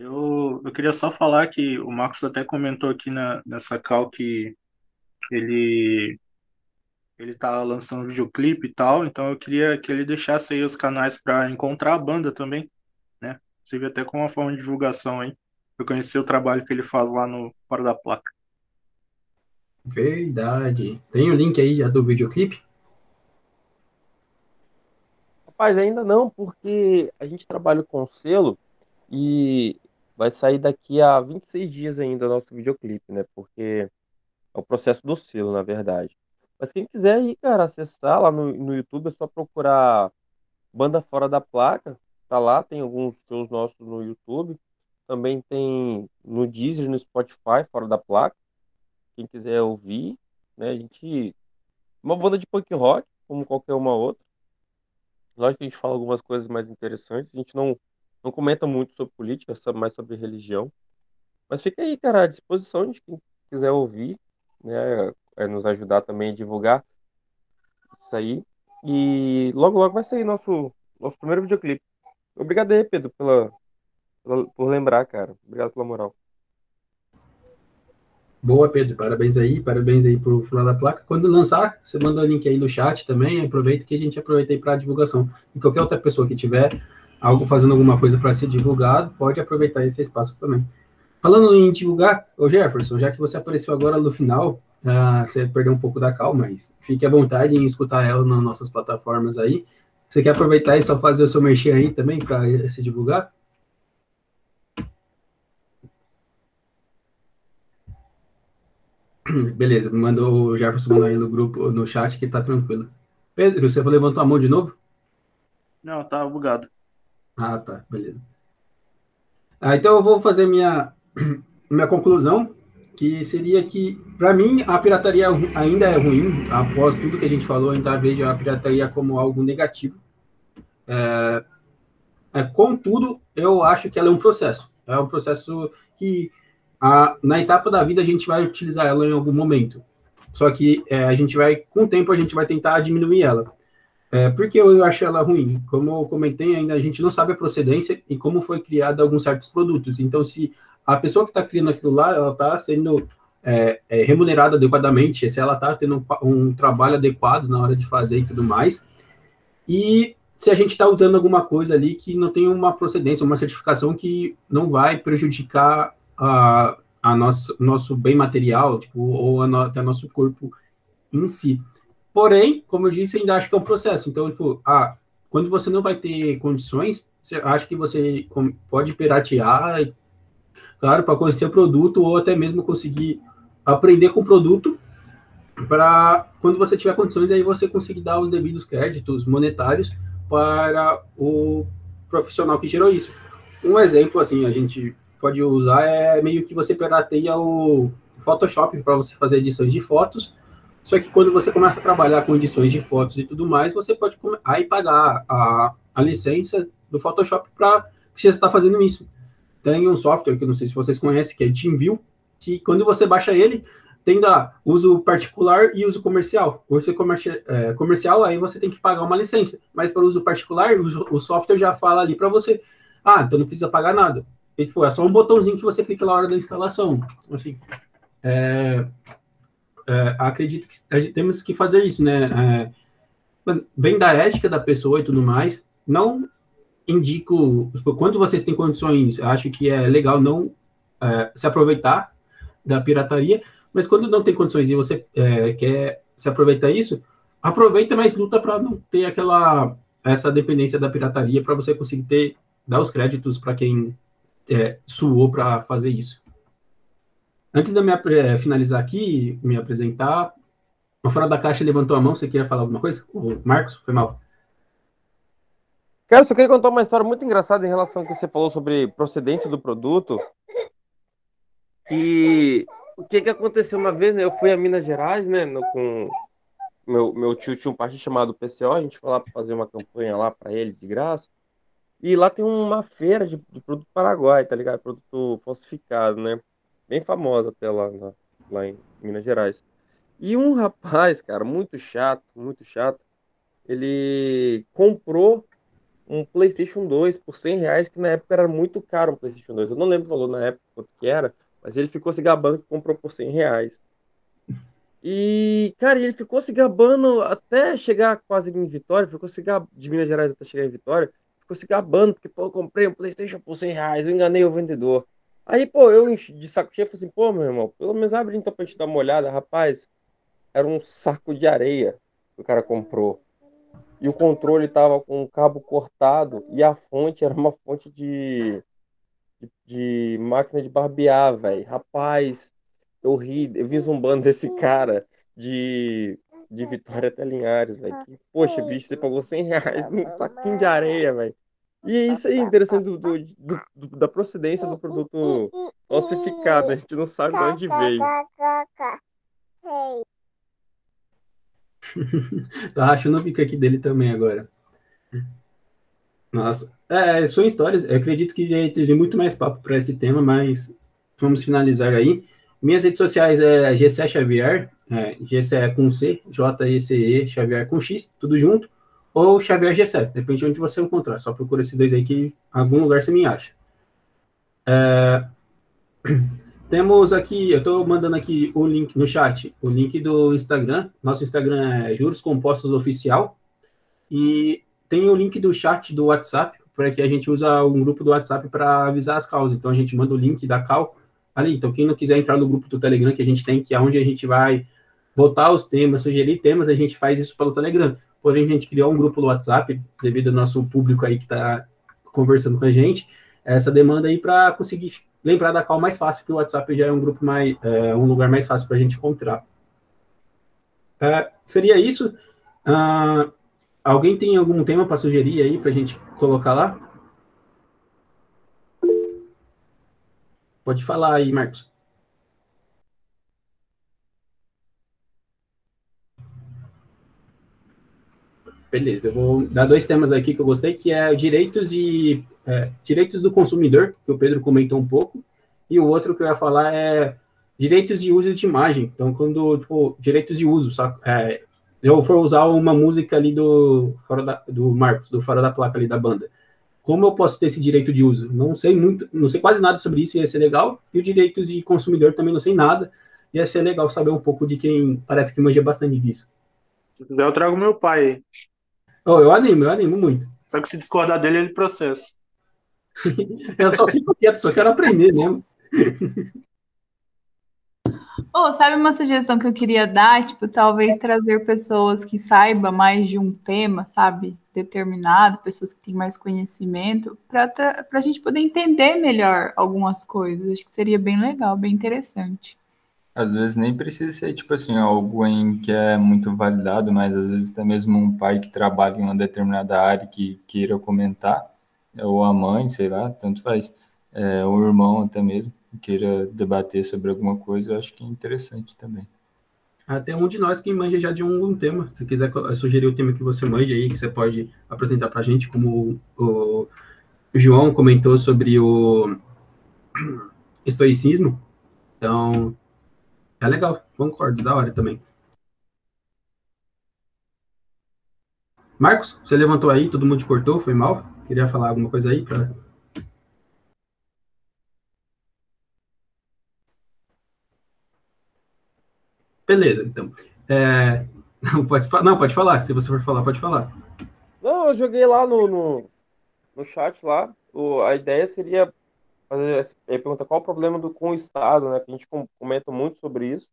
Eu, eu queria só falar que o Marcos até comentou aqui na, nessa call que ele ele tá lançando videoclipe e tal, então eu queria que ele deixasse aí os canais para encontrar a banda também, né? Serve até como uma forma de divulgação aí, para conhecer o trabalho que ele faz lá no Fora da Placa. Verdade. Tem o link aí já do videoclipe? Rapaz, ainda não, porque a gente trabalha com selo e vai sair daqui a 26 dias ainda o nosso videoclipe, né? Porque é o processo do selo, na verdade. Mas quem quiser aí, cara, acessar lá no, no YouTube, é só procurar Banda Fora da Placa. Tá lá, tem alguns shows nossos no YouTube. Também tem no Deezer, no Spotify, Fora da Placa. Quem quiser ouvir, né? A gente. Uma banda de punk rock, como qualquer uma outra. Lógico que a gente fala algumas coisas mais interessantes. A gente não, não comenta muito sobre política, mais sobre religião. Mas fica aí, cara, à disposição de quem quiser ouvir, né? É nos ajudar também a divulgar isso aí. E logo, logo vai sair nosso, nosso primeiro videoclipe. Obrigado aí, Pedro, pela, pela- por lembrar, cara. Obrigado pela moral. Boa, Pedro. Parabéns aí, parabéns aí pro final da placa. Quando lançar, você manda o link aí no chat também. Aproveita que a gente aproveita aí para divulgação. E qualquer outra pessoa que tiver algo fazendo alguma coisa para ser divulgado, pode aproveitar esse espaço também. Falando em divulgar, ô Jefferson, já que você apareceu agora no final, ah, você perdeu um pouco da calma, mas fique à vontade em escutar ela nas nossas plataformas aí. Você quer aproveitar e só fazer o seu merchan aí também para se divulgar? Beleza, mandou o Jefferson mandou aí no grupo, no chat que tá tranquilo. Pedro, você levantou a mão de novo? Não, tá bugado. Ah, tá, beleza. Ah, então eu vou fazer minha, minha conclusão, que seria que, para mim, a pirataria ainda é ruim, após tudo que a gente falou, ainda vejo a pirataria como algo negativo. É, é, contudo, eu acho que ela é um processo. É um processo que, a, na etapa da vida, a gente vai utilizar ela em algum momento. Só que é, a gente vai, com o tempo, a gente vai tentar diminuir ela. É, por que eu acho ela ruim? Como eu comentei, ainda a gente não sabe a procedência e como foi criada alguns certos produtos. Então, se a pessoa que está criando aquilo lá, ela está sendo é, é, remunerada adequadamente, se ela está tendo um, um, trabalho adequado na hora de fazer e tudo mais, e se a gente está usando alguma coisa ali que não tem uma procedência, uma certificação que não vai prejudicar a, a nosso, nosso bem material, tipo, ou a no, até nosso corpo em si. Porém, como eu disse, ainda acho que é um processo. Então, tipo, ah, quando você não vai ter condições, você acha que você pode piratear, claro, para conhecer o produto ou até mesmo conseguir aprender com o produto para quando você tiver condições, aí você conseguir dar os devidos créditos monetários para o profissional que gerou isso. Um exemplo, assim, a gente pode usar é meio que você pirateia o Photoshop para você fazer edições de fotos, só que quando você começa a trabalhar com edições de fotos e tudo mais, você pode aí pagar a, a licença do Photoshop para que você está fazendo isso. Tem um software que não sei se vocês conhecem, que é TeamView, que quando você baixa ele, tem da uso particular e uso comercial. Uso comercial, é, comercial, aí você tem que pagar uma licença, mas para uso particular, o, o software já fala ali para você, ah, então não precisa pagar nada. E, tipo, é só um botãozinho que você clica na hora da instalação. Assim, é, é, acredito que temos que fazer isso, né? É, vem da ética da pessoa e tudo mais. Não indico, tipo, quando vocês têm condições, acho que é legal não é, se aproveitar da pirataria, mas quando não tem condições e você é, quer se aproveitar isso, aproveita, mas luta para não ter aquela essa dependência da pirataria para você conseguir ter dar os créditos para quem é, suou para fazer isso. Antes de eu me, é, finalizar aqui, me apresentar, o Fora da Caixa levantou a mão, você queria falar alguma coisa? O Marcos, foi mal. Cara, só queria contar uma história muito engraçada em relação ao que você falou sobre procedência do produto. E o que que aconteceu uma vez, né? Eu fui a Minas Gerais, né? No, com meu, meu tio tinha um partido chamado PCO, a gente foi lá fazer uma campanha lá para ele de graça. E lá tem uma feira de, de produto paraguai, tá ligado? Produto falsificado, né? Bem famosa até lá, lá, em Minas Gerais. E um rapaz, cara, muito chato, muito chato, ele comprou um PlayStation 2 por 100 reais, que na época era muito caro um PlayStation 2. Eu não lembro o valor na época quanto que era, mas ele ficou se gabando que comprou por 100 reais. E, cara, ele ficou se gabando até chegar quase em Vitória, ficou se gabando, de Minas Gerais até chegar em Vitória, ficou se gabando, porque, pô, eu comprei um Playstation por 100 reais, eu enganei o vendedor. Aí, pô, eu de saco cheio, falei assim, pô, meu irmão, pelo menos abre então pra gente dar uma olhada, rapaz, era um saco de areia que o cara comprou. E o controle tava com o cabo cortado e a fonte era uma fonte de de, de máquina de barbear, velho. Rapaz, eu ri, eu vi zumbando desse cara de, de Vitória até Linhares, velho. Poxa, bicho, você pagou 100 reais num saquinho de areia, velho. E é isso aí, interessante do, do, do, da procedência do produto falsificado. A gente não sabe de onde veio. Tô achando o bico aqui dele também agora. Nossa, é, são histórias. Eu acredito que já teve muito mais papo para esse tema, mas vamos finalizar aí. Minhas redes sociais é GC Xavier, é, GC com C, J-E-C-E, Xavier com X, tudo junto, ou Xavier G7, depende de onde você encontrar. Só procura esses dois aí que em algum lugar você me acha. É, temos aqui, eu estou mandando aqui o link no chat, o link do Instagram. Nosso Instagram é Juros Compostos Oficial. E tem o link do chat do WhatsApp, para que a gente usa um grupo do WhatsApp para avisar as causas. Então a gente manda o link da cal ali. Então quem não quiser entrar no grupo do Telegram que a gente tem, que é onde a gente vai botar os temas, sugerir temas, a gente faz isso pelo Telegram. Porém, a gente criou um grupo do WhatsApp, devido ao nosso público aí que está conversando com a gente, essa demanda aí para conseguir lembrar da cal mais fácil, que o WhatsApp já é um grupo mais, é, um lugar mais fácil para a gente encontrar. É, seria isso. Uh, Alguém tem algum tema para sugerir aí para a gente colocar lá? Pode falar aí, Marcos. Beleza, eu vou dar dois temas aqui que eu gostei, que é direitos e é, direitos do consumidor, que o Pedro comentou um pouco, e o outro que eu ia falar é direitos de uso de imagem. Então, quando tipo, direitos de uso, só, é, eu for usar uma música ali do, fora da, do Marcos, do Fora da Placa ali da banda, como eu posso ter esse direito de uso? Não sei muito, não sei quase nada sobre isso, ia ser legal. E o direito de consumidor também não sei nada. Ia ser legal saber um pouco de quem parece que manja bastante disso. Se quiser, eu trago meu pai Oh, eu animo, eu animo muito. Só que se discordar dele, ele processa. eu só fico quieto, só quero aprender mesmo. Oh, sabe uma sugestão que eu queria dar? Tipo, talvez trazer pessoas que saibam mais de um tema, sabe? Determinado, pessoas que têm mais conhecimento, para a gente poder entender melhor algumas coisas. Acho que seria bem legal, bem interessante. Às vezes nem precisa ser, tipo assim, alguém que é muito validado, mas às vezes até mesmo um pai que trabalha em uma determinada área que queira comentar, ou a mãe, sei lá, tanto faz, é, o irmão até mesmo, que queira debater sobre alguma coisa, eu acho que é interessante também. Até um de nós que manja já de um, tema. Se quiser sugerir o tema que você manja aí, que você pode apresentar para a gente, como o, o João comentou sobre o estoicismo. Então, é legal, concordo, da hora também. Marcos, você levantou aí, todo mundo te cortou, foi mal? Queria falar alguma coisa aí para Beleza, então. É... Não, pode, não, pode falar. Se você for falar, pode falar. Não, eu joguei lá no, no, no chat lá. O, a ideia seria fazer é, perguntar qual o problema do, com o Estado, né? Que a gente comenta muito sobre isso.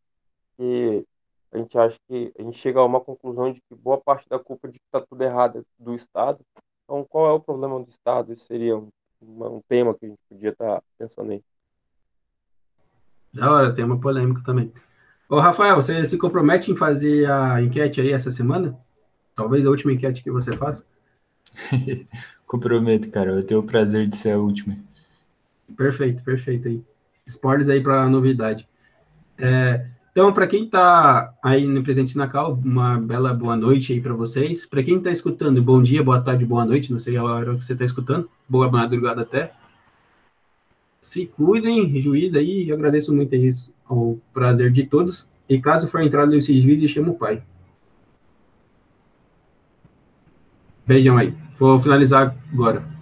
E a gente acha que a gente chega a uma conclusão de que boa parte da culpa de que está tudo errado é do Estado. Então, qual é o problema do Estado? Esse seria um, um tema que a gente podia estar tá pensando aí. Da hora, tema polêmico também. Ô, Rafael, você se compromete em fazer a enquete aí essa semana? Talvez a última enquete que você faça? Comprometo, cara. Eu tenho o prazer de ser a última. Perfeito, perfeito aí. Spoilers aí para novidade. É, então, para quem está aí no Presente na Cal, uma bela boa noite aí para vocês. Para quem está escutando, bom dia, boa tarde, boa noite. Não sei a hora que você está escutando. Boa madrugada até. Se cuidem, juiz aí. agradeço muito isso ao prazer de todos. E caso for entrar nesses vídeos, chama o pai. Beijão aí. Vou finalizar agora.